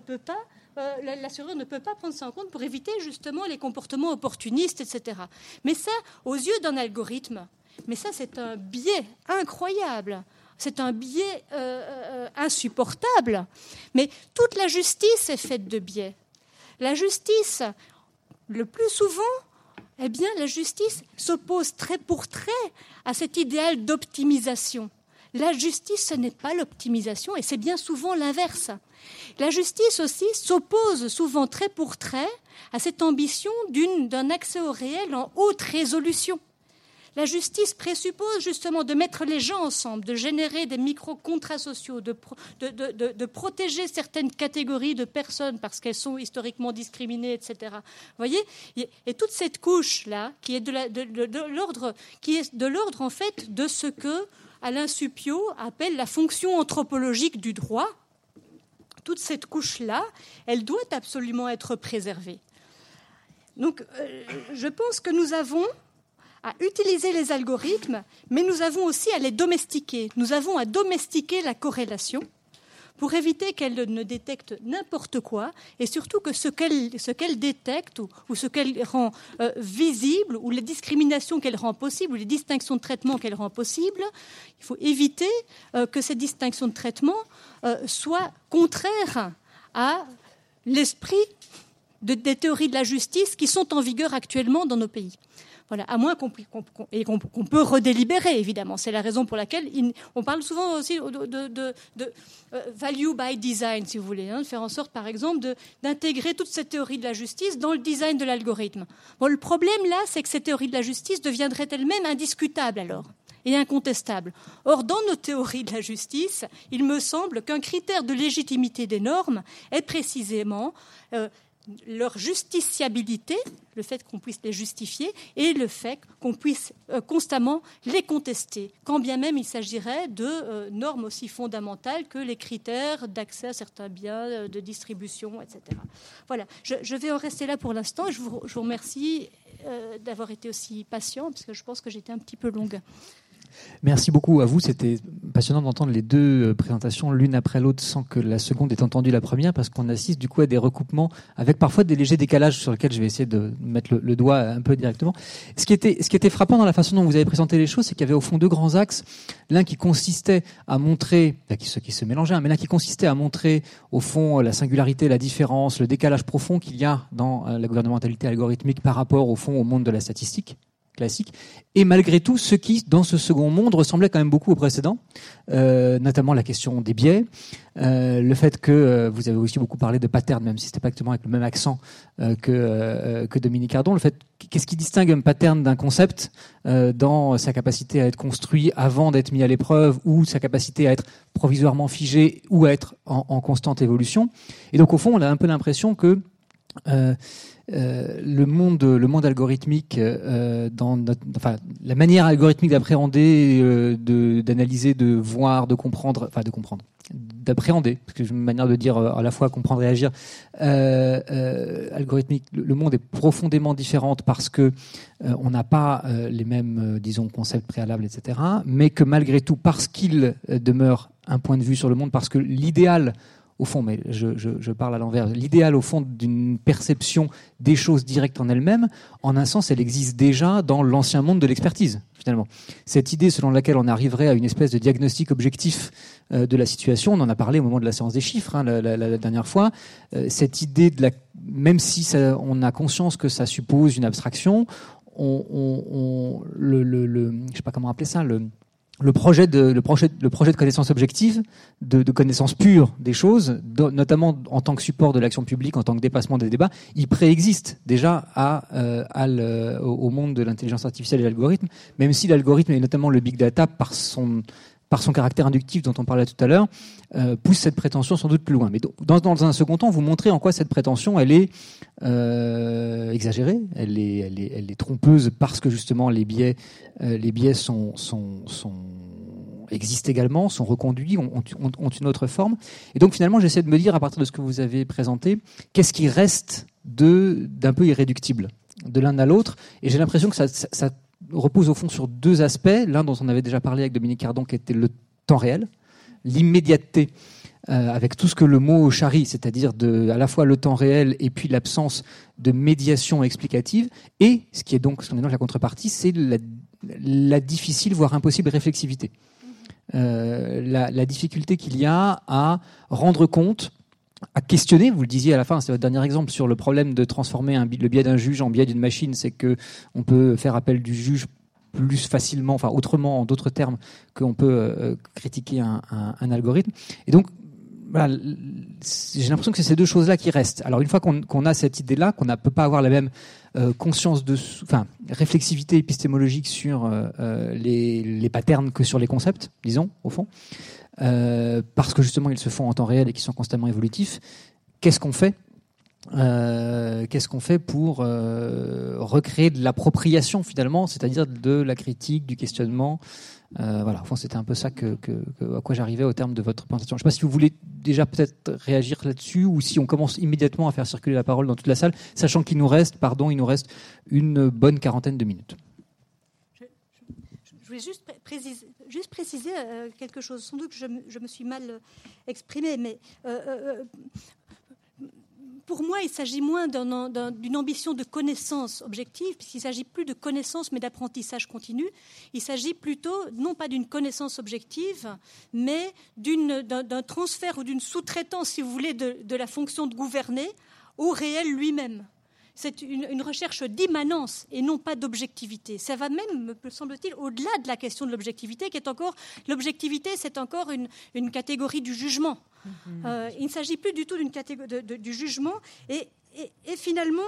euh, l'assureur ne peut pas prendre ça en compte pour éviter justement les comportements opportunistes, etc. Mais ça, aux yeux d'un algorithme, mais ça, c'est un biais incroyable. C'est un biais euh, euh, insupportable. Mais toute la justice est faite de biais. La justice, le plus souvent, eh bien, la justice s'oppose très pour trait à cet idéal d'optimisation. La justice, ce n'est pas l'optimisation, et c'est bien souvent l'inverse. La justice aussi s'oppose souvent trait pour trait à cette ambition d'un accès au réel en haute résolution. La justice présuppose justement de mettre les gens ensemble, de générer des micro-contrats sociaux, de, protéger certaines catégories de personnes parce qu'elles sont historiquement discriminées, etc. Vous voyez? Et toute cette couche-là, qui est de l'ordre en fait de ce que Alain Suppiot appelle la fonction anthropologique du droit, toute cette couche-là, elle doit absolument être préservée. Donc, euh, je pense que nous avons à utiliser les algorithmes, mais nous avons aussi à les domestiquer. Nous avons à domestiquer la corrélation pour éviter qu'elle ne détecte n'importe quoi et surtout que ce qu'elle détecte ou, ce qu'elle rend euh, visible ou les discriminations qu'elle rend possible ou les distinctions de traitement qu'elle rend possible, il faut éviter euh, que ces distinctions de traitement euh, soient contraires à l'esprit des théories de la justice qui sont en vigueur actuellement dans nos pays. Voilà, à moins qu'on et qu'on peut redélibérer, évidemment. C'est la raison pour laquelle on parle souvent aussi de, euh, value by design, si vous voulez, hein, de faire en sorte, par exemple, d'intégrer toute cette théorie de la justice dans le design de l'algorithme. Bon, le problème là, c'est que cette théorie de la justice deviendrait elle-même indiscutable alors et incontestable. Or, dans nos théories de la justice, il me semble qu'un critère de légitimité des normes est précisément euh, leur justiciabilité, le fait qu'on puisse les justifier, et le fait qu'on puisse euh, constamment les contester, quand bien même il s'agirait de euh, normes aussi fondamentales que les critères d'accès à certains biens, euh, de distribution, etc. Voilà, je, vais en rester là pour l'instant. Je vous, je vous remercie d'avoir été aussi patient, parce que je pense que j'étais un petit peu longue. Merci beaucoup à vous. C'était passionnant d'entendre les deux euh, présentations l'une après l'autre sans que la seconde ait entendu la première parce qu'on assiste du coup à des recoupements avec parfois des légers décalages sur lesquels je vais essayer de mettre le, doigt un peu directement. Ce qui était, frappant dans la façon dont vous avez présenté les choses, c'est qu'il y avait au fond deux grands axes. L'un qui consistait à montrer, qui se mélangeait, hein, mais l'un qui consistait à montrer au fond la singularité, la différence, le décalage profond qu'il y a dans euh, la gouvernementalité algorithmique par rapport au fond au monde de la statistique classique. Et malgré tout, ce qui, dans ce second monde, ressemblait quand même beaucoup au précédent, euh, notamment la question des biais, euh, le fait que euh, vous avez aussi beaucoup parlé de pattern, même si c'était pas exactement avec le même accent que, que Dominique Ardon, le fait qu'est-ce qui distingue un pattern d'un concept dans sa capacité à être construit avant d'être mis à l'épreuve ou sa capacité à être provisoirement figé ou à être en, en constante évolution? Et donc au fond, on a un peu l'impression que euh, le monde, le monde algorithmique, euh, dans enfin, la manière algorithmique d'appréhender, euh, d'analyser, de, voir, de comprendre, enfin de comprendre, d'appréhender, parce que j'ai une manière de dire à la fois comprendre et agir. algorithmique, le, monde est profondément différent parce que on n'a pas les mêmes, disons, concepts préalables, etc. Mais que malgré tout, parce qu'il demeure un point de vue sur le monde, parce que l'idéal au fond, mais je, parle à l'envers, l'idéal au fond d'une perception des choses directes en elles-mêmes, en un sens, elle existe déjà dans l'ancien monde de l'expertise, finalement. Cette idée selon laquelle on arriverait à une espèce de diagnostic objectif euh, de la situation, on en a parlé au moment de la séance des chiffres hein, la, dernière fois, euh, cette idée de la, même si on a conscience que ça suppose une abstraction, on, le, je sais pas comment appeler ça, le le projet de, le projet, le projet de connaissance objective, de, de connaissance pure des choses, notamment en tant que support de l'action publique, en tant que dépassement des débats, il préexiste déjà à, euh, à le, au monde de l'intelligence artificielle et l'algorithme, même si l'algorithme et notamment le big data, par son, par son caractère inductif dont on parlait tout à l'heure, euh, pousse cette prétention sans doute plus loin. Mais dans, un second temps, vous montrez en quoi cette prétention, elle est euh, exagérée, elle est, trompeuse parce que justement les biais, euh, les biais existent également, sont reconduits, ont, une autre forme. Et donc finalement, j'essaie de me dire, à partir de ce que vous avez présenté, qu'est-ce qui reste d'un peu irréductible de l'un à l'autre. Et j'ai l'impression que ça repose au fond sur deux aspects. L'un dont on avait déjà parlé avec Dominique Cardon, qui était le temps réel, l'immédiateté, euh, avec tout ce que le mot charrie, c'est-à-dire à la fois le temps réel et puis l'absence de médiation explicative, et ce qui est donc ce qu'on est dans la contrepartie, c'est la, difficile, voire impossible réflexivité. Euh, la, difficulté qu'il y a à rendre compte à questionner. Vous le disiez à la fin, c'est votre dernier exemple sur le problème de transformer le biais d'un juge en biais d'une machine, c'est que on peut faire appel du juge plus facilement, enfin autrement, en d'autres termes, qu'on peut euh, critiquer un, algorithme. Et donc, j'ai l'impression que c'est ces deux choses-là qui restent. Alors une fois qu'on a cette idée-là, qu'on ne peut pas avoir la même euh, conscience de, enfin, réflexivité épistémologique sur les, les patterns que sur les concepts, disons, au fond, parce que justement ils se font en temps réel et qu'ils sont constamment évolutifs. Qu'est-ce qu'on fait euh, qu'est-ce qu'on fait pour euh, recréer de l'appropriation finalement, c'est-à-dire de la critique, du questionnement euh, Voilà, enfin, c'était un peu ça à quoi j'arrivais au terme de votre présentation. Je ne sais pas si vous voulez déjà peut-être réagir là-dessus ou si on commence immédiatement à faire circuler la parole dans toute la salle, sachant qu'il nous reste, pardon, il nous reste une bonne quarantaine de minutes. Je, voulais juste préciser, préciser quelque chose. Sans doute que je, me suis mal exprimé, mais pour moi, il s'agit moins d'une ambition de connaissance objective, puisqu'il s'agit plus de connaissance, mais d'apprentissage continu. Il s'agit plutôt, non pas d'une connaissance objective, mais d'un transfert ou d'une sous-traitance, si vous voulez, de, la fonction de gouverner au réel lui-même. C'est une, recherche d'immanence et non pas d'objectivité. Ça va même, me semble-t-il, au-delà de la question de l'objectivité, qui est encore l'objectivité, c'est encore une catégorie du jugement. Euh, il ne s'agit plus du tout d'une catégorie du jugement. Et, finalement,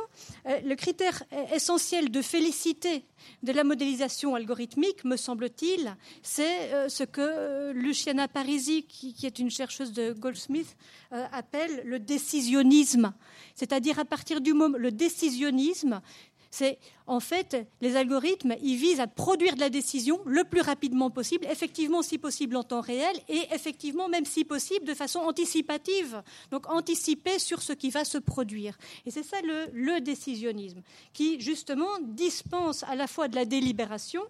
euh, le critère essentiel de félicité de la modélisation algorithmique, me semble-t-il, c'est euh, ce que Luciana Parisi, qui, est une chercheuse de Goldsmith, appelle le décisionnisme. C'est-à-dire à partir du moment, le décisionnisme, c'est en fait les algorithmes, ils visent à produire de la décision le plus rapidement possible, effectivement si possible en temps réel et effectivement même si possible de façon anticipative, donc anticiper sur ce qui va se produire. Et c'est ça le, le décisionnisme qui justement dispense à la fois de la délibération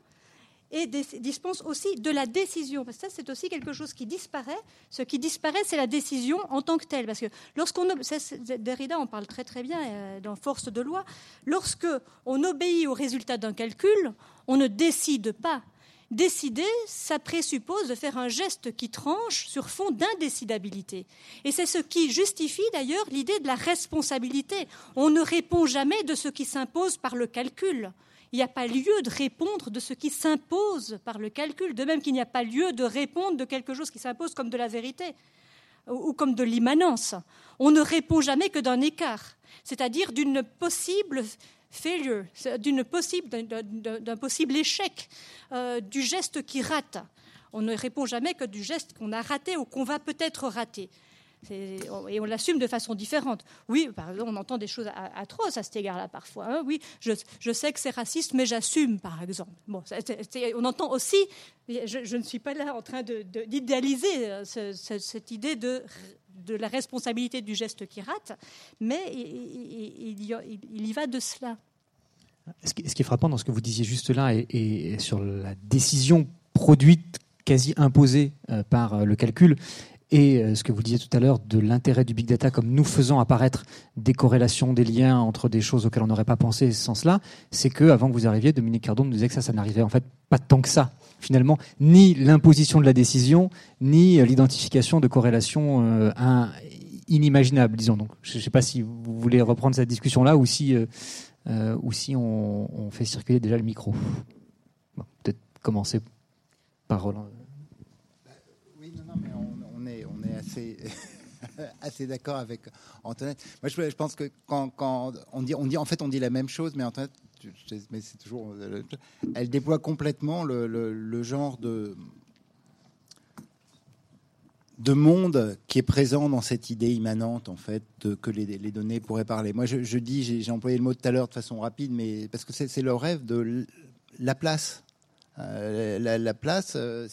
et dispense aussi de la décision. Parce que ça, c'est aussi quelque chose qui disparaît. Ce qui disparaît, c'est la décision en tant que telle. Parce que lorsqu'on. Derrida en parle très très bien euh, dans Force de loi. Lorsque on obéit au résultat d'un calcul, on ne décide pas. Décider, ça présuppose de faire un geste qui tranche sur fond d'indécidabilité. Et c'est ce qui justifie d'ailleurs l'idée de la responsabilité. On ne répond jamais de ce qui s'impose par le calcul. Il n'y a pas lieu de répondre de ce qui s'impose par le calcul, de même qu'il n'y a pas lieu de répondre de quelque chose qui s'impose comme de la vérité ou comme de l'immanence. On ne répond jamais que d'un écart, c'est-à-dire d'une possible failure, d'un possible, échec, euh, du geste qui rate. On ne répond jamais que du geste qu'on a raté ou qu'on va peut-être rater. Et on l'assume de façon différente. Oui, on entend des choses atroces à cet égard-là parfois. Hein. Oui, je, sais que c'est raciste, mais j'assume, par exemple. Bon, on entend aussi, je, ne suis pas là en train d'idéaliser euh, cette idée de, de la responsabilité du geste qui rate, mais il, y, va de cela. Ce qui, est frappant dans ce que vous disiez juste là et, sur la décision produite quasi imposée euh, par euh, le calcul et euh, ce que vous disiez tout à l'heure de l'intérêt du big data comme nous faisant apparaître des corrélations, des liens entre des choses auxquelles on n'aurait pas pensé sans cela, c'est que avant que vous arriviez, Dominique Cardon nous disait que ça, ça n'arrivait en fait pas tant que ça finalement, ni l'imposition de la décision, ni euh, l'identification de corrélations euh, inimaginables, disons. Donc, je ne sais pas si vous voulez reprendre cette discussion-là ou si, ou si on, fait circuler déjà le micro. Peut-être commencer par Roland. assez, d'accord avec Antoinette. Moi, je, pense que quand, on dit, on dit, en fait, on dit la même chose, mais Antoinette, mais c'est toujours, elle déploie complètement le, genre de de monde qui est présent dans cette idée immanente en fait que les, données pourraient parler. Moi, je, dis, j'ai employé le mot tout à l'heure de façon rapide, mais parce que c'est le rêve de la place. Euh, la, place, euh,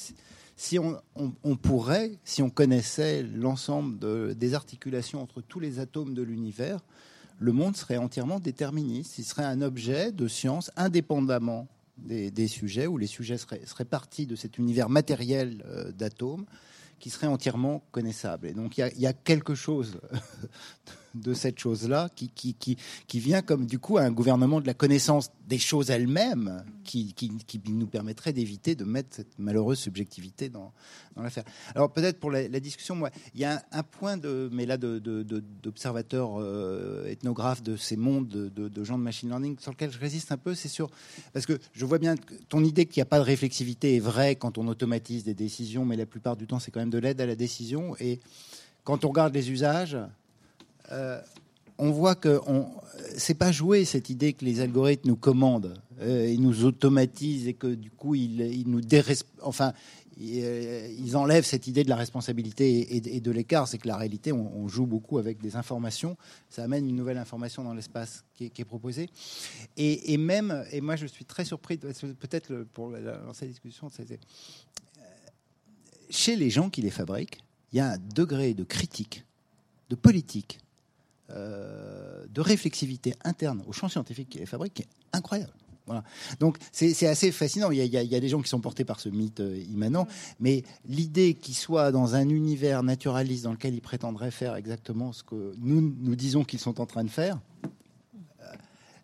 si on, pourrait, si on connaissait l'ensemble des articulations entre tous les atomes de l'univers, le monde serait entièrement déterministe. Il serait un objet de science indépendamment des, sujets, où les sujets seraient, partis de cet univers matériel euh, d'atomes qui serait entièrement connaissable. Et donc il y a, quelque chose de cette chose-là qui, qui, qui, qui, vient comme du coup un gouvernement de la connaissance des choses elles-mêmes qui, qui, nous permettrait d'éviter de mettre cette malheureuse subjectivité dans, dans l'affaire. Alors peut-être pour la, discussion, moi, il y a un, point de, mais là, d'observateur de, euh, ethnographe de ces mondes de, gens de machine learning sur lequel je résiste un peu, c'est sûr, parce que je vois bien que ton idée qu'il n'y a pas de réflexivité est vraie quand on automatise des décisions, mais la plupart du temps, c'est quand même de l'aide à la décision. Et quand on regarde les usages, euh, on voit que on, c'est pas joué cette idée que les algorithmes nous commandent, euh, ils nous automatisent et que du coup ils, nous dérés, enfin euh, ils enlèvent cette idée de la responsabilité et, de l'écart. C'est que la réalité, on, joue beaucoup avec des informations. Ça amène une nouvelle information dans l'espace qui, est proposée. Et, même, et moi je suis très surpris, peut-être pour lancer la discussion, chez les gens qui les fabriquent, il y a un degré de critique, de politique, de réflexivité interne au champ scientifique qui les fabrique qui est incroyable. Voilà. Donc c'est assez fascinant. Il y, a, des gens qui sont portés par ce mythe euh, immanent, mais l'idée qu'ils soient dans un univers naturaliste dans lequel ils prétendraient faire exactement ce que nous nous disons qu'ils sont en train de faire, euh,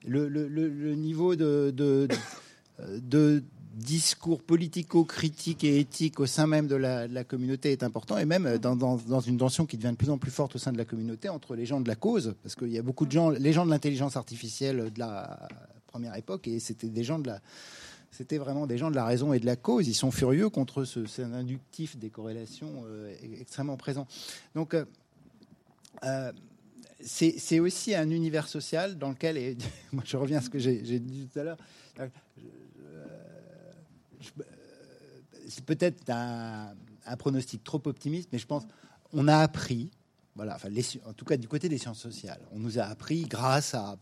le, niveau de, de, discours politico-critique et éthique au sein même de la, communauté est important, et même dans, dans, une tension qui devient de plus en plus forte au sein de la communauté entre les gens de la cause, parce qu'il y a beaucoup de gens, les gens de l'intelligence artificielle, de la première époque, et c'était vraiment des gens de la raison et de la cause. Ils sont furieux contre ce, inductif des corrélations euh, extrêmement présent. Donc, euh, euh, c'est aussi un univers social dans lequel, et moi je reviens à ce que j'ai dit tout à l'heure, c'est peut-être un, pronostic trop optimiste, mais je pense on a appris, voilà, en tout cas du côté des sciences sociales, on nous a appris grâce à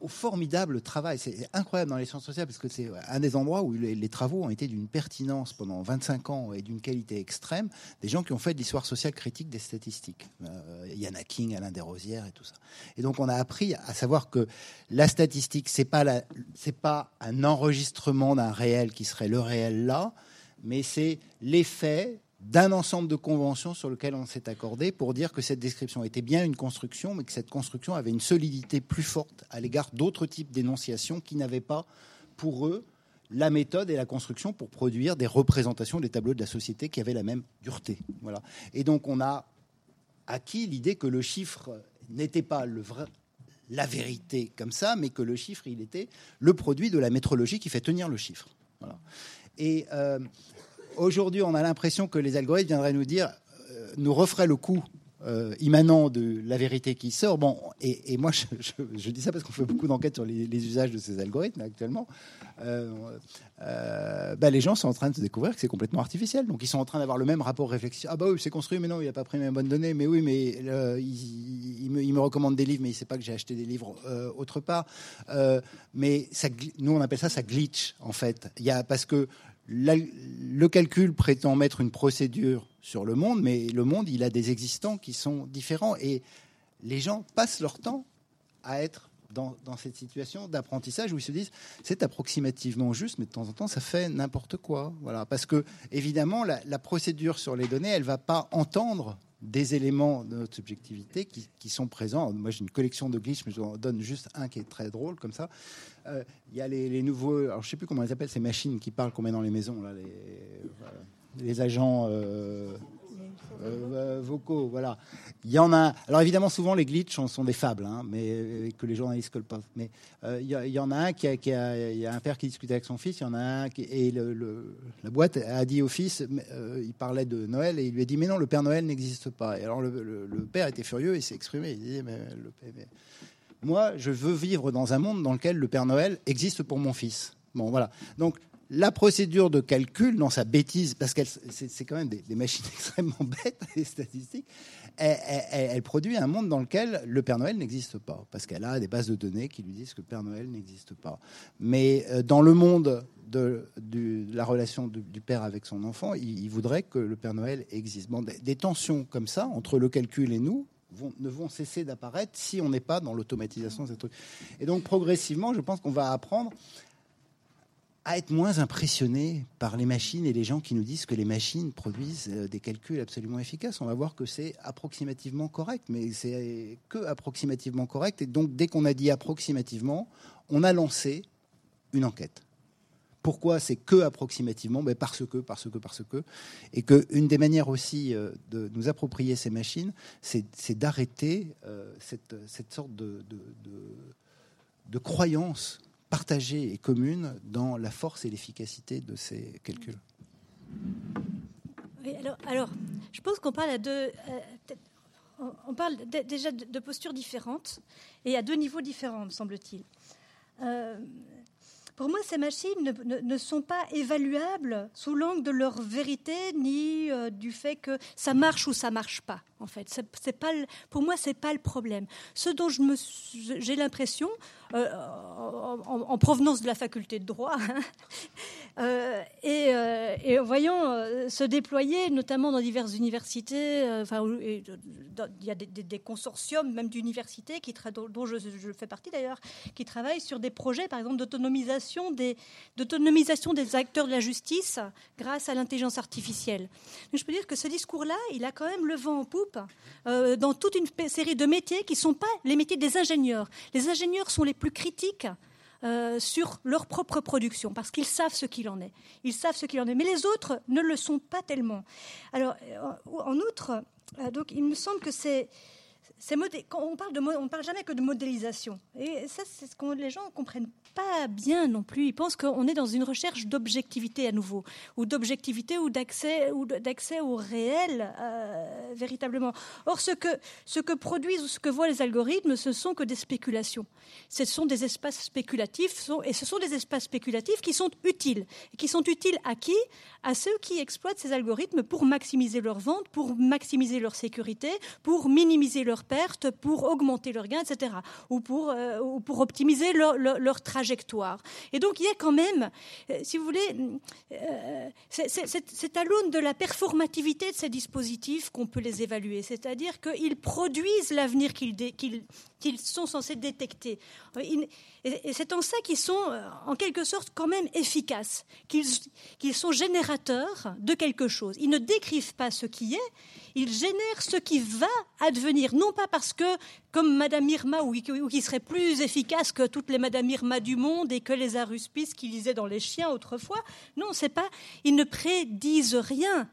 au formidable travail. C'est incroyable dans les sciences sociales parce que c'est un des endroits où les, travaux ont été d'une pertinence pendant 25 ans et d'une qualité extrême. Des gens qui ont fait de l'histoire sociale critique des statistiques. Euh, Yann King, Alain Desrosières et tout ça. Et donc on a appris à savoir que la statistique, c'est pas c'est pas un enregistrement d'un réel qui serait le réel là, mais c'est l'effet d'un ensemble de conventions sur lequel on s'est accordé pour dire que cette description était bien une construction, mais que cette construction avait une solidité plus forte à l'égard d'autres types d'énonciations qui n'avaient pas pour eux la méthode et la construction pour produire des représentations des tableaux de la société qui avaient la même dureté. Voilà. Et donc on a acquis l'idée que le chiffre n'était pas le vrai, la vérité comme ça, mais que le chiffre, il était le produit de la métrologie qui fait tenir le chiffre. Voilà. Et euh, aujourd'hui, on a l'impression que les algorithmes viendraient nous dire, euh, nous referaient le coup euh, immanent de la vérité qui sort. Bon, et, moi, je, dis ça parce qu'on fait beaucoup d'enquêtes sur les, usages de ces algorithmes actuellement. Euh, bah, les gens sont en train de se découvrir que c'est complètement artificiel. Donc, ils sont en train d'avoir le même rapport réflexion. Ah bah oui, c'est construit, mais non, il n'a pas pris mes bonnes données. Mais oui, mais il, me, recommande des livres, mais il ne sait pas que j'ai acheté des livres autre part. mais nous, on appelle ça ça glitch en fait. Il y a parce que le calcul prétend mettre une procédure sur le monde, mais le monde, il a des existants qui sont différents. Et les gens passent leur temps à être dans, cette situation d'apprentissage où ils se disent c'est approximativement juste, mais de temps en temps, ça fait n'importe quoi. Voilà. Parce que, évidemment, la, procédure sur les données, elle ne va pas entendre des éléments de notre subjectivité qui, sont présents. Moi, j'ai une collection de glitches, mais je vous en donne juste un qui est très drôle, comme ça. Euh, y a les, nouveaux, alors je sais plus comment ils appellent ces machines qui parlent qu'on met dans les maisons, là, les, les agents. Euh, euh, vocaux, voilà. Il y en a. Alors évidemment, souvent les glitches sont des fables, hein, mais que les journalistes collent pas. Mais euh, il, y en a un qui a, il y a un père qui discutait avec son fils. Il y en a un qui, et le, la boîte a dit au fils, euh, il parlait de Noël et il lui a dit mais non, le Père Noël n'existe pas. Et alors le, père était furieux, il s'est exprimé. Il dit mais, mais moi, je veux vivre dans un monde dans lequel le Père Noël existe pour mon fils. Bon, voilà. Donc, la procédure de calcul, dans sa bêtise, parce que c'est quand même des, machines extrêmement bêtes, les statistiques, elle, produit un monde dans lequel le Père Noël n'existe pas, parce qu'elle a des bases de données qui lui disent que le Père Noël n'existe pas. Mais euh, dans le monde de, la relation du père avec son enfant, il, voudrait que le Père Noël existe. des, tensions comme ça, entre le calcul et nous, ne vont cesser d'apparaître si on n'est pas dans l'automatisation de ces trucs. Et donc progressivement, je pense qu'on va apprendre à être moins impressionné par les machines et les gens qui nous disent que les machines produisent euh, des calculs absolument efficaces. On va voir que c'est approximativement correct, mais c'est que approximativement correct. Et donc, dès qu'on a dit approximativement, on a lancé une enquête. Pourquoi c'est que approximativement ben Parce que, parce que, parce que. Et qu'une des manières aussi euh, de nous approprier ces machines, c'est d'arrêter euh, cette, cette, sorte de, de, croyance partagée et commune dans la force et l'efficacité de ces calculs. alors, alors, je pense qu'on parle à deux. Euh, parle déjà de postures différentes et à deux niveaux différents, me semble-t-il. Pour moi, ces machines ne, sont pas évaluables sous l'angle de leur vérité ni du fait que ça marche ou ça marche pas. En fait, c'est pas pour moi, c'est pas le problème. Ce dont je me, j'ai l'impression, euh, en, provenance de la faculté de droit, hein, euh, et, euh, voyant se déployer, notamment dans diverses universités, enfin, il y a des, consortiums même d'universités dont je, je, fais partie d'ailleurs, qui travaillent sur des projets, par exemple, d'autonomisation des, d'autonomisation des acteurs de la justice grâce à l'intelligence artificielle. je peux dire que ce discours-là, il a quand même le vent en poupe dans toute une série de métiers qui ne sont pas les métiers des ingénieurs. Les ingénieurs sont les plus critiques euh, sur leur propre production, parce qu'ils savent ce qu'il en est. Ils savent ce qu'il en est, mais les autres ne le sont pas tellement. Alors, euh, en outre, euh, donc, il me semble que c'est on parle parle jamais que de modélisation. Et ça, c'est ce que les gens comprennent pas bien non plus. Ils pensent qu'on est dans une recherche d'objectivité à nouveau, ou d'objectivité ou d'accès ou d'accès au réel euh, véritablement. Or, ce que ce que produisent ou ce que voient les algorithmes, ce sont que des spéculations. Ce sont des espaces spéculatifs, et ce sont des espaces spéculatifs qui sont utiles. Et qui sont utiles à qui? À ceux qui exploitent ces algorithmes pour maximiser leurs ventes, pour maximiser leur sécurité, pour minimiser leurs pertes, pour augmenter leurs gains, etc. Ou pour, euh, ou pour optimiser leur, leur, trajectoire. Et donc il y a quand même, euh, si vous voulez, euh, c'est à l'aune de la performativité de ces dispositifs qu'on peut les évaluer. C'est-à-dire qu'ils produisent l'avenir qu'ils qu'ils sont censés détecter. Et c'est en ça qu'ils sont, euh, en quelque sorte, quand même efficaces, qu'ils sont générateurs de quelque chose. Ils ne décrivent pas ce qui est, ils génèrent ce qui va advenir, non pas parce que, comme Madame Irma, ou qui serait plus efficace que toutes les Madame Irma du monde et que les aruspices qu'ils lisaient dans les chiens autrefois. Non, c'est pas. Ils ne prédisent rien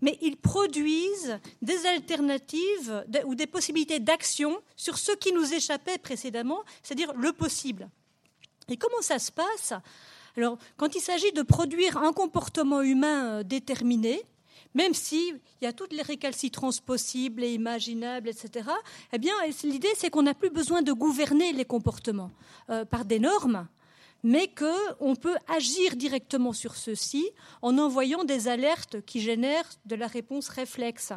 mais ils produisent des alternatives ou des possibilités d'action sur ce qui nous échappait précédemment, c'est-à-dire le possible. Et comment ça se passe? Alors, quand il s'agit de produire un comportement humain euh, déterminé, même s'il y a toutes les récalcitrances possibles et imaginables, etc., eh bien, l'idée, c'est qu'on n'a plus besoin de gouverner les comportements euh, par des normes, mais qu'on peut agir directement sur ceux-ci en envoyant des alertes qui génèrent de la réponse réflexe.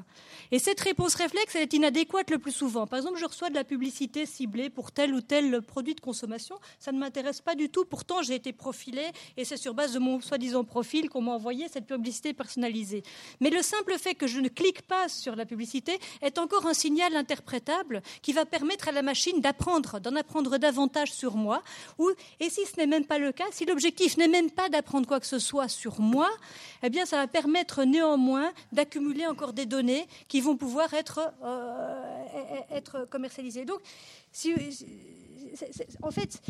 Et cette réponse réflexe, elle est inadéquate le plus souvent. Par exemple, je reçois de la publicité ciblée pour tel ou tel produit de consommation. Ça ne m'intéresse pas du tout. Pourtant, j'ai été profilé et c'est sur base de mon soi-disant profil qu'on m'a envoyé cette publicité personnalisée. Mais le simple fait que je ne clique pas sur la publicité est encore un signal interprétable qui va permettre à la machine d'apprendre, d'en apprendre davantage sur moi. et si ce n'est même pas le cas, si l'objectif n'est même pas d'apprendre quoi que ce soit sur moi, eh bien, ça va permettre néanmoins d'accumuler encore des données qui vont pouvoir être, euh, être commercialisées. Donc, en fait,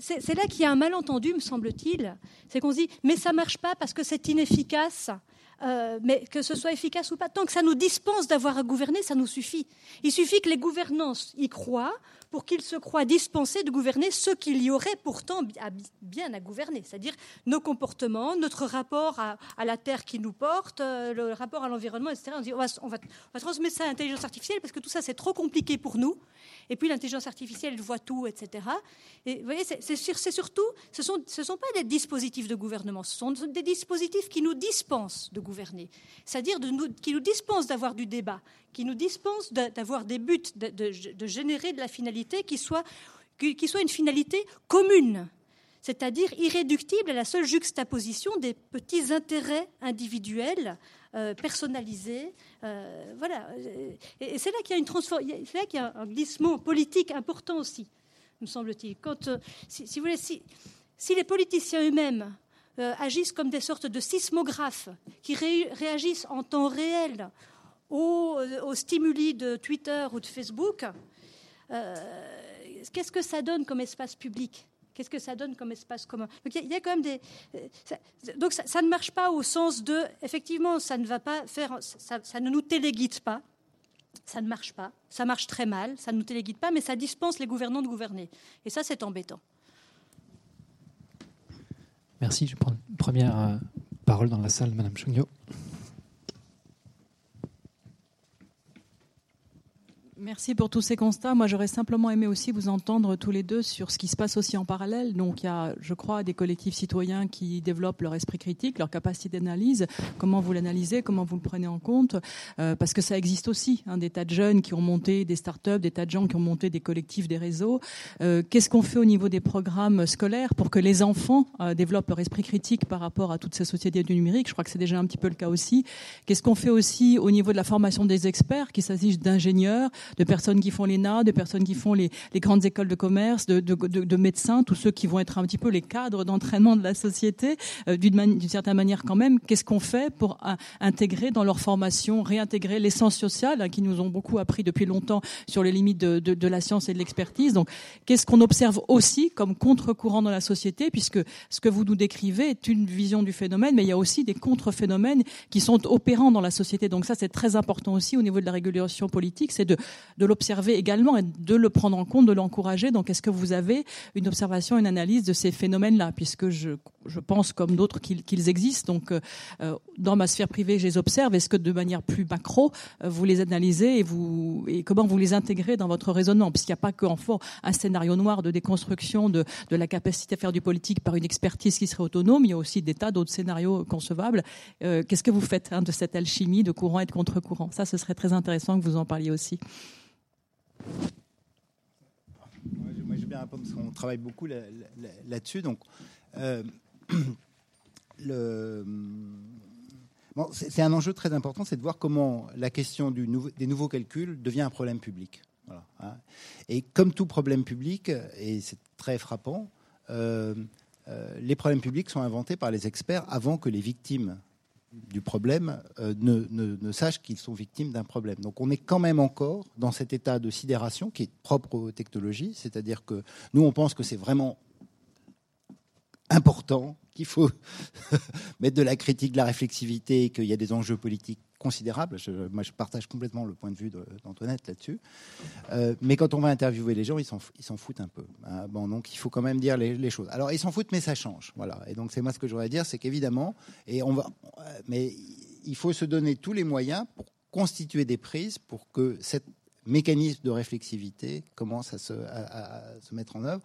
c'est là qu'il y a un malentendu, me semble-t-il. C'est qu'on se dit, mais ça marche pas parce que c'est inefficace. Euh, mais que ce soit efficace ou pas, tant que ça nous dispense d'avoir à gouverner, ça nous suffit. Il suffit que les gouvernances y croient pour qu'ils se croient dispensés de gouverner ce qu'il y aurait pourtant bien à gouverner, c'est-à-dire nos comportements, notre rapport à, la terre qui nous porte, euh, le rapport à l'environnement, etc. On, on, va, transmettre ça à l'intelligence artificielle parce que tout ça c'est trop compliqué pour nous. Et puis l'intelligence artificielle elle voit tout, etc. Et vous voyez, c'est surtout, ce ne sont, ce sont pas des dispositifs de gouvernement, ce sont des dispositifs qui nous dispensent de gouverner, c'est-à-dire qui nous dispensent d'avoir du débat, qui nous dispensent d'avoir des buts, de, générer de la finalité qui soit, qui soit une finalité commune. C'est-à-dire irréductible à la seule juxtaposition des petits intérêts individuels euh, personnalisés. Euh, voilà. Et, c'est là qu'il y a une c'est là qu'il y a un glissement politique important aussi, me semble-t-il. Quand, euh, si, vous voulez, si, les politiciens eux-mêmes agissent comme des sortes de sismographes qui réagissent en temps réel aux, stimuli de Twitter ou de Facebook, qu'est-ce que ça donne comme espace public? Qu'est-ce que ça donne comme espace commun Donc il y, a quand même des. Euh, donc ça, ne marche pas au sens de. Effectivement, ça ne va pas faire. Ça, ça, ne nous téléguide pas. Ça ne marche pas. Ça marche très mal. Ça ne nous téléguide pas, mais ça dispense les gouvernants de gouverner. Et ça, c'est embêtant. Merci. Je prends une première parole dans la salle, Madame Chugnot. Merci pour tous ces constats. Moi, j'aurais simplement aimé aussi vous entendre tous les deux sur ce qui se passe aussi en parallèle. Donc, il y a, je crois, des collectifs citoyens qui développent leur esprit critique, leur capacité d'analyse. Comment vous l'analysez? Comment vous le prenez en compte? Euh, Parce que ça existe aussi. Hein, des tas de jeunes qui ont monté des startups, des tas de gens qui ont monté des collectifs, des réseaux. Euh, Qu'est-ce qu'on fait au niveau des programmes scolaires pour que les enfants euh, développent leur esprit critique par rapport à toutes ces sociétés du numérique? Je crois que c'est déjà un petit peu le cas aussi. Qu'est-ce qu'on fait aussi au niveau de la formation des experts, qu'il s'agisse d'ingénieurs de personnes qui font l'ENA, de personnes qui font les, grandes écoles de commerce, de, médecins, tous ceux qui vont être un petit peu les cadres d'entraînement de la société, euh, d'une certaine manière quand même. Qu'est-ce qu'on fait pour intégrer dans leur formation, réintégrer l'essence sociale, hein, qui nous ont beaucoup appris depuis longtemps sur les limites de, la science et de l'expertise. Donc, qu'est-ce qu'on observe aussi comme contre-courant dans la société, puisque ce que vous nous décrivez est une vision du phénomène, mais il y a aussi des contre-phénomènes qui sont opérants dans la société. Donc ça, c'est très important aussi au niveau de la régulation politique, c'est de, de l'observer également et de le prendre en compte, de l'encourager. Donc, est-ce que vous avez une observation, une analyse de ces phénomènes-là? Puisque je, je, pense, comme d'autres, qu'ils existent. Donc, euh, euh, dans ma sphère privée, je les observe. Est-ce que de manière plus macro, euh, vous les analysez et, vous, et comment vous les intégrez dans votre raisonnement? Puisqu'il n'y a pas qu'en fond un scénario noir de déconstruction de, de la capacité à faire du politique par une expertise qui serait autonome. Il y a aussi des tas d'autres scénarios concevables. Qu'est-ce que vous faites hein, de cette alchimie de courant et de contre-courant? Ça, ce serait très intéressant que vous en parliez aussi. Moi, je vais bien répondre parce qu'on travaille beaucoup là-dessus. donc, euh, bon, c'est un enjeu très important, c'est de voir comment la question des nouveaux calculs devient un problème public. Hein. Et comme tout problème public, et c'est très frappant, euh, euh, les problèmes publics sont inventés par les experts avant que les victimes du problème euh, ne, ne, sachent qu'ils sont victimes d'un problème. Donc on est quand même encore dans cet état de sidération qui est propre aux technologies, c'est-à-dire que nous on pense que c'est vraiment important, qu'il faut mettre de la critique, de la réflexivité, qu'il y a des enjeux politiques considérable. moi, je partage complètement le point de vue d'Antoinette là-dessus. Euh, mais quand on va interviewer les gens, ils s'en foutent un peu. Hein. Bon, donc il faut quand même dire les, choses. Alors, ils s'en foutent, mais ça change. Voilà. Et donc, c'est moi ce que je voudrais dire, c'est qu'évidemment, et on va, mais il faut se donner tous les moyens pour constituer des prises pour que cette mécanisme de réflexivité commence à se, mettre en œuvre.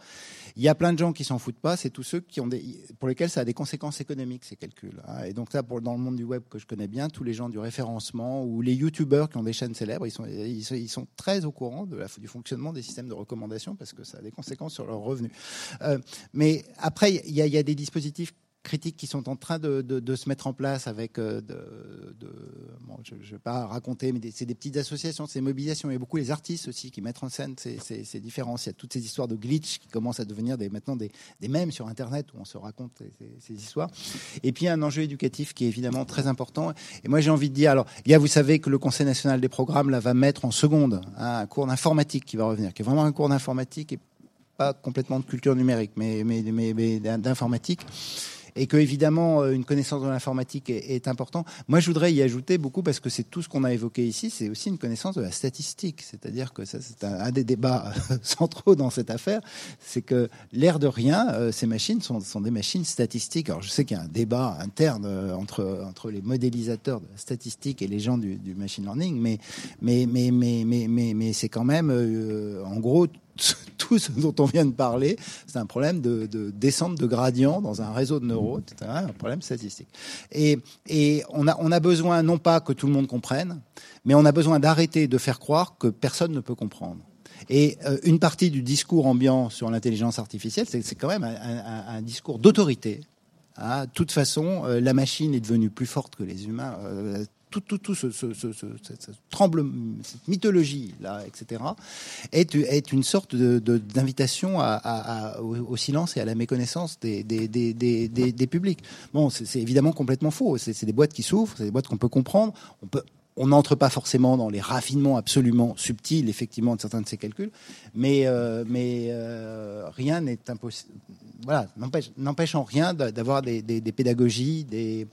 Il y a plein de gens qui s'en foutent pas, c'est tous ceux qui ont des, pour lesquels ça a des conséquences économiques ces calculs. Hein. Et donc là, pour, dans le monde du web que je connais bien, tous les gens du référencement ou les youtubeurs qui ont des chaînes célèbres, ils sont, ils sont, très au courant de la, du fonctionnement des systèmes de recommandation parce que ça a des conséquences sur leurs revenus. Euh, mais après, il y a des dispositifs critiques qui sont en train de, se mettre en place avec, euh, de, bon, je ne vais pas raconter, mais c'est des petites associations, c'est des mobilisations. Il y a beaucoup les artistes aussi qui mettent en scène ces, ces, différences. Il y a toutes ces histoires de glitch qui commencent à devenir des, maintenant des, des mèmes sur Internet où on se raconte ces, histoires. Et puis un enjeu éducatif qui est évidemment très important. Et moi j'ai envie de dire, alors il y a, vous savez que le Conseil national des programmes là va mettre en seconde hein, un cours d'informatique qui va revenir, qui est vraiment un cours d'informatique et pas complètement de culture numérique, mais, mais, mais d'informatique et que évidemment euh, une connaissance de l'informatique est, est important. Moi, je voudrais y ajouter beaucoup parce que c'est tout ce qu'on a évoqué ici, c'est aussi une connaissance de la statistique. C'est-à-dire que ça, c'est un, des débats centraux dans cette affaire, c'est que l'air de rien, euh, ces machines sont, des machines statistiques. Alors, je sais qu'il y a un débat interne euh, entre entre les modélisateurs de la statistique et les gens du, machine learning, mais mais mais mais mais mais, mais c'est quand même en gros tout ce dont on vient de parler, c'est un problème de, descente de gradient dans un réseau de neurones, un problème statistique. Et, on, a, besoin non pas que tout le monde comprenne, mais on a besoin d'arrêter de faire croire que personne ne peut comprendre. Et euh, une partie du discours ambiant sur l'intelligence artificielle, c'est quand même un, discours d'autorité. De toute façon, euh, la machine est devenue plus forte que les humains. Euh, tout, tout, ce, ce, ce, tremble, cette mythologie là, etc., est, une sorte d'invitation au, silence et à la méconnaissance des, publics. Bon, c'est évidemment complètement faux. C'est des boîtes qui s'ouvrent, c'est des boîtes qu'on peut comprendre. On n'entre pas forcément dans les raffinements absolument subtils, effectivement, de certains de ces calculs, mais, euh, euh, rien n'est impossible. Voilà, n'empêche en rien d'avoir des, des, pédagogies, des,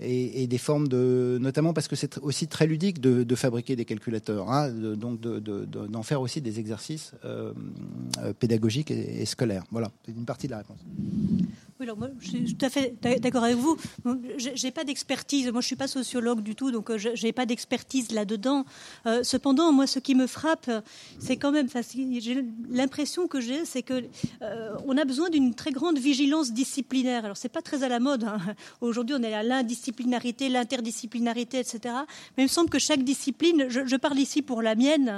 et, des formes de, notamment parce que c'est aussi très ludique de, fabriquer des calculateurs, hein, donc d'en faire aussi des exercices euh, euh, pédagogiques et, scolaires. Voilà, c'est une partie de la réponse. Oui, alors moi, je suis tout à fait d'accord avec vous. J'ai pas d'expertise. Moi, je suis pas sociologue du tout, donc euh, je n'ai pas d'expertise là-dedans. Euh, cependant, moi, ce qui me frappe, c'est quand même, l'impression que j'ai, c'est que euh, on a besoin d'une très grande vigilance disciplinaire. Alors, c'est pas très à la mode. Hein. Aujourd'hui, on est à l'indisciplinarité, l'interdisciplinarité, etc. Mais il me semble que chaque discipline, je, parle ici pour la mienne,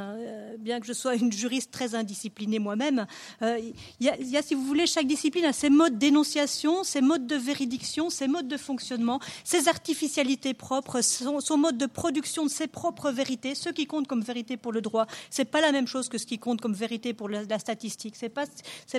bien que je sois une juriste très indisciplinée moi-même, il y, y, a, si vous voulez, chaque discipline a ses modes d'énonciation ses modes de véridiction, ses modes de fonctionnement, ses artificialités propres, son, mode de production de ses propres vérités. Ce qui compte comme vérité pour le droit, c'est pas la même chose que ce qui compte comme vérité pour la, statistique. C'est pas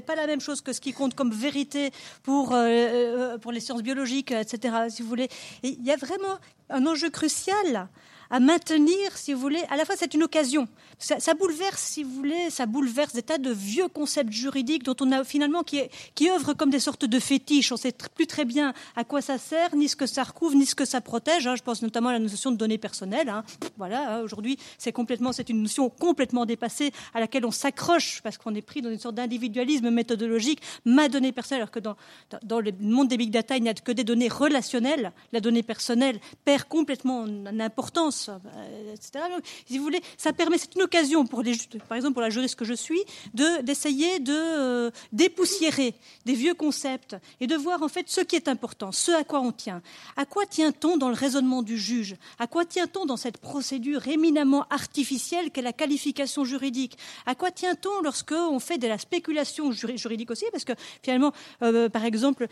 pas la même chose que ce qui compte comme vérité pour euh, euh, pour les sciences biologiques, etc. Si vous voulez, il y a vraiment un enjeu crucial à maintenir, si vous voulez, à la fois c'est une occasion. Ça, bouleverse, si vous voulez, ça bouleverse des tas de vieux concepts juridiques dont on a finalement qui, qui œuvrent comme des sortes de fétiches. On sait plus très bien à quoi ça sert, ni ce que ça recouvre, ni ce que ça protège. Hein. Je pense notamment à la notion de données personnelles. Hein. Voilà, hein, aujourd'hui, c'est complètement, c'est une notion complètement dépassée à laquelle on s'accroche parce qu'on est pris dans une sorte d'individualisme méthodologique. Ma donnée personnelle, alors que dans le monde des big data, il n'y a que des données relationnelles. La donnée personnelle perd complètement en importance euh, etc. si vous voulez, ça permet, c'est une occasion pour par exemple pour la juriste que je suis, de d'essayer de euh, dépoussiérer des vieux concepts et de voir en fait ce qui est important, ce à quoi on tient. À quoi tient-on dans le raisonnement du juge? À quoi tient-on dans cette procédure éminemment artificielle qu'est la qualification juridique? À quoi tient-on lorsque on fait de la spéculation juridique aussi? Parce que finalement, euh, par exemple,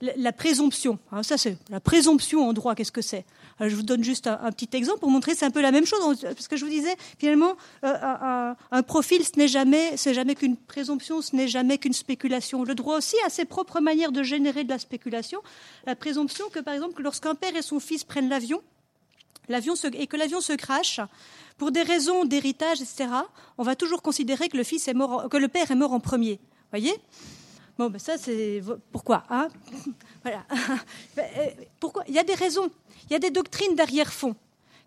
la présomption, hein, ça c'est la présomption en droit qu'est-ce que c'est? Euh, Je vous donne juste un, petit exemple pour montrer c'est un peu la même chose, parce que je vous disais, finalement, euh, un, profil, ce n'est jamais, jamais qu'une présomption, ce n'est jamais qu'une spéculation. Le droit aussi a ses propres manières de générer de la spéculation. La présomption que, par exemple, lorsqu'un père et son fils prennent l'avion, l'avion et que l'avion se crache, pour des raisons d'héritage, etc., on va toujours considérer que le, fils est mort, que le père est mort en premier. Voyez? Bon, ben ça, c'est pourquoi hein? Voilà. Ben, euh, pourquoi? Il y a des raisons. Il y a des doctrines d'arrière-fond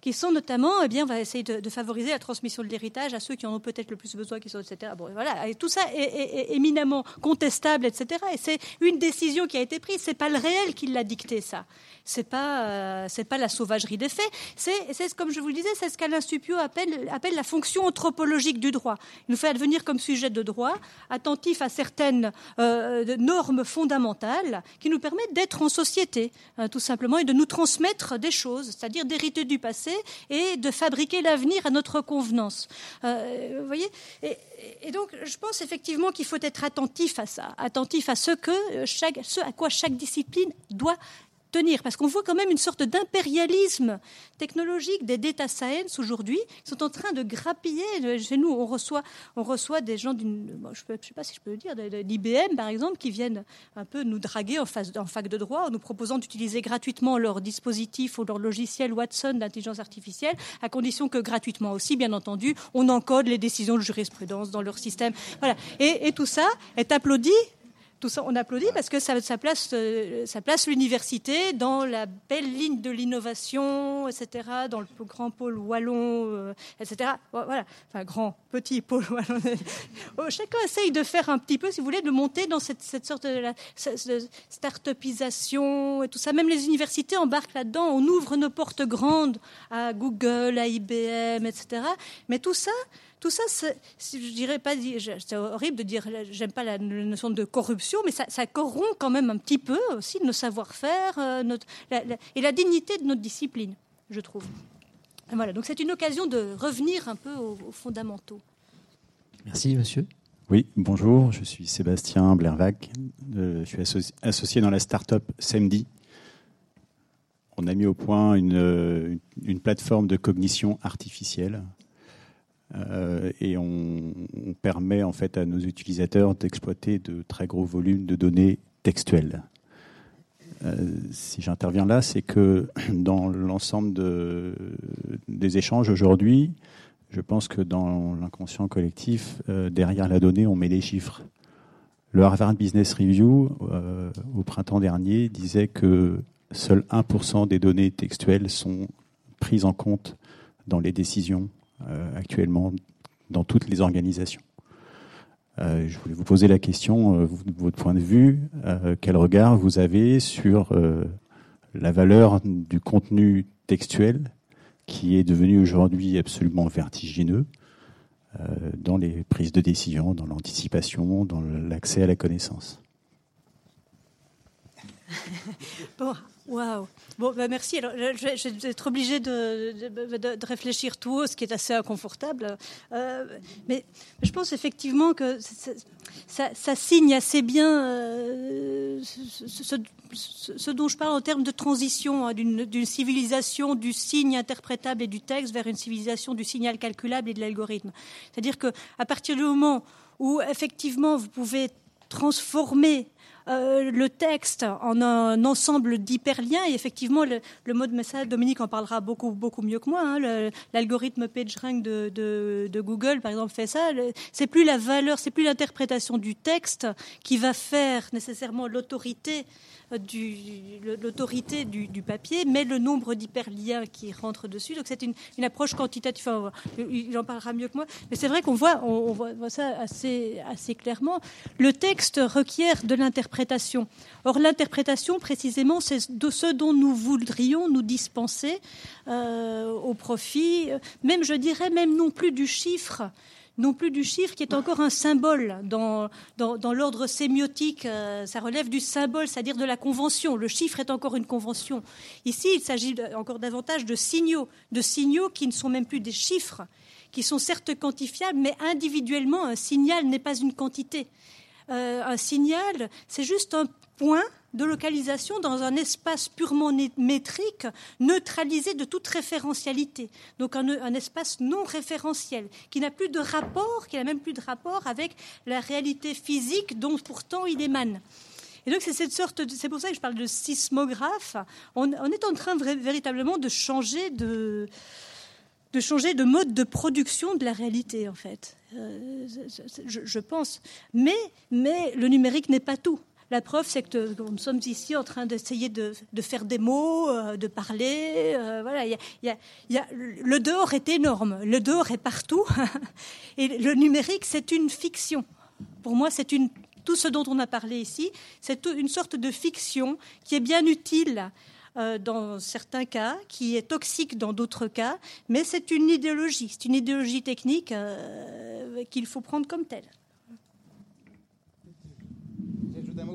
qui sont notamment, eh bien, on va essayer de, favoriser la transmission de l'héritage à ceux qui en ont peut-être le plus besoin, etc. Bon, voilà, et tout ça est, éminemment contestable, etc. Et c'est une décision qui a été prise. C'est pas le réel qui l'a dicté, ça c'est pas euh, c'est pas la sauvagerie des faits. C'est comme je vous disais, c'est ce qu'Alain Stupio appelle appelle la fonction anthropologique du droit. Il nous fait advenir comme sujet de droit, attentif à certaines euh, normes fondamentales qui nous permettent d'être en société, hein, tout simplement, et de nous transmettre des choses, c'est-à-dire d'hériter du passé et de fabriquer l'avenir à notre convenance. Euh, vous voyez? Et, donc, je pense effectivement qu'il faut être attentif à ça, attentif à ce que chaque, ce à quoi chaque discipline doit parce qu'on voit quand même une sorte d'impérialisme technologique des data science aujourd'hui, qui sont en train de grappiller. Chez nous, on reçoit, des gens d'une, je ne sais pas si je peux le dire, d'IBM par exemple, qui viennent un peu nous draguer en fac de droit en nous proposant d'utiliser gratuitement leur dispositif ou leur logiciel Watson d'intelligence artificielle, à condition que gratuitement aussi, bien entendu, on encode les décisions de jurisprudence dans leur système. Voilà. Et, et tout ça est applaudi tout ça, on applaudit parce que ça, place, euh, ça place l'université dans la belle ligne de l'innovation, etc., dans le grand pôle wallon, euh, etc. Voilà, enfin grand, petit pôle wallon. Chacun essaye de faire un petit peu, si vous voulez, de monter dans cette, sorte de, start-upisation et tout ça. Même les universités embarquent là-dedans. On ouvre nos portes grandes à Google, à IBM, etc. Mais tout ça, tout ça, je dirais pas, c'est horrible de dire, j'aime pas la notion de corruption, mais ça, corrompt quand même un petit peu aussi nos savoir-faire euh, et la dignité de notre discipline, je trouve. voilà, donc c'est une occasion de revenir un peu aux, fondamentaux. Merci, monsieur. Oui, bonjour, je suis Sébastien Blervac, je suis associé dans la start-up SEMDI. On a mis au point une plateforme de cognition artificielle euh, et on, permet en fait à nos utilisateurs d'exploiter de très gros volumes de données textuelles. Euh, si j'interviens là, c'est que dans l'ensemble de, des échanges aujourd'hui, je pense que dans l'inconscient collectif, euh, derrière la donnée, on met des chiffres. Le Harvard Business Review, au printemps dernier, disait que seuls 1% des données textuelles sont prises en compte dans les décisions actuellement dans toutes les organisations. Euh, je voulais vous poser la question, euh, votre point de vue, euh, quel regard vous avez sur la valeur du contenu textuel qui est devenu aujourd'hui absolument vertigineux dans les prises de décision, dans l'anticipation, dans l'accès à la connaissance? Bon, waouh. Bon, bah merci. Alors, je, vais être obligée de, de, réfléchir tout haut, ce qui est assez inconfortable. Euh, mais, je pense effectivement que ça, signe assez bien euh, ce, dont je parle en termes de transition hein, d'une civilisation du signe interprétable et du texte vers une civilisation du signal calculable et de l'algorithme. C'est-à-dire que à partir du moment où effectivement vous pouvez transformer euh, le texte en un ensemble d'hyperliens. Et effectivement, le, mode message, Dominique en parlera beaucoup, beaucoup mieux que moi. Hein. L'algorithme PageRank de, de, de, Google, par exemple, fait ça. C'est plus la valeur, c'est plus l'interprétation du texte qui va faire nécessairement l'autorité l'autorité du, papier, mais le nombre d'hyperliens qui rentrent dessus. Donc c'est une, approche quantitative. il en parlera mieux que moi. Mais c'est vrai qu'on voit, on, voit, ça assez, assez clairement. Le texte requiert de l'interprétation. Or l'interprétation, précisément, c'est de ce dont nous voudrions nous dispenser euh, au profit, même je dirais même non plus du chiffre non plus du chiffre qui est encore un symbole dans, dans, l'ordre sémiotique. Euh, ça relève du symbole, c'est-à-dire de la convention. Le chiffre est encore une convention. Ici, il s'agit encore davantage de signaux, de signaux qui ne sont même plus des chiffres, qui sont certes quantifiables, mais individuellement, un signal n'est pas une quantité. Euh, un signal, c'est juste un point de localisation dans un espace purement métrique, neutralisé de toute référentialité. Donc un, espace non référentiel, qui n'a plus de rapport, qui n'a même plus de rapport avec la réalité physique dont pourtant il émane. Et donc c'est cette sorte, c'est pour ça que je parle de sismographe. On, est en train véritablement de changer de de changer de mode de production de la réalité, en fait. Euh, je, pense. Mais, mais le numérique n'est pas tout. La preuve, c'est que nous sommes ici en train d'essayer de, faire des mots, euh, de parler. Euh, voilà, le dehors est énorme, le dehors est partout. Et le numérique, c'est une fiction. Pour moi, c'est une tout ce dont on a parlé ici, c'est une sorte de fiction qui est bien utile euh, dans certains cas, qui est toxique dans d'autres cas, mais c'est une idéologie, c'est une idéologie technique qu'il faut prendre comme telle.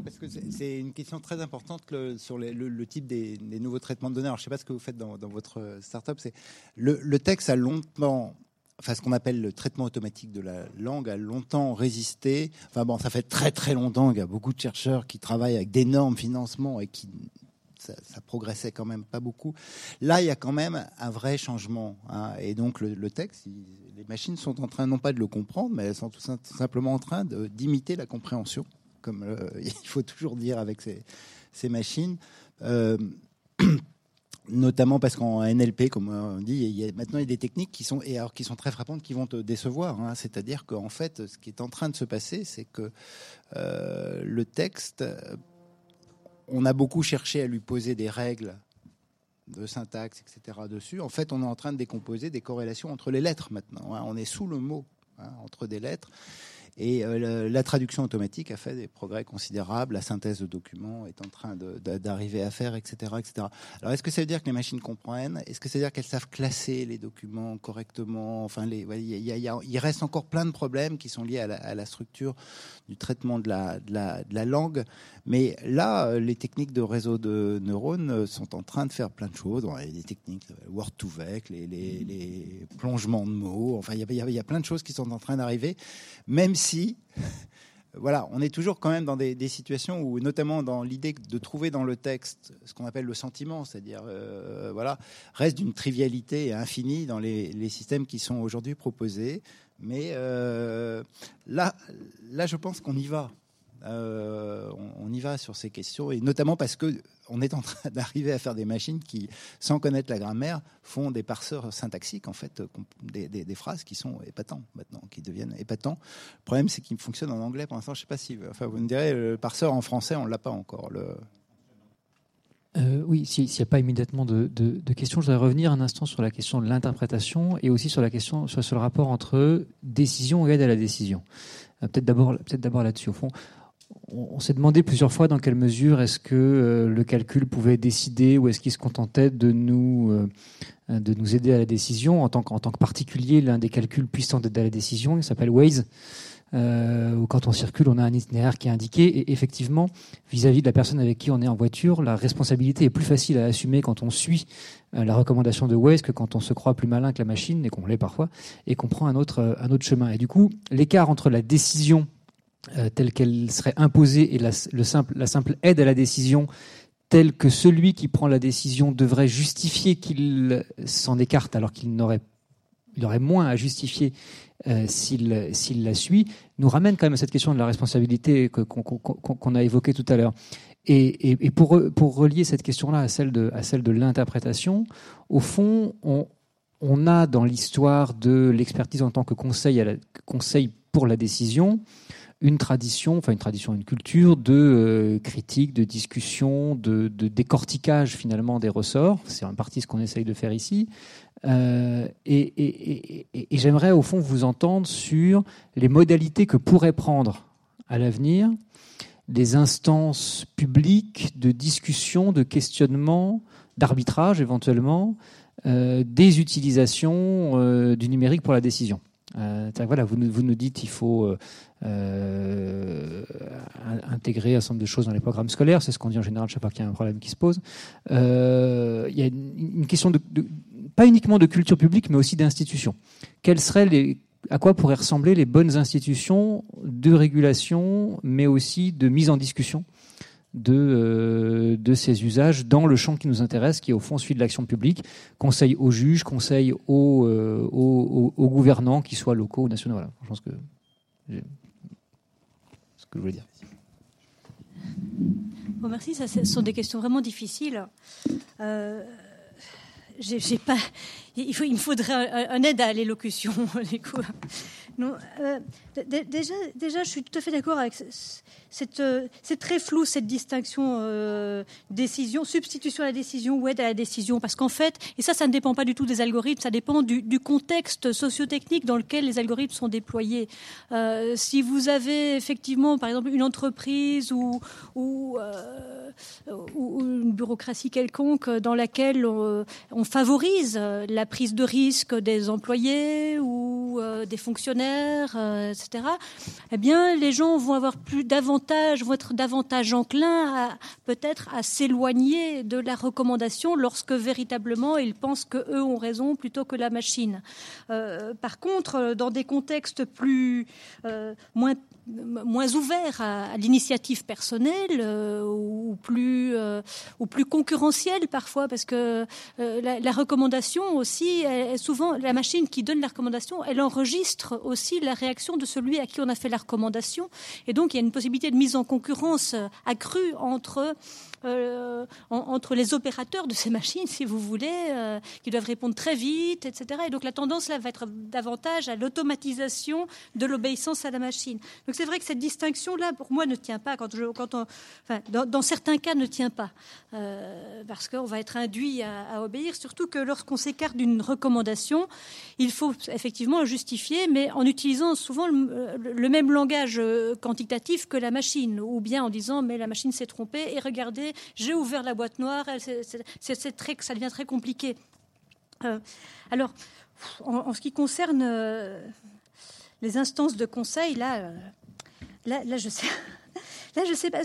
Parce que c'est une question très importante sur le, type des, nouveaux traitements de données. Alors, je ne sais pas ce que vous faites dans, votre startup. C'est le, texte a longtemps enfin ce qu'on appelle le traitement automatique de la langue a longtemps résisté. Enfin bon, ça fait très très longtemps qu'il y a beaucoup de chercheurs qui travaillent avec d'énormes financements et qui ça, progressait quand même pas beaucoup. Là, il y a quand même un vrai changement. Hein. Et donc le, texte, les machines sont en train non pas de le comprendre, mais elles sont tout simplement en train d'imiter la compréhension comme il faut toujours dire avec ces, machines. Euh, notamment parce qu'en NLP, comme on dit, maintenant il y a des techniques qui sont, et alors, qui sont très frappantes, qui vont te décevoir. Hein. C'est-à-dire qu'en fait, ce qui est en train de se passer, c'est que euh, le texte, on a beaucoup cherché à lui poser des règles de syntaxe, etc. dessus. En fait, on est en train de décomposer des corrélations entre les lettres maintenant. Hein. On est sous le mot hein, entre des lettres. Et euh, la traduction automatique a fait des progrès considérables. La synthèse de documents est en train d'arriver à faire, etc., etc. Alors, est-ce que ça veut dire que les machines comprennent? Est-ce que ça veut dire qu'elles savent classer les documents correctement? Enfin, il, reste encore plein de problèmes qui sont liés à la, structure du traitement de la, langue. Mais là, euh, les techniques de réseau de neurones euh, sont en train de faire plein de choses. Il y a des techniques, Word2Vec, les, les, les plongements de mots. Enfin, il y, a, il y a plein de choses qui sont en train d'arriver, même si, voilà, on est toujours quand même dans des, situations où, notamment dans l'idée de trouver dans le texte ce qu'on appelle le sentiment, c'est-à-dire, euh, voilà, reste d'une trivialité infinie dans les, systèmes qui sont aujourd'hui proposés. Mais euh, là, là, je pense qu'on y va. Euh, on, y va sur ces questions, et notamment parce que on est en train d'arriver à faire des machines qui, sans connaître la grammaire, font des parseurs syntaxiques, en fait, des, phrases qui sont épatants maintenant, qui deviennent épatants. Le problème, c'est qu'ils fonctionnent en anglais pour l'instant. Je sais pas si, enfin, vous me direz, le parseur en français, on l'a pas encore. Euh, oui, s'il n'y a pas immédiatement de, questions, je voudrais revenir un instant sur la question de l'interprétation et aussi sur la question sur, le rapport entre décision et aide à la décision. Euh, peut-être d'abord, peut-être d'abord là-dessus. Au fond, on, s'est demandé plusieurs fois dans quelle mesure est-ce que euh, le calcul pouvait décider ou est-ce qu'il se contentait de nous de nous aider à la décision en tant, en tant que particulier. L'un des calculs puissants d'aide à la décision, il s'appelle Waze euh, où quand on circule, on a un itinéraire qui est indiqué. Et effectivement, vis-à-vis de la personne avec qui on est en voiture, la responsabilité est plus facile à assumer quand on suit euh, la recommandation de Waze que quand on se croit plus malin que la machine, et qu'on l'est parfois, et qu'on prend un autre, euh, un autre chemin. Et du coup, l'écart entre la décision telle qu'elle serait imposée et la, le simple, aide à la décision telle que celui qui prend la décision devrait justifier qu'il s'en écarte alors qu'il n'aurait il aurait moins à justifier euh, s'il la suit, nous ramène quand même à cette question de la responsabilité qu'on a évoquée tout à l'heure. Et, pour, relier cette question-là à celle de, de l'interprétation, au fond, on, a dans l'histoire de l'expertise en tant que conseil, conseil pour la décision, une tradition, enfin une tradition, une culture de euh, critique, de discussion, de, décortiquage finalement des ressorts. C'est en partie ce qu'on essaye de faire ici. Euh, et, j'aimerais au fond vous entendre sur les modalités que pourraient prendre à l'avenir des instances publiques de discussion, de questionnement, d'arbitrage éventuellement, euh, des utilisations du numérique pour la décision. Voilà, vous, vous, nous dites qu'il faut euh, euh, intégrer un certain nombre de choses dans les programmes scolaires. C'est ce qu'on dit en général chaque fois qu'il y a un problème qui se pose. il y a une, question pas uniquement de culture publique, mais aussi d'institutions. Quelles seraient les, à quoi pourraient ressembler les bonnes institutions de régulation, mais aussi de mise en discussion de, euh, de ces usages dans le champ qui nous intéresse, qui est au fond celui de l'action publique. Conseil aux juges, conseil aux, euh, aux, gouvernants, qu'ils soient locaux ou nationaux. Je pense que que je voulais dire. Bon, merci. Ce sont des questions vraiment difficiles. Euh, pas. Il, me faudrait un, aide à l'élocution. Euh, déjà, déjà, je suis tout à fait d'accord avec c'est très flou cette distinction euh, décision, substitution à la décision ou aide à la décision, parce qu'en fait, et ça, ça ne dépend pas du tout des algorithmes, ça dépend du, contexte sociotechnique dans lequel les algorithmes sont déployés. Euh, si vous avez effectivement, par exemple, une entreprise ou une bureaucratie quelconque dans laquelle on, on, favorise la prise de risque des employés ou des fonctionnaires, etc., eh bien, les gens vont avoir plus davantage vont être davantage enclins peut-être à s'éloigner de la recommandation lorsque véritablement ils pensent qu'eux ont raison plutôt que la machine. Euh, par contre, dans des contextes plus euh, moins moins ouvert à, l'initiative personnelle euh, ou plus euh, ou plus concurrentiel parfois parce que euh, la, recommandation aussi est souvent la machine qui donne la recommandation elle enregistre aussi la réaction de celui à qui on a fait la recommandation. Et donc il y a une possibilité de mise en concurrence accrue entre euh, entre les opérateurs de ces machines, si vous voulez, euh, qui doivent répondre très vite, etc. Et donc la tendance là va être davantage à l'automatisation de l'obéissance à la machine. Donc c'est vrai que cette distinction là, pour moi, ne tient pas. Quand dans, certains cas, ne tient pas euh, parce qu'on va être induit à, obéir. Surtout que lorsqu'on s'écarte d'une recommandation, il faut effectivement justifier, mais en utilisant souvent le même langage quantitatif que la machine, ou bien en disant mais la machine s'est trompée et regardez j'ai ouvert la boîte noire, ça devient très compliqué. Euh, alors, en, ce qui concerne euh, les instances de conseil, là, euh, là, je sais. Là, je sais pas.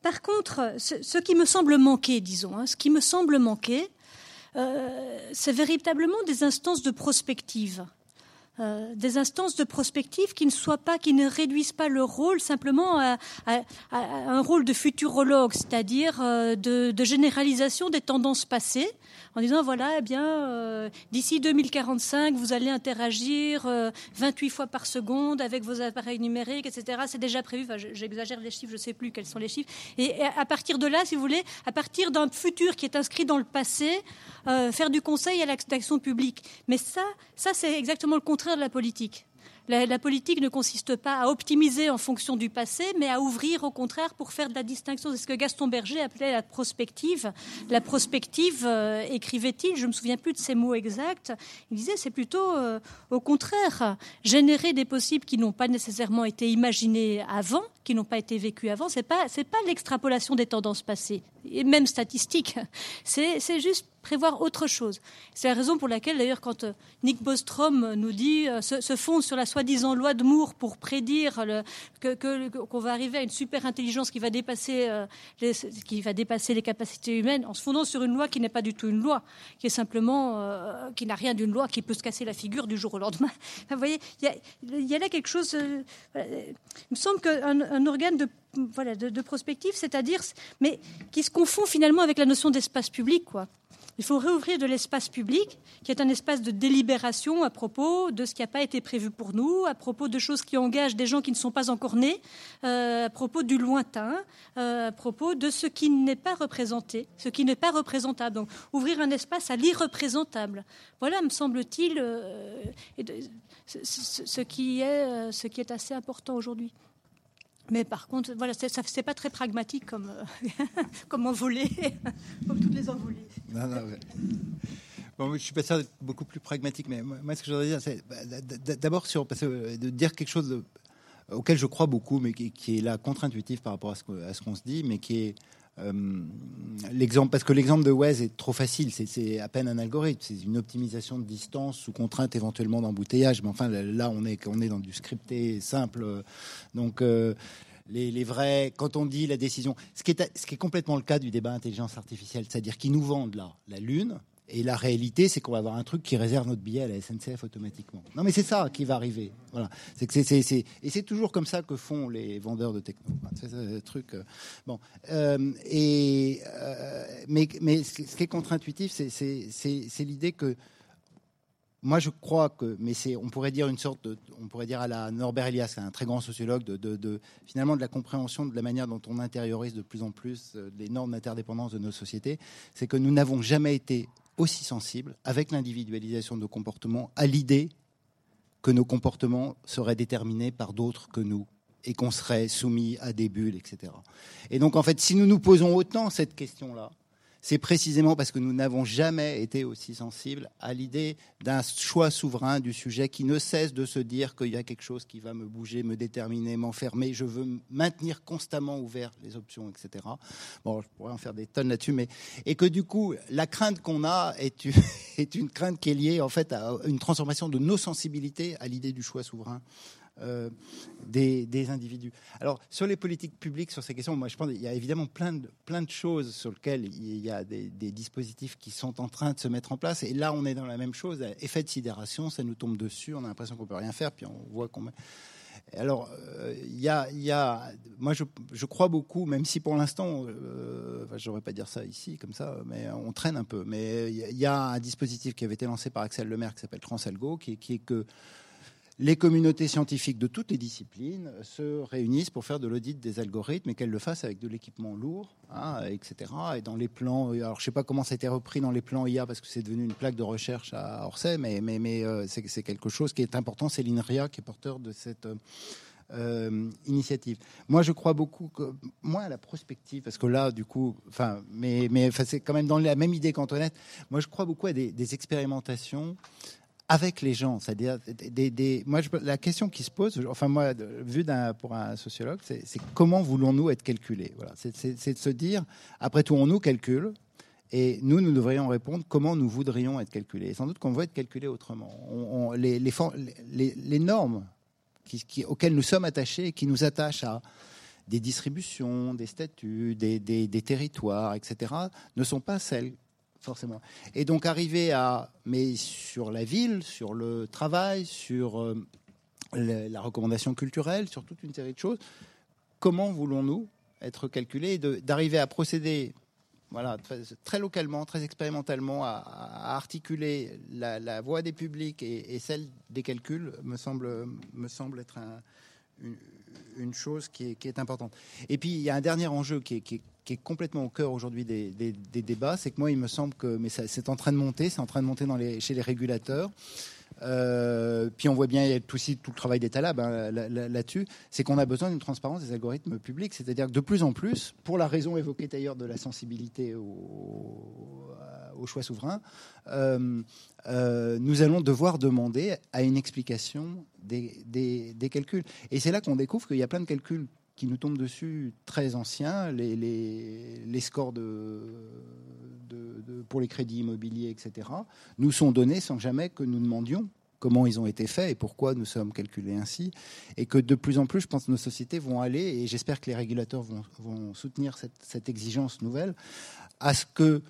par contre, ce, qui me semble manquer, disons, hein, ce qui me semble manquer, c'est véritablement des instances de prospective. Euh, des instances de prospective qui ne soient pas, qui ne réduisent pas leur rôle simplement à, un rôle de futurologue, c'est-à-dire euh, de, généralisation des tendances passées, en disant voilà, eh bien, euh, d'ici 2045, vous allez interagir 28 fois par seconde avec vos appareils numériques, etc. C'est déjà prévu. J'exagère les chiffres, je ne sais plus quels sont les chiffres. Et, à partir de là, si vous voulez, à partir d'un futur qui est inscrit dans le passé, faire du conseil à l'action publique. Mais ça c'est exactement le contraire de la politique. La, politique ne consiste pas à optimiser en fonction du passé, mais à ouvrir au contraire pour faire de la distinction. C'est ce que Gaston Berger appelait la prospective. La prospective, euh, écrivait-il, je ne me souviens plus de ces mots exacts, il disait c'est plutôt euh, au contraire générer des possibles qui n'ont pas nécessairement été imaginés avant, qui n'ont pas été vécus avant. Pas c'est pas l'extrapolation des tendances passées et même statistiques. C'est juste prévoir autre chose. C'est la raison pour laquelle, d'ailleurs, quand euh, Nick Bostrom nous dit, euh, se, fonde sur la soi-disant loi de Moore pour prédire le, que, qu'on va arriver à une super intelligence qui va dépasser euh, les, qui va dépasser les capacités humaines, en se fondant sur une loi qui n'est pas du tout une loi, qui est simplement, qui n'a rien d'une loi, qui peut se casser la figure du jour au lendemain. vous voyez, il y, a, là quelque chose. il me semble qu'un un organe de voilà, de, de prospective, c'est-à-dire, mais qui se confond finalement avec la notion d'espace public, quoi. Il faut réouvrir de l'espace public, qui est un espace de délibération à propos de ce qui n'a pas été prévu pour nous, à propos de choses qui engagent des gens qui ne sont pas encore nés, euh, à propos du lointain, euh, à propos de ce qui n'est pas représenté, ce qui n'est pas représentable. Donc, ouvrir un espace à l'irreprésentable. Voilà, me semble-t-il, euh, ce, qui est, ce qui est assez important aujourd'hui. Mais par contre, voilà, c'est pas très pragmatique comme, euh, comme envolé, comme toutes les envolées. Non, non, bon, je suis pas sûr d'être beaucoup plus pragmatique, mais moi, ce que je voudrais dire, c'est bah, d'abord sur euh, de dire quelque chose auquel je crois beaucoup, mais qui, est là contre-intuitif par rapport à ce qu'on se dit, mais qui est euh, l'exemple, parce que l'exemple de Waze est trop facile, c'est à peine un algorithme, c'est une optimisation de distance sous contrainte éventuellement d'embouteillage, mais enfin là on est, on est dans du scripté simple, donc euh, les, vrais, quand on dit la décision, ce qui est, ce qui est complètement le cas du débat intelligence artificielle, c'est-à-dire qu'ils nous vendent là la Lune, et la réalité, c'est qu'on va avoir un truc qui réserve notre billet à la SNCF automatiquement. Non, mais c'est ça qui va arriver. Voilà. Et c'est toujours comme ça que font les vendeurs de techno. C'est un truc. Euh, bon. Euh, et euh, mais, mais ce qui est contre-intuitif, c'est, l'idée que moi, je crois que, mais c'est, on pourrait dire une sorte, de, on pourrait dire à la Norbert Elias, un très grand sociologue, de, finalement de la compréhension de la manière dont on intériorise de plus en plus les normes d'interdépendance de nos sociétés, c'est que nous n'avons jamais été aussi sensible, avec l'individualisation de nos comportements, à l'idée que nos comportements seraient déterminés par d'autres que nous et qu'on serait soumis à des bulles, etc. Et donc, en fait, si nous nous posons autant cette question-là, c'est précisément parce que nous n'avons jamais été aussi sensibles à l'idée d'un choix souverain du sujet qui ne cesse de se dire qu'il y a quelque chose qui va me bouger, me déterminer, m'enfermer. Je veux maintenir constamment ouvert les options, etc. Bon, je pourrais en faire des tonnes là-dessus, mais et que du coup, la crainte qu'on a est une, est une crainte qui est liée en fait à une transformation de nos sensibilités à l'idée du choix souverain euh, des, individus. Alors, sur les politiques publiques, sur ces questions, moi, je pense qu'il y a évidemment plein de, plein de choses sur lesquelles il y a des, dispositifs qui sont en train de se mettre en place. Et là, on est dans la même chose. Effet de sidération, ça nous tombe dessus, on a l'impression qu'on peut rien faire, puis on voit qu'on. Alors, euh, il y, a, moi, je, je, crois beaucoup, même si pour l'instant, euh, enfin, j'aurais pas dire ça ici comme ça, mais on traîne un peu. Mais il y, a un dispositif qui avait été lancé par Axel Lemaire qui s'appelle Transalgo, qui est que les communautés scientifiques de toutes les disciplines se réunissent pour faire de l'audit des algorithmes et qu'elles le fassent avec de l'équipement lourd, hein, etc. Et dans les plans, alors je ne sais pas comment ça a été repris dans les plans IA parce que c'est devenu une plaque de recherche à Orsay, mais, euh, c'est quelque chose qui est important. C'est l'INRIA qui est porteur de cette euh, initiative. Moi, je crois beaucoup moi, à la prospective, parce que là, du coup, enfin, mais, c'est quand même dans la même idée qu'Antoinette. Moi, je crois beaucoup à des expérimentations avec les gens. C'est-à-dire, moi, la question qui se pose, enfin moi, vu pour un sociologue, c'est comment voulons-nous être calculés? Voilà, c'est de se dire, après tout, on nous calcule. Et nous, nous devrions répondre comment nous voudrions être calculés. Sans doute qu'on veut être calculés autrement. Les, normes auxquelles nous sommes attachés et qui nous attachent à des distributions, des statuts, des territoires, etc., ne sont pas celles forcément. Et donc arriver à, mais sur la ville, sur le travail, sur euh, la recommandation culturelle, sur toute une série de choses, comment voulons-nous être calculés et d'arriver à procéder voilà, très, localement, très expérimentalement, à, articuler la, voix des publics et, celle des calculs me semble, me semble être une, chose qui est, importante. Et puis, il y a un dernier enjeu qui est qui est complètement au cœur aujourd'hui des, débats, c'est que moi, il me semble que, mais c'est en train de monter, c'est en train de monter chez les régulateurs. euh, puis on voit bien il y a aussi tout le travail talabs hein, là-dessus, c'est qu'on a besoin d'une transparence des algorithmes publics, c'est-à-dire que de plus en plus, pour la raison évoquée d'ailleurs de la sensibilité au, au choix souverain, euh, euh, nous allons devoir demander à une explication des, des, calculs. Et c'est là qu'on découvre qu'il y a plein de calculs qui nous tombent dessus très anciens, les, les, les scores de, de, pour les crédits immobiliers, etc., nous sont donnés sans jamais que nous demandions comment ils ont été faits et pourquoi nous sommes calculés ainsi. Et que de plus en plus, je pense que nos sociétés vont aller, et j'espère que les régulateurs vont, vont soutenir cette, cette, exigence nouvelle, à ce que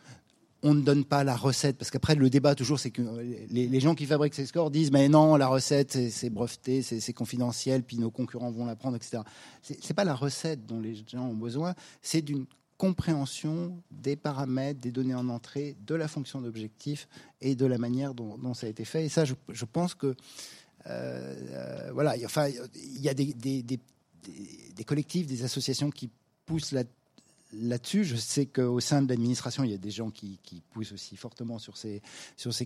on ne donne pas la recette, parce qu'après le débat toujours, c'est que les, gens qui fabriquent ces scores disent mais non, la recette c'est breveté, c'est confidentiel, puis nos concurrents vont la prendre, etc. C'est pas la recette dont les gens ont besoin, c'est d'une compréhension des paramètres, des données en entrée, de la fonction d'objectif et de la manière dont, ça a été fait. Et ça, je, pense que euh, euh, voilà, enfin, il y a des, des, collectifs, des associations qui poussent la là-dessus. Je sais qu'au sein de l'administration, il y a des gens qui, poussent aussi fortement sur ces,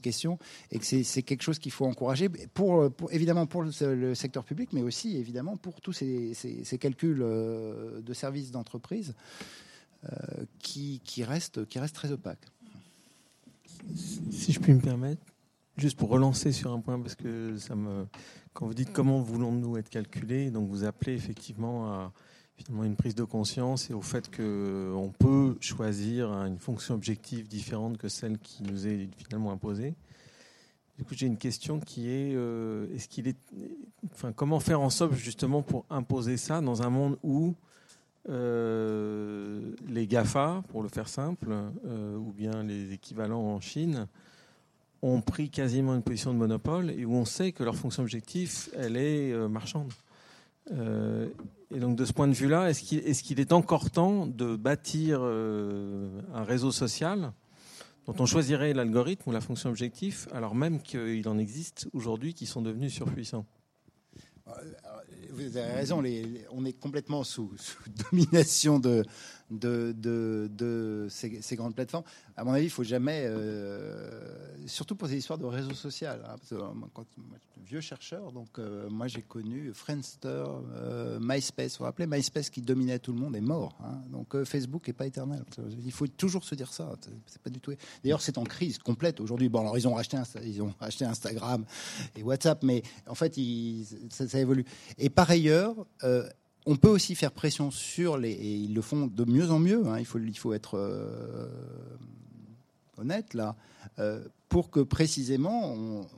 questions et que c'est quelque chose qu'il faut encourager, pour, évidemment pour le, secteur public, mais aussi évidemment pour tous ces, calculs euh, de services d'entreprise euh, qui, restent, très opaques. Si je puis me permettre, juste pour relancer sur un point, parce que quand vous dites comment voulons-nous être calculés, donc vous appelez effectivement à finalement une prise de conscience et au fait qu'on peut choisir une fonction objective différente que celle qui nous est finalement imposée. Du coup, j'ai une question qui est, euh, est-ce qu'il est, enfin, comment faire en sorte justement pour imposer ça dans un monde où euh, les GAFA, pour le faire simple, euh, ou bien les équivalents en Chine, ont pris quasiment une position de monopole et où on sait que leur fonction objective, elle est marchande? Euh, et donc de ce point de vue-là, est-ce qu'il est, qu'il est, encore temps de bâtir euh, un réseau social dont on choisirait l'algorithme ou la fonction objectif, alors même qu'il en existe aujourd'hui qui sont devenus surpuissants? Euh, Vous avez raison, on est complètement sous domination de, de, ces, grandes plateformes. À mon avis, il faut jamais, euh, surtout pour ces histoires de réseau social. Hein, euh, je suis vieux chercheur, donc euh, moi j'ai connu Friendster, MySpace. Vous vous rappelez, MySpace qui dominait tout le monde est mort. Hein. donc Facebook n'est pas éternel. Il faut toujours se dire ça. C'est pas du tout. D'ailleurs, c'est en crise complète aujourd'hui. Bon, alors ils ont racheté, ils ont acheté Instagram et WhatsApp, mais en fait, ça, évolue. Et par ailleurs on peut aussi faire pression sur les, et ils le font de mieux en mieux, hein, il, faut, il faut être euh, honnête là, euh, pour que précisément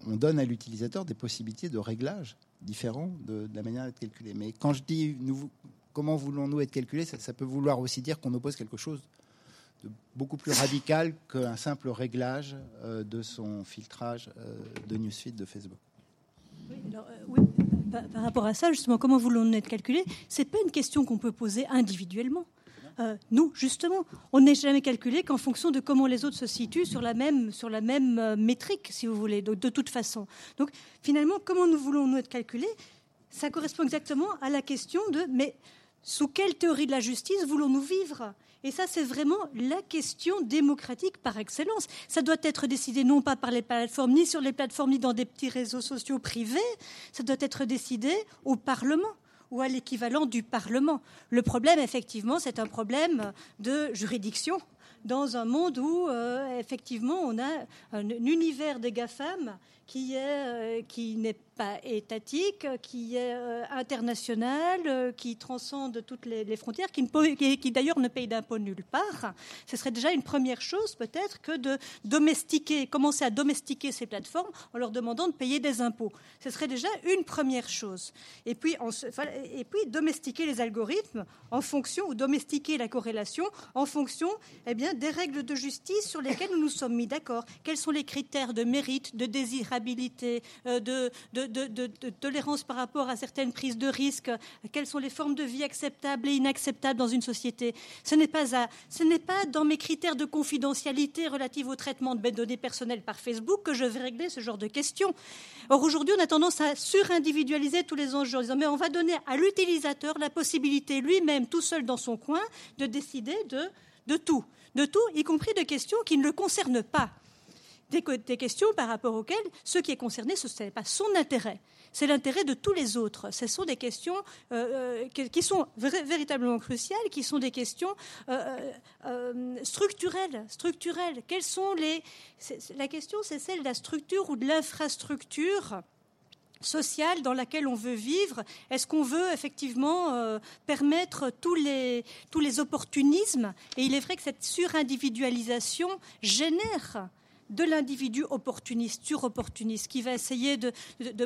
on, donne à l'utilisateur des possibilités de réglage différents de, la manière d'être calculé. Mais quand je dis comment voulons-nous être calculés, ça, peut vouloir aussi dire qu'on oppose quelque chose de beaucoup plus radical qu'un simple réglage euh, de son filtrage de newsfeed de Facebook. Oui, oui par, rapport à ça, justement, comment voulons-nous être calculés C'est pas une question qu'on peut poser individuellement. Euh, nous, justement, on n'est jamais calculé qu'en fonction de comment les autres se situent sur la même, sur la même euh, métrique, si vous voulez, de, de, toute façon. Donc, finalement, comment nous voulons-nous être calculés Ça correspond exactement à la question de mais sous quelle théorie de la justice voulons-nous vivre? Et ça, c'est vraiment la question démocratique par excellence. Ça doit être décidé non pas par les plateformes, ni sur les plateformes, ni dans des petits réseaux sociaux privés. Ça doit être décidé au Parlement ou à l'équivalent du Parlement. Le problème, effectivement, c'est un problème de juridiction dans un monde où, euh, effectivement, on a un, univers des GAFAM qui est euh, qui n'est pas étatique, qui est euh, international, euh, qui transcende toutes les, frontières, qui, d'ailleurs ne paye d'impôts nulle part. Ce serait déjà une première chose peut-être que de domestiquer, commencer à domestiquer ces plateformes en leur demandant de payer des impôts. Ce serait déjà une première chose. Et puis, et puis domestiquer les algorithmes en fonction, ou domestiquer la corrélation en fonction eh bien, des règles de justice sur lesquelles nous nous sommes mis d'accord. Quels sont les critères de mérite, de désirabilité, euh, de, tolérance par rapport à certaines prises de risques, quelles sont les formes de vie acceptables et inacceptables dans une société. Ce n'est pas, dans mes critères de confidentialité relatifs au traitement de mes données personnelles par Facebook que je vais régler ce genre de questions. Or, aujourd'hui, on a tendance à surindividualiser tous les enjeux en disant mais on va donner à l'utilisateur la possibilité lui-même, tout seul dans son coin, de décider de, de tout, de tout, y compris de questions qui ne le concernent pas. Des, questions par rapport auxquelles ce qui est concerné, ce n'est pas son intérêt, c'est l'intérêt de tous les autres. Ce sont des questions euh, euh qui sont véritablement cruciales, qui sont des questions euh, structurelles. structurelles. Quelles sont les... La question, c'est celle de la structure ou de l'infrastructure sociale dans laquelle on veut vivre Est-ce qu'on veut effectivement permettre tous les, tous les opportunismes? Et il est vrai que cette surindividualisation génère de l'individu opportuniste, sur-opportuniste, qui va essayer de,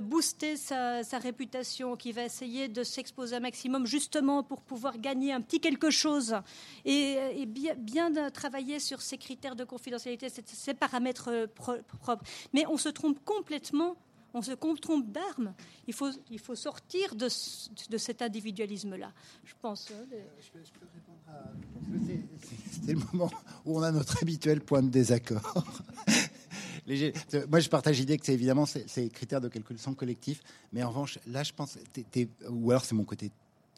booster sa, réputation, qui va essayer de s'exposer un maximum justement pour pouvoir gagner un petit quelque chose et, bien, travailler sur ces critères de confidentialité, ces paramètres euh, propres. Mais on se trompe complètement on se trompe d'armes. Il faut, sortir de, cet individualisme-là, je pense. Hein, je peux, à... C'est le moment où on a notre habituel point de désaccord. Moi, je partage l'idée que c'est évidemment ces critères de calcul sont collectifs, mais en revanche, là, je pense, ou alors c'est mon côté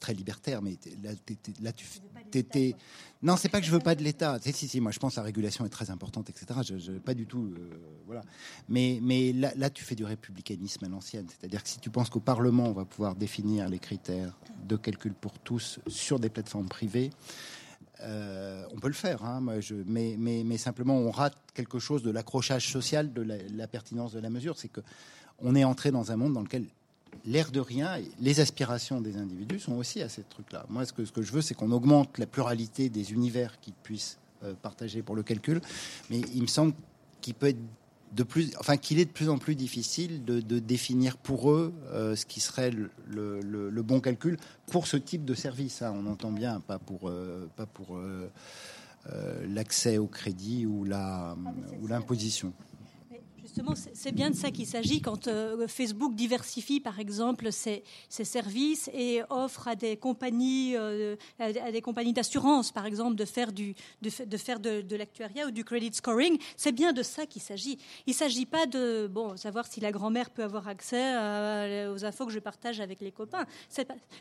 très libertaire, mais là, là tu t'étais. Non, c'est pas que je veux pas de l'État. Si, si, si, moi je pense que la régulation est très importante, etc. Je, je pas du tout, euh, voilà. Mais, mais là, là, tu fais du républicanisme à l'ancienne. C'est-à-dire que si tu penses qu'au Parlement, on va pouvoir définir les critères de calcul pour tous sur des plateformes privées, euh, on peut le faire, hein, moi, je, mais, mais, mais, simplement on rate quelque chose de l'accrochage social, de la, la pertinence de la mesure. C'est que on est entré dans un monde dans lequel l'air de rien, les aspirations des individus sont aussi à ces trucs-là. Moi, ce que, ce que je veux, c'est qu'on augmente la pluralité des univers qu'ils puissent euh, partager pour le calcul. Mais il me semble qu'il peut être de plus, enfin qu'il est de plus en plus difficile de, définir pour eux euh, ce qui serait le, bon calcul pour ce type de service. Hein. On entend bien, pas pour, euh, pas pour l'accès au crédit ou la ou l'imposition. Justement, c'est bien de ça qu'il s'agit quand euh, Facebook diversifie, par exemple, ses, services et offre à des compagnies, euh, à des compagnies d'assurance, par exemple, de faire de, l'actuariat ou du credit scoring. C'est bien de ça qu'il s'agit. Il ne s'agit pas de savoir si la grand-mère peut avoir accès aux infos que je partage avec les copains.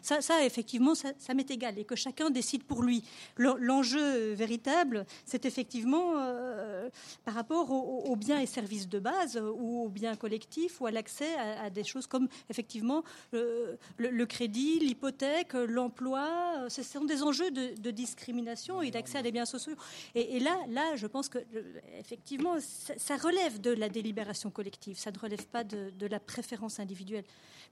ça, effectivement, ça, m'est égal et que chacun décide pour lui. L'enjeu véritable, c'est effectivement euh, par rapport aux biens et services de base ou au bien collectif ou à l'accès à, des choses comme effectivement le, crédit, l'hypothèque, l'emploi. Ce sont des enjeux de, discrimination et d'accès à des biens sociaux. Et, là, là, je pense que effectivement, ça, relève de la délibération collective. Ça ne relève pas de, la préférence individuelle.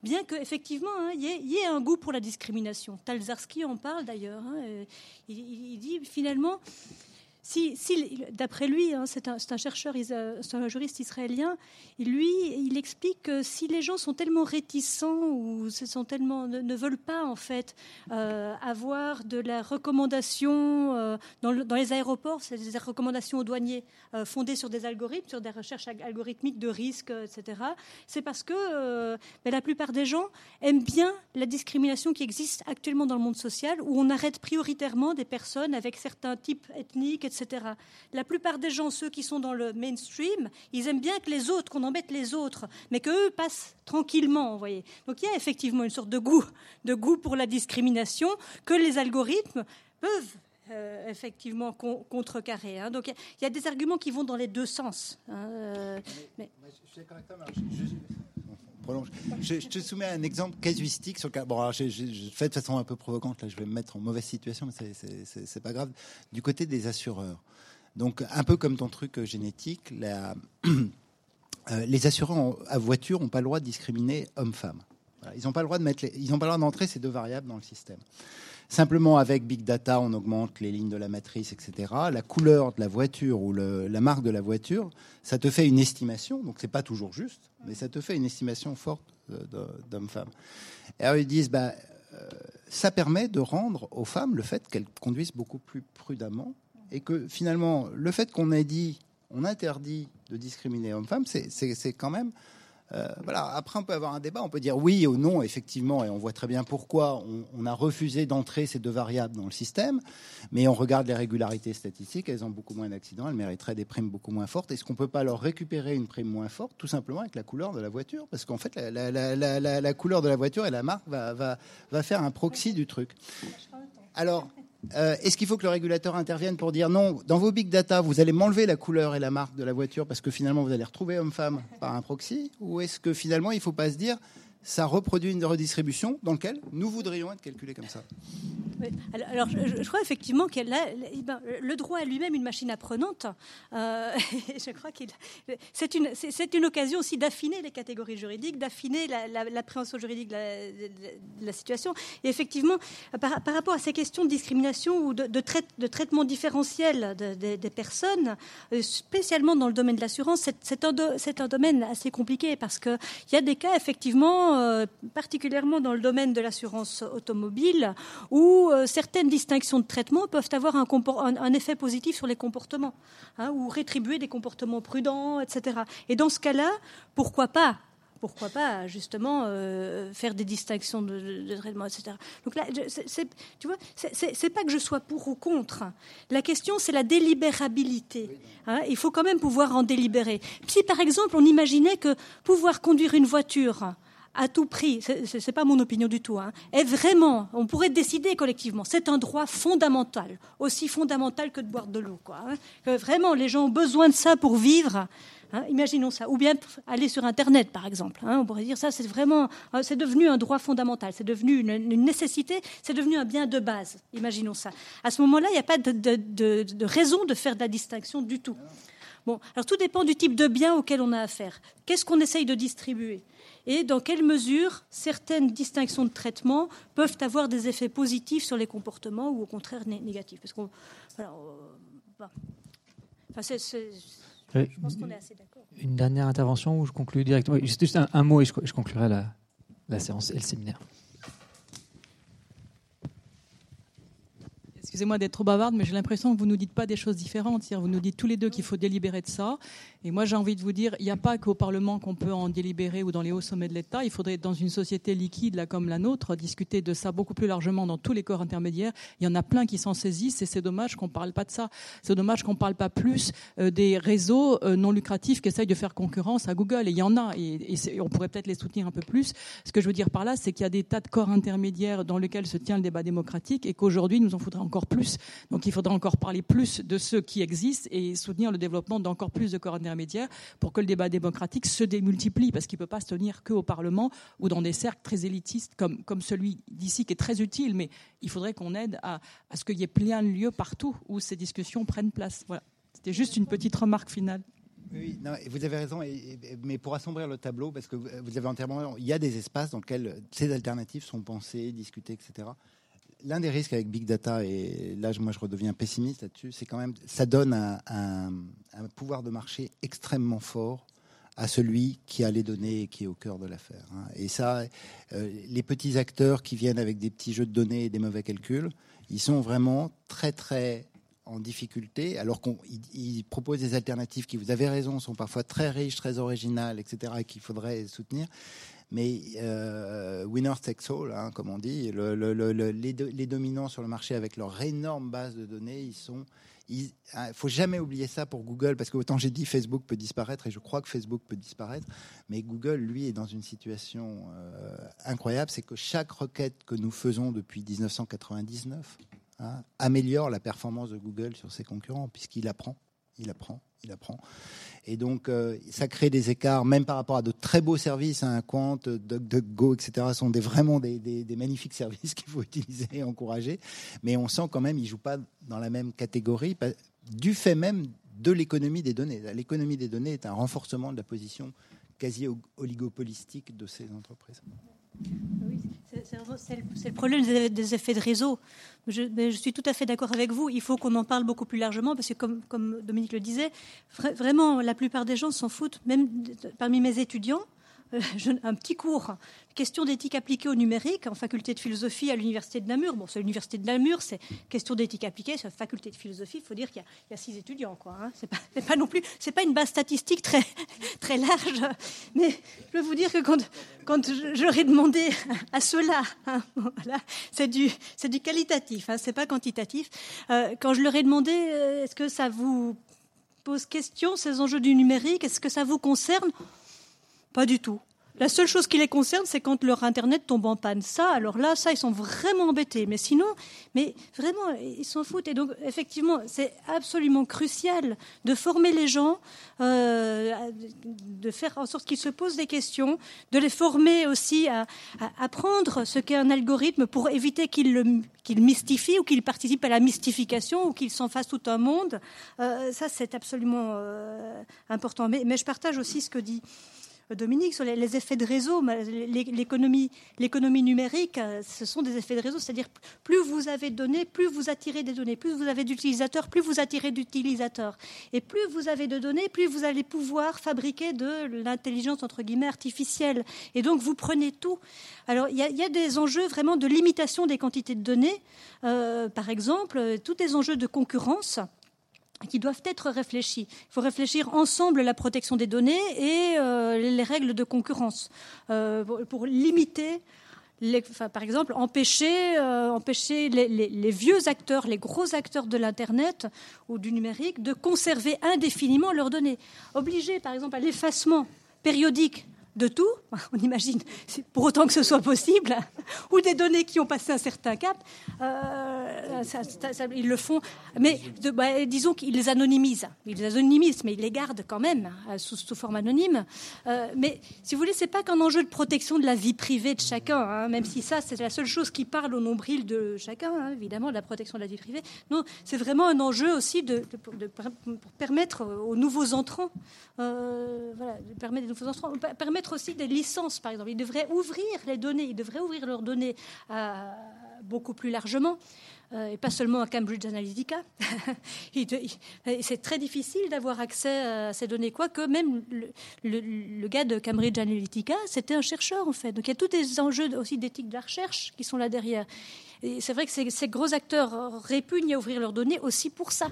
Bien qu'effectivement, hein, il y, ait un goût pour la discrimination. Talzarski en parle d'ailleurs. Hein, il, dit finalement d'après lui, hein, c'est un, chercheur, c'est un juriste israélien, lui, il explique que si les gens sont tellement réticents ou ne, veulent pas en fait euh, avoir de la recommandation euh, dans, les aéroports, c'est des recommandations aux douaniers euh, fondées sur des algorithmes, sur des recherches algorithmiques de risques, etc. C'est parce que ben, la plupart des gens aiment bien la discrimination qui existe actuellement dans le monde social, où on arrête prioritairement des personnes avec certains types ethniques, etc la plupart des gens, ceux qui sont dans le mainstream, ils aiment bien que les autres, qu'on embête les autres, mais qu'eux passent tranquillement, vous voyez. Donc il y a effectivement une sorte de goût, de goût pour la discrimination que les algorithmes peuvent euh, effectivement contrecarrer. Hein. Donc il y, a des arguments qui vont dans les deux sens. Hein, euh, mais, je, te soumets un exemple casuistique sur le cas. Bon, je, fais de façon un peu provocante, là, je vais me mettre en mauvaise situation, mais c'est pas grave. Du côté des assureurs. Donc, un peu comme ton truc euh, génétique, euh, les assureurs à voiture n'ont pas le droit de discriminer homme-femme. Ils n'ont pas le droit de ils n'ont pas le droit d'entrer ces deux variables dans le système. Simplement, avec Big Data, on augmente les lignes de la matrice, etc. La couleur de la voiture ou la marque de la voiture, ça te fait une estimation. Donc, c'est pas toujours juste, mais ça te fait une estimation forte d'homme-femme. Et alors, ils disent, bah, euh, ça permet de rendre aux femmes le fait qu'elles conduisent beaucoup plus prudemment et que finalement, le fait qu'on ait dit, on interdit de discriminer homme-femme, c'est quand même euh, voilà. Après, on peut avoir un débat. On peut dire oui ou non, effectivement, et on voit très bien pourquoi on, a refusé d'entrer ces deux variables dans le système. Mais on regarde les régularités statistiques. Elles ont beaucoup moins d'accidents. Elles mériteraient des primes beaucoup moins fortes. Est-ce qu'on peut pas leur récupérer une prime moins forte, tout simplement avec la couleur de la voiture? Parce qu'en fait, la, couleur de la voiture et la marque va, va, va faire un proxy du truc. Alors, euh, est-ce qu'il faut que le régulateur intervienne pour dire non, dans vos big data, vous allez m'enlever la couleur et la marque de la voiture parce que finalement vous allez retrouver homme-femme par un proxy? Ou est-ce que finalement il ne faut pas se dire ça reproduit une redistribution dans laquelle nous voudrions être calculés comme ça? Alors, je, crois effectivement que eh ben, le droit est lui-même une machine apprenante. Euh, je crois qu'il c'est une, c'est, une occasion aussi d'affiner les catégories juridiques, d'affiner l'appréhension la, juridique de la, situation. Et effectivement, par, rapport à ces questions de discrimination ou de, de, de traitement différentiel des personnes, euh, spécialement dans le domaine de l'assurance, c'est, un, un domaine assez compliqué parce qu'il y a des cas effectivement euh, particulièrement dans le domaine de l'assurance automobile, où euh, certaines distinctions de traitement peuvent avoir un, effet positif sur les comportements, hein, ou rétribuer des comportements prudents, etc. Et dans ce cas-là, pourquoi pas pourquoi pas justement euh, faire des distinctions de, traitement, etc. Donc là, tu vois, c'est pas que je sois pour ou contre. La question, c'est la délibérabilité. Hein. il faut quand même pouvoir en délibérer. Si par exemple, on imaginait que pouvoir conduire une voiture à tout prix, ce n'est pas mon opinion du tout, hein, est vraiment, on pourrait décider collectivement, c'est un droit fondamental, aussi fondamental que de boire de l'eau. Quoi, hein, vraiment, les gens ont besoin de ça pour vivre. Hein, imaginons ça. Ou bien aller sur Internet, par exemple. on pourrait dire ça, c'est vraiment, euh, c'est devenu un droit fondamental, c'est devenu une, nécessité, c'est devenu un bien de base. Imaginons ça. À ce moment-là, il n'y a pas de, de, raison de faire de la distinction du tout. Bon, alors tout dépend du type de bien auquel on a affaire. Qu'est-ce qu'on essaye de distribuer? Et dans quelle mesure certaines distinctions de traitement peuvent avoir des effets positifs sur les comportements ou au contraire négatifs? Parce qu'on, euh, je pense qu'on est assez d'accord. Une dernière intervention où je conclue directement. Juste un, mot et je, je conclurai la, la séance et le séminaire. excusez-moi d'être trop bavarde, mais j'ai l'impression que vous ne nous dites pas des choses différentes. Vous nous dites tous les deux qu'il faut délibérer de ça. Et moi, j'ai envie de vous dire, il n'y a pas qu'au Parlement qu'on peut en délibérer ou dans les hauts sommets de l'État. Il faudrait, dans une société liquide là, comme la nôtre, discuter de ça beaucoup plus largement dans tous les corps intermédiaires. Il y en a plein qui s'en saisissent et c'est dommage qu'on ne parle pas de ça. C'est dommage qu'on ne parle pas plus euh, des réseaux euh, non lucratifs qui essayent de faire concurrence à Google. Et il y en a. Et, on pourrait peut-être les soutenir un peu plus. Ce que je veux dire par là, c'est qu'il y a des tas de corps intermédiaires dans lesquels se tient le débat démocratique et qu'aujourd'hui, nous en faudrait encore plus. Donc il faudra encore parler plus de ceux qui existent et soutenir le développement d'encore plus de corps intermédiaires pour que le débat démocratique se démultiplie, parce qu'il ne peut pas se tenir qu'au Parlement ou dans des cercles très élitistes comme, comme celui d'ici qui est très utile, mais il faudrait qu'on aide à, à ce qu'il y ait plein de lieux partout où ces discussions prennent place. Voilà. C'était juste une petite remarque finale. Oui, vous avez raison, mais pour assombrir le tableau, parce que vous avez entièrement il y a des espaces dans lesquels ces alternatives sont pensées, discutées, etc l'un des risques avec Big Data, et là, moi, je redeviens pessimiste là-dessus, c'est quand même, ça donne un, pouvoir de marché extrêmement fort à celui qui a les données et qui est au cœur de l'affaire. Hein. Et ça, euh, les petits acteurs qui viennent avec des petits jeux de données et des mauvais calculs, ils sont vraiment très, très en difficulté, alors qu'ils proposent des alternatives qui, vous avez raison, sont parfois très riches, très originales, etc., et qu'il faudrait soutenir. Mais euh, winner takes all, hein, comme on dit, les, dominants sur le marché avec leur énorme base de données, ils sont. Il ne faut jamais oublier ça pour Google, parce que autant j'ai dit Facebook peut disparaître, et je crois que Facebook peut disparaître, mais Google, lui, est dans une situation euh, incroyable, c'est que chaque requête que nous faisons depuis 1999 hein, améliore la performance de Google sur ses concurrents, puisqu'il apprend, il apprend, il apprend. Et donc, euh, ça crée des écarts, même par rapport à de très beaux services, hein, Quant, DuckDuckGo, etc., sont des, vraiment des, magnifiques services qu'il faut utiliser et encourager. Mais on sent quand même qu'ils ne jouent pas dans la même catégorie, du fait même de l'économie des données. L'économie des données est un renforcement de la position quasi oligopolistique de ces entreprises. Oui, c'est le problème des effets de réseau. Je, suis tout à fait d'accord avec vous. Il faut qu'on en parle beaucoup plus largement parce que, comme, comme Dominique le disait, vraiment, la plupart des gens s'en foutent. Même parmi mes étudiants, un petit cours, question d'éthique appliquée au numérique en faculté de philosophie à l'université de Namur. Bon, c'est l'université de Namur, c'est question d'éthique appliquée, c'est faculté de philosophie. Il faut dire qu'il y, a six étudiants, quoi. Hein. C'est pas, non plus, c'est pas une base statistique très très large. Mais je peux vous dire que quand quand j'aurais demandé à ceux-là, hein, c'est du c'est du qualitatif, hein, c'est pas quantitatif. Euh, quand je leur ai demandé, euh, est-ce que ça vous pose question ces enjeux du numérique Est-ce que ça vous concerne pas du tout. La seule chose qui les concerne, c'est quand leur Internet tombe en panne. Ça, alors là, ça, ils sont vraiment embêtés. Mais sinon, mais vraiment, ils s'en foutent. Et donc, effectivement, c'est absolument crucial de former les gens, euh, de faire en sorte qu'ils se posent des questions, de les former aussi à, apprendre ce qu'est un algorithme pour éviter qu'ils le mystifient ou qu'ils participent à la mystification ou qu'ils s'en fassent tout un monde. Euh, ça, c'est absolument euh, important. Mais, je partage aussi ce que dit Dominique, sur les, effets de réseau, l'économie, numérique, euh, ce sont des effets de réseau, c'est-à-dire plus vous avez de données, plus vous attirez des données, plus vous avez d'utilisateurs, plus vous attirez d'utilisateurs, et plus vous avez de données, plus vous allez pouvoir fabriquer de l'intelligence entre guillemets artificielle, et donc vous prenez tout. Alors il y, a des enjeux vraiment de limitation des quantités de données, euh, par exemple, tous les enjeux de concurrence qui doivent être réfléchis. Il faut réfléchir ensemble la protection des données et euh, les règles de concurrence euh, pour, limiter, par exemple, empêcher, euh, empêcher les, vieux acteurs, les gros acteurs de l'Internet ou du numérique de conserver indéfiniment leurs données. Obliger, par exemple, à l'effacement périodique de tout, on imagine, pour autant que ce soit possible, ou des données qui ont passé un certain cap, ils le font. Mais bah, disons qu'ils les anonymisent. Ils les anonymisent, mais ils les gardent quand même euh, sous, forme anonyme. Euh, mais si vous voulez, c'est pas qu'un enjeu de protection de la vie privée de chacun, hein, même si ça, c'est la seule chose qui parle au nombril de chacun, hein, évidemment, de la protection de la vie privée. Non, c'est vraiment un enjeu aussi de, pour permettre aux nouveaux entrants, voilà, de permettre, aux nouveaux entrants, permettre aussi des licences, par exemple. Ils devraient ouvrir les données, ils devraient ouvrir leurs données beaucoup plus largement. Euh, et pas seulement à Cambridge Analytica. c'est très difficile d'avoir accès à ces données, quoique même le, gars de Cambridge Analytica, c'était un chercheur en fait. Donc il y a tous des enjeux aussi d'éthique de la recherche qui sont là derrière. Et c'est vrai que ces, ces, gros acteurs répugnent à ouvrir leurs données aussi pour ça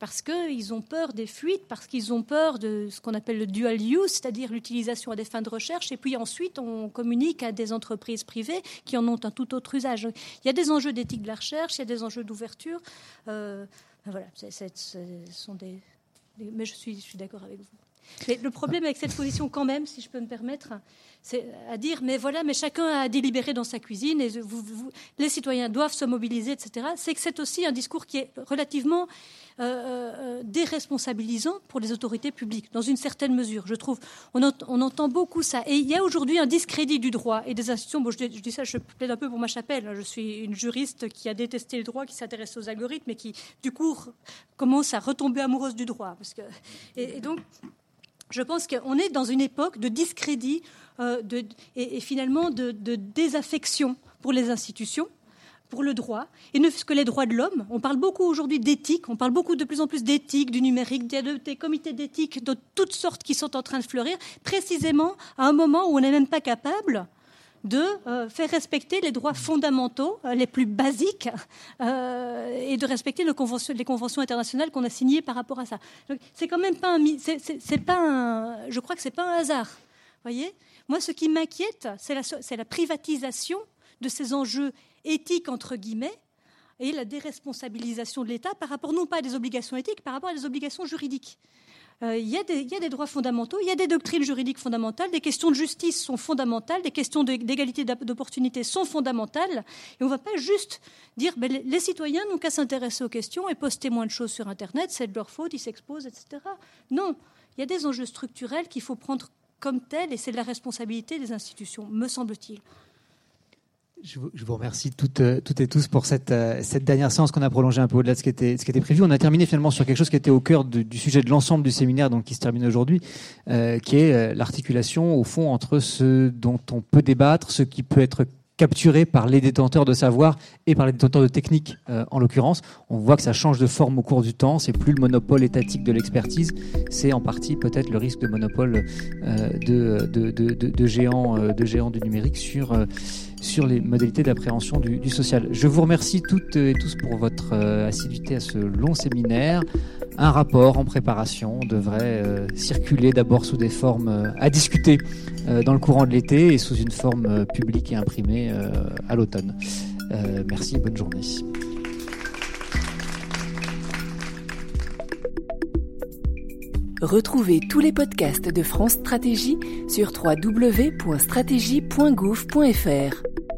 parce qu'ils ont peur des fuites, parce qu'ils ont peur de ce qu'on appelle le dual use, c'est-à-dire l'utilisation à des fins de recherche, et puis ensuite on communique à des entreprises privées qui en ont un tout autre usage. Il y a des enjeux d'éthique de la recherche, il y a des enjeux d'ouverture. Euh, voilà, ce sont des, mais je suis, je suis d'accord avec vous. Mais le problème avec cette position, quand même, si je peux me permettre, à dire mais voilà, mais chacun a délibéré dans sa cuisine et les citoyens doivent se mobiliser, etc. C'est que c'est aussi un discours qui est relativement euh, euh, déresponsabilisant pour les autorités publiques, dans une certaine mesure, je trouve. On, entend beaucoup ça. Et il y a aujourd'hui un discrédit du droit et des institutions. Bon, je, dis ça, je plaide un peu pour ma chapelle. Hein. Je suis une juriste qui a détesté le droit, qui s'intéresse aux algorithmes et qui, du coup, commence à retomber amoureuse du droit. Parce que, et donc, je pense qu'on est dans une époque de discrédit euh, et, finalement de, désaffection pour les institutions pour le droit, et ne que les droits de l'homme. On parle beaucoup aujourd'hui d'éthique, on parle beaucoup de plus en plus d'éthique, du numérique, des comités d'éthique de toutes sortes qui sont en train de fleurir, précisément à un moment où on n'est même pas capable de euh, faire respecter les droits fondamentaux euh, les plus basiques et de respecter les conventions, les conventions internationales qu'on a signées par rapport à ça. C'est quand même pas un, c'est, pas un, je crois que c'est pas un hasard. Voyez, moi, ce qui m'inquiète, c'est la, la, privatisation de ces enjeux éthiques, entre guillemets, et la déresponsabilisation de l'État par rapport non pas à des obligations éthiques, par rapport à des obligations juridiques. Euh, il, y a des, droits fondamentaux, il y a des doctrines juridiques fondamentales, des questions de justice sont fondamentales, des questions d'égalité d'opportunité sont fondamentales, et on ne va pas juste dire ben, les citoyens n'ont qu'à s'intéresser aux questions et poster moins de choses sur Internet, c'est de leur faute, ils s'exposent, etc. Non, il y a des enjeux structurels qu'il faut prendre comme tel, et c'est de la responsabilité des institutions, me semble-t-il. Je vous, remercie toutes, euh, toutes, et tous pour cette, euh, cette dernière séance qu'on a prolongée un peu au-delà de ce qui, était, ce qui était prévu. On a terminé finalement sur quelque chose qui était au cœur du sujet de l'ensemble du séminaire, donc qui se termine aujourd'hui, euh, qui est l'articulation au fond entre ce dont on peut débattre, ce qui peut être capturé par les détenteurs de savoir et par les détenteurs de techniques en l'occurrence. On voit que ça change de forme au cours du temps. C'est plus le monopole étatique de l'expertise, c'est en partie peut-être le risque de monopole de, de, de, de, géants, de géants du numérique sur sur les modalités d'appréhension du, social. Je vous remercie toutes et tous pour votre assiduité à ce long séminaire. Un rapport en préparation devrait circuler d'abord sous des formes à discuter euh, dans le courant de l'été et sous une forme euh, publique et imprimée euh, à l'automne. merci bonne journée. Retrouvez tous les podcasts de France Stratégie sur www.stratégie.gouv.fr.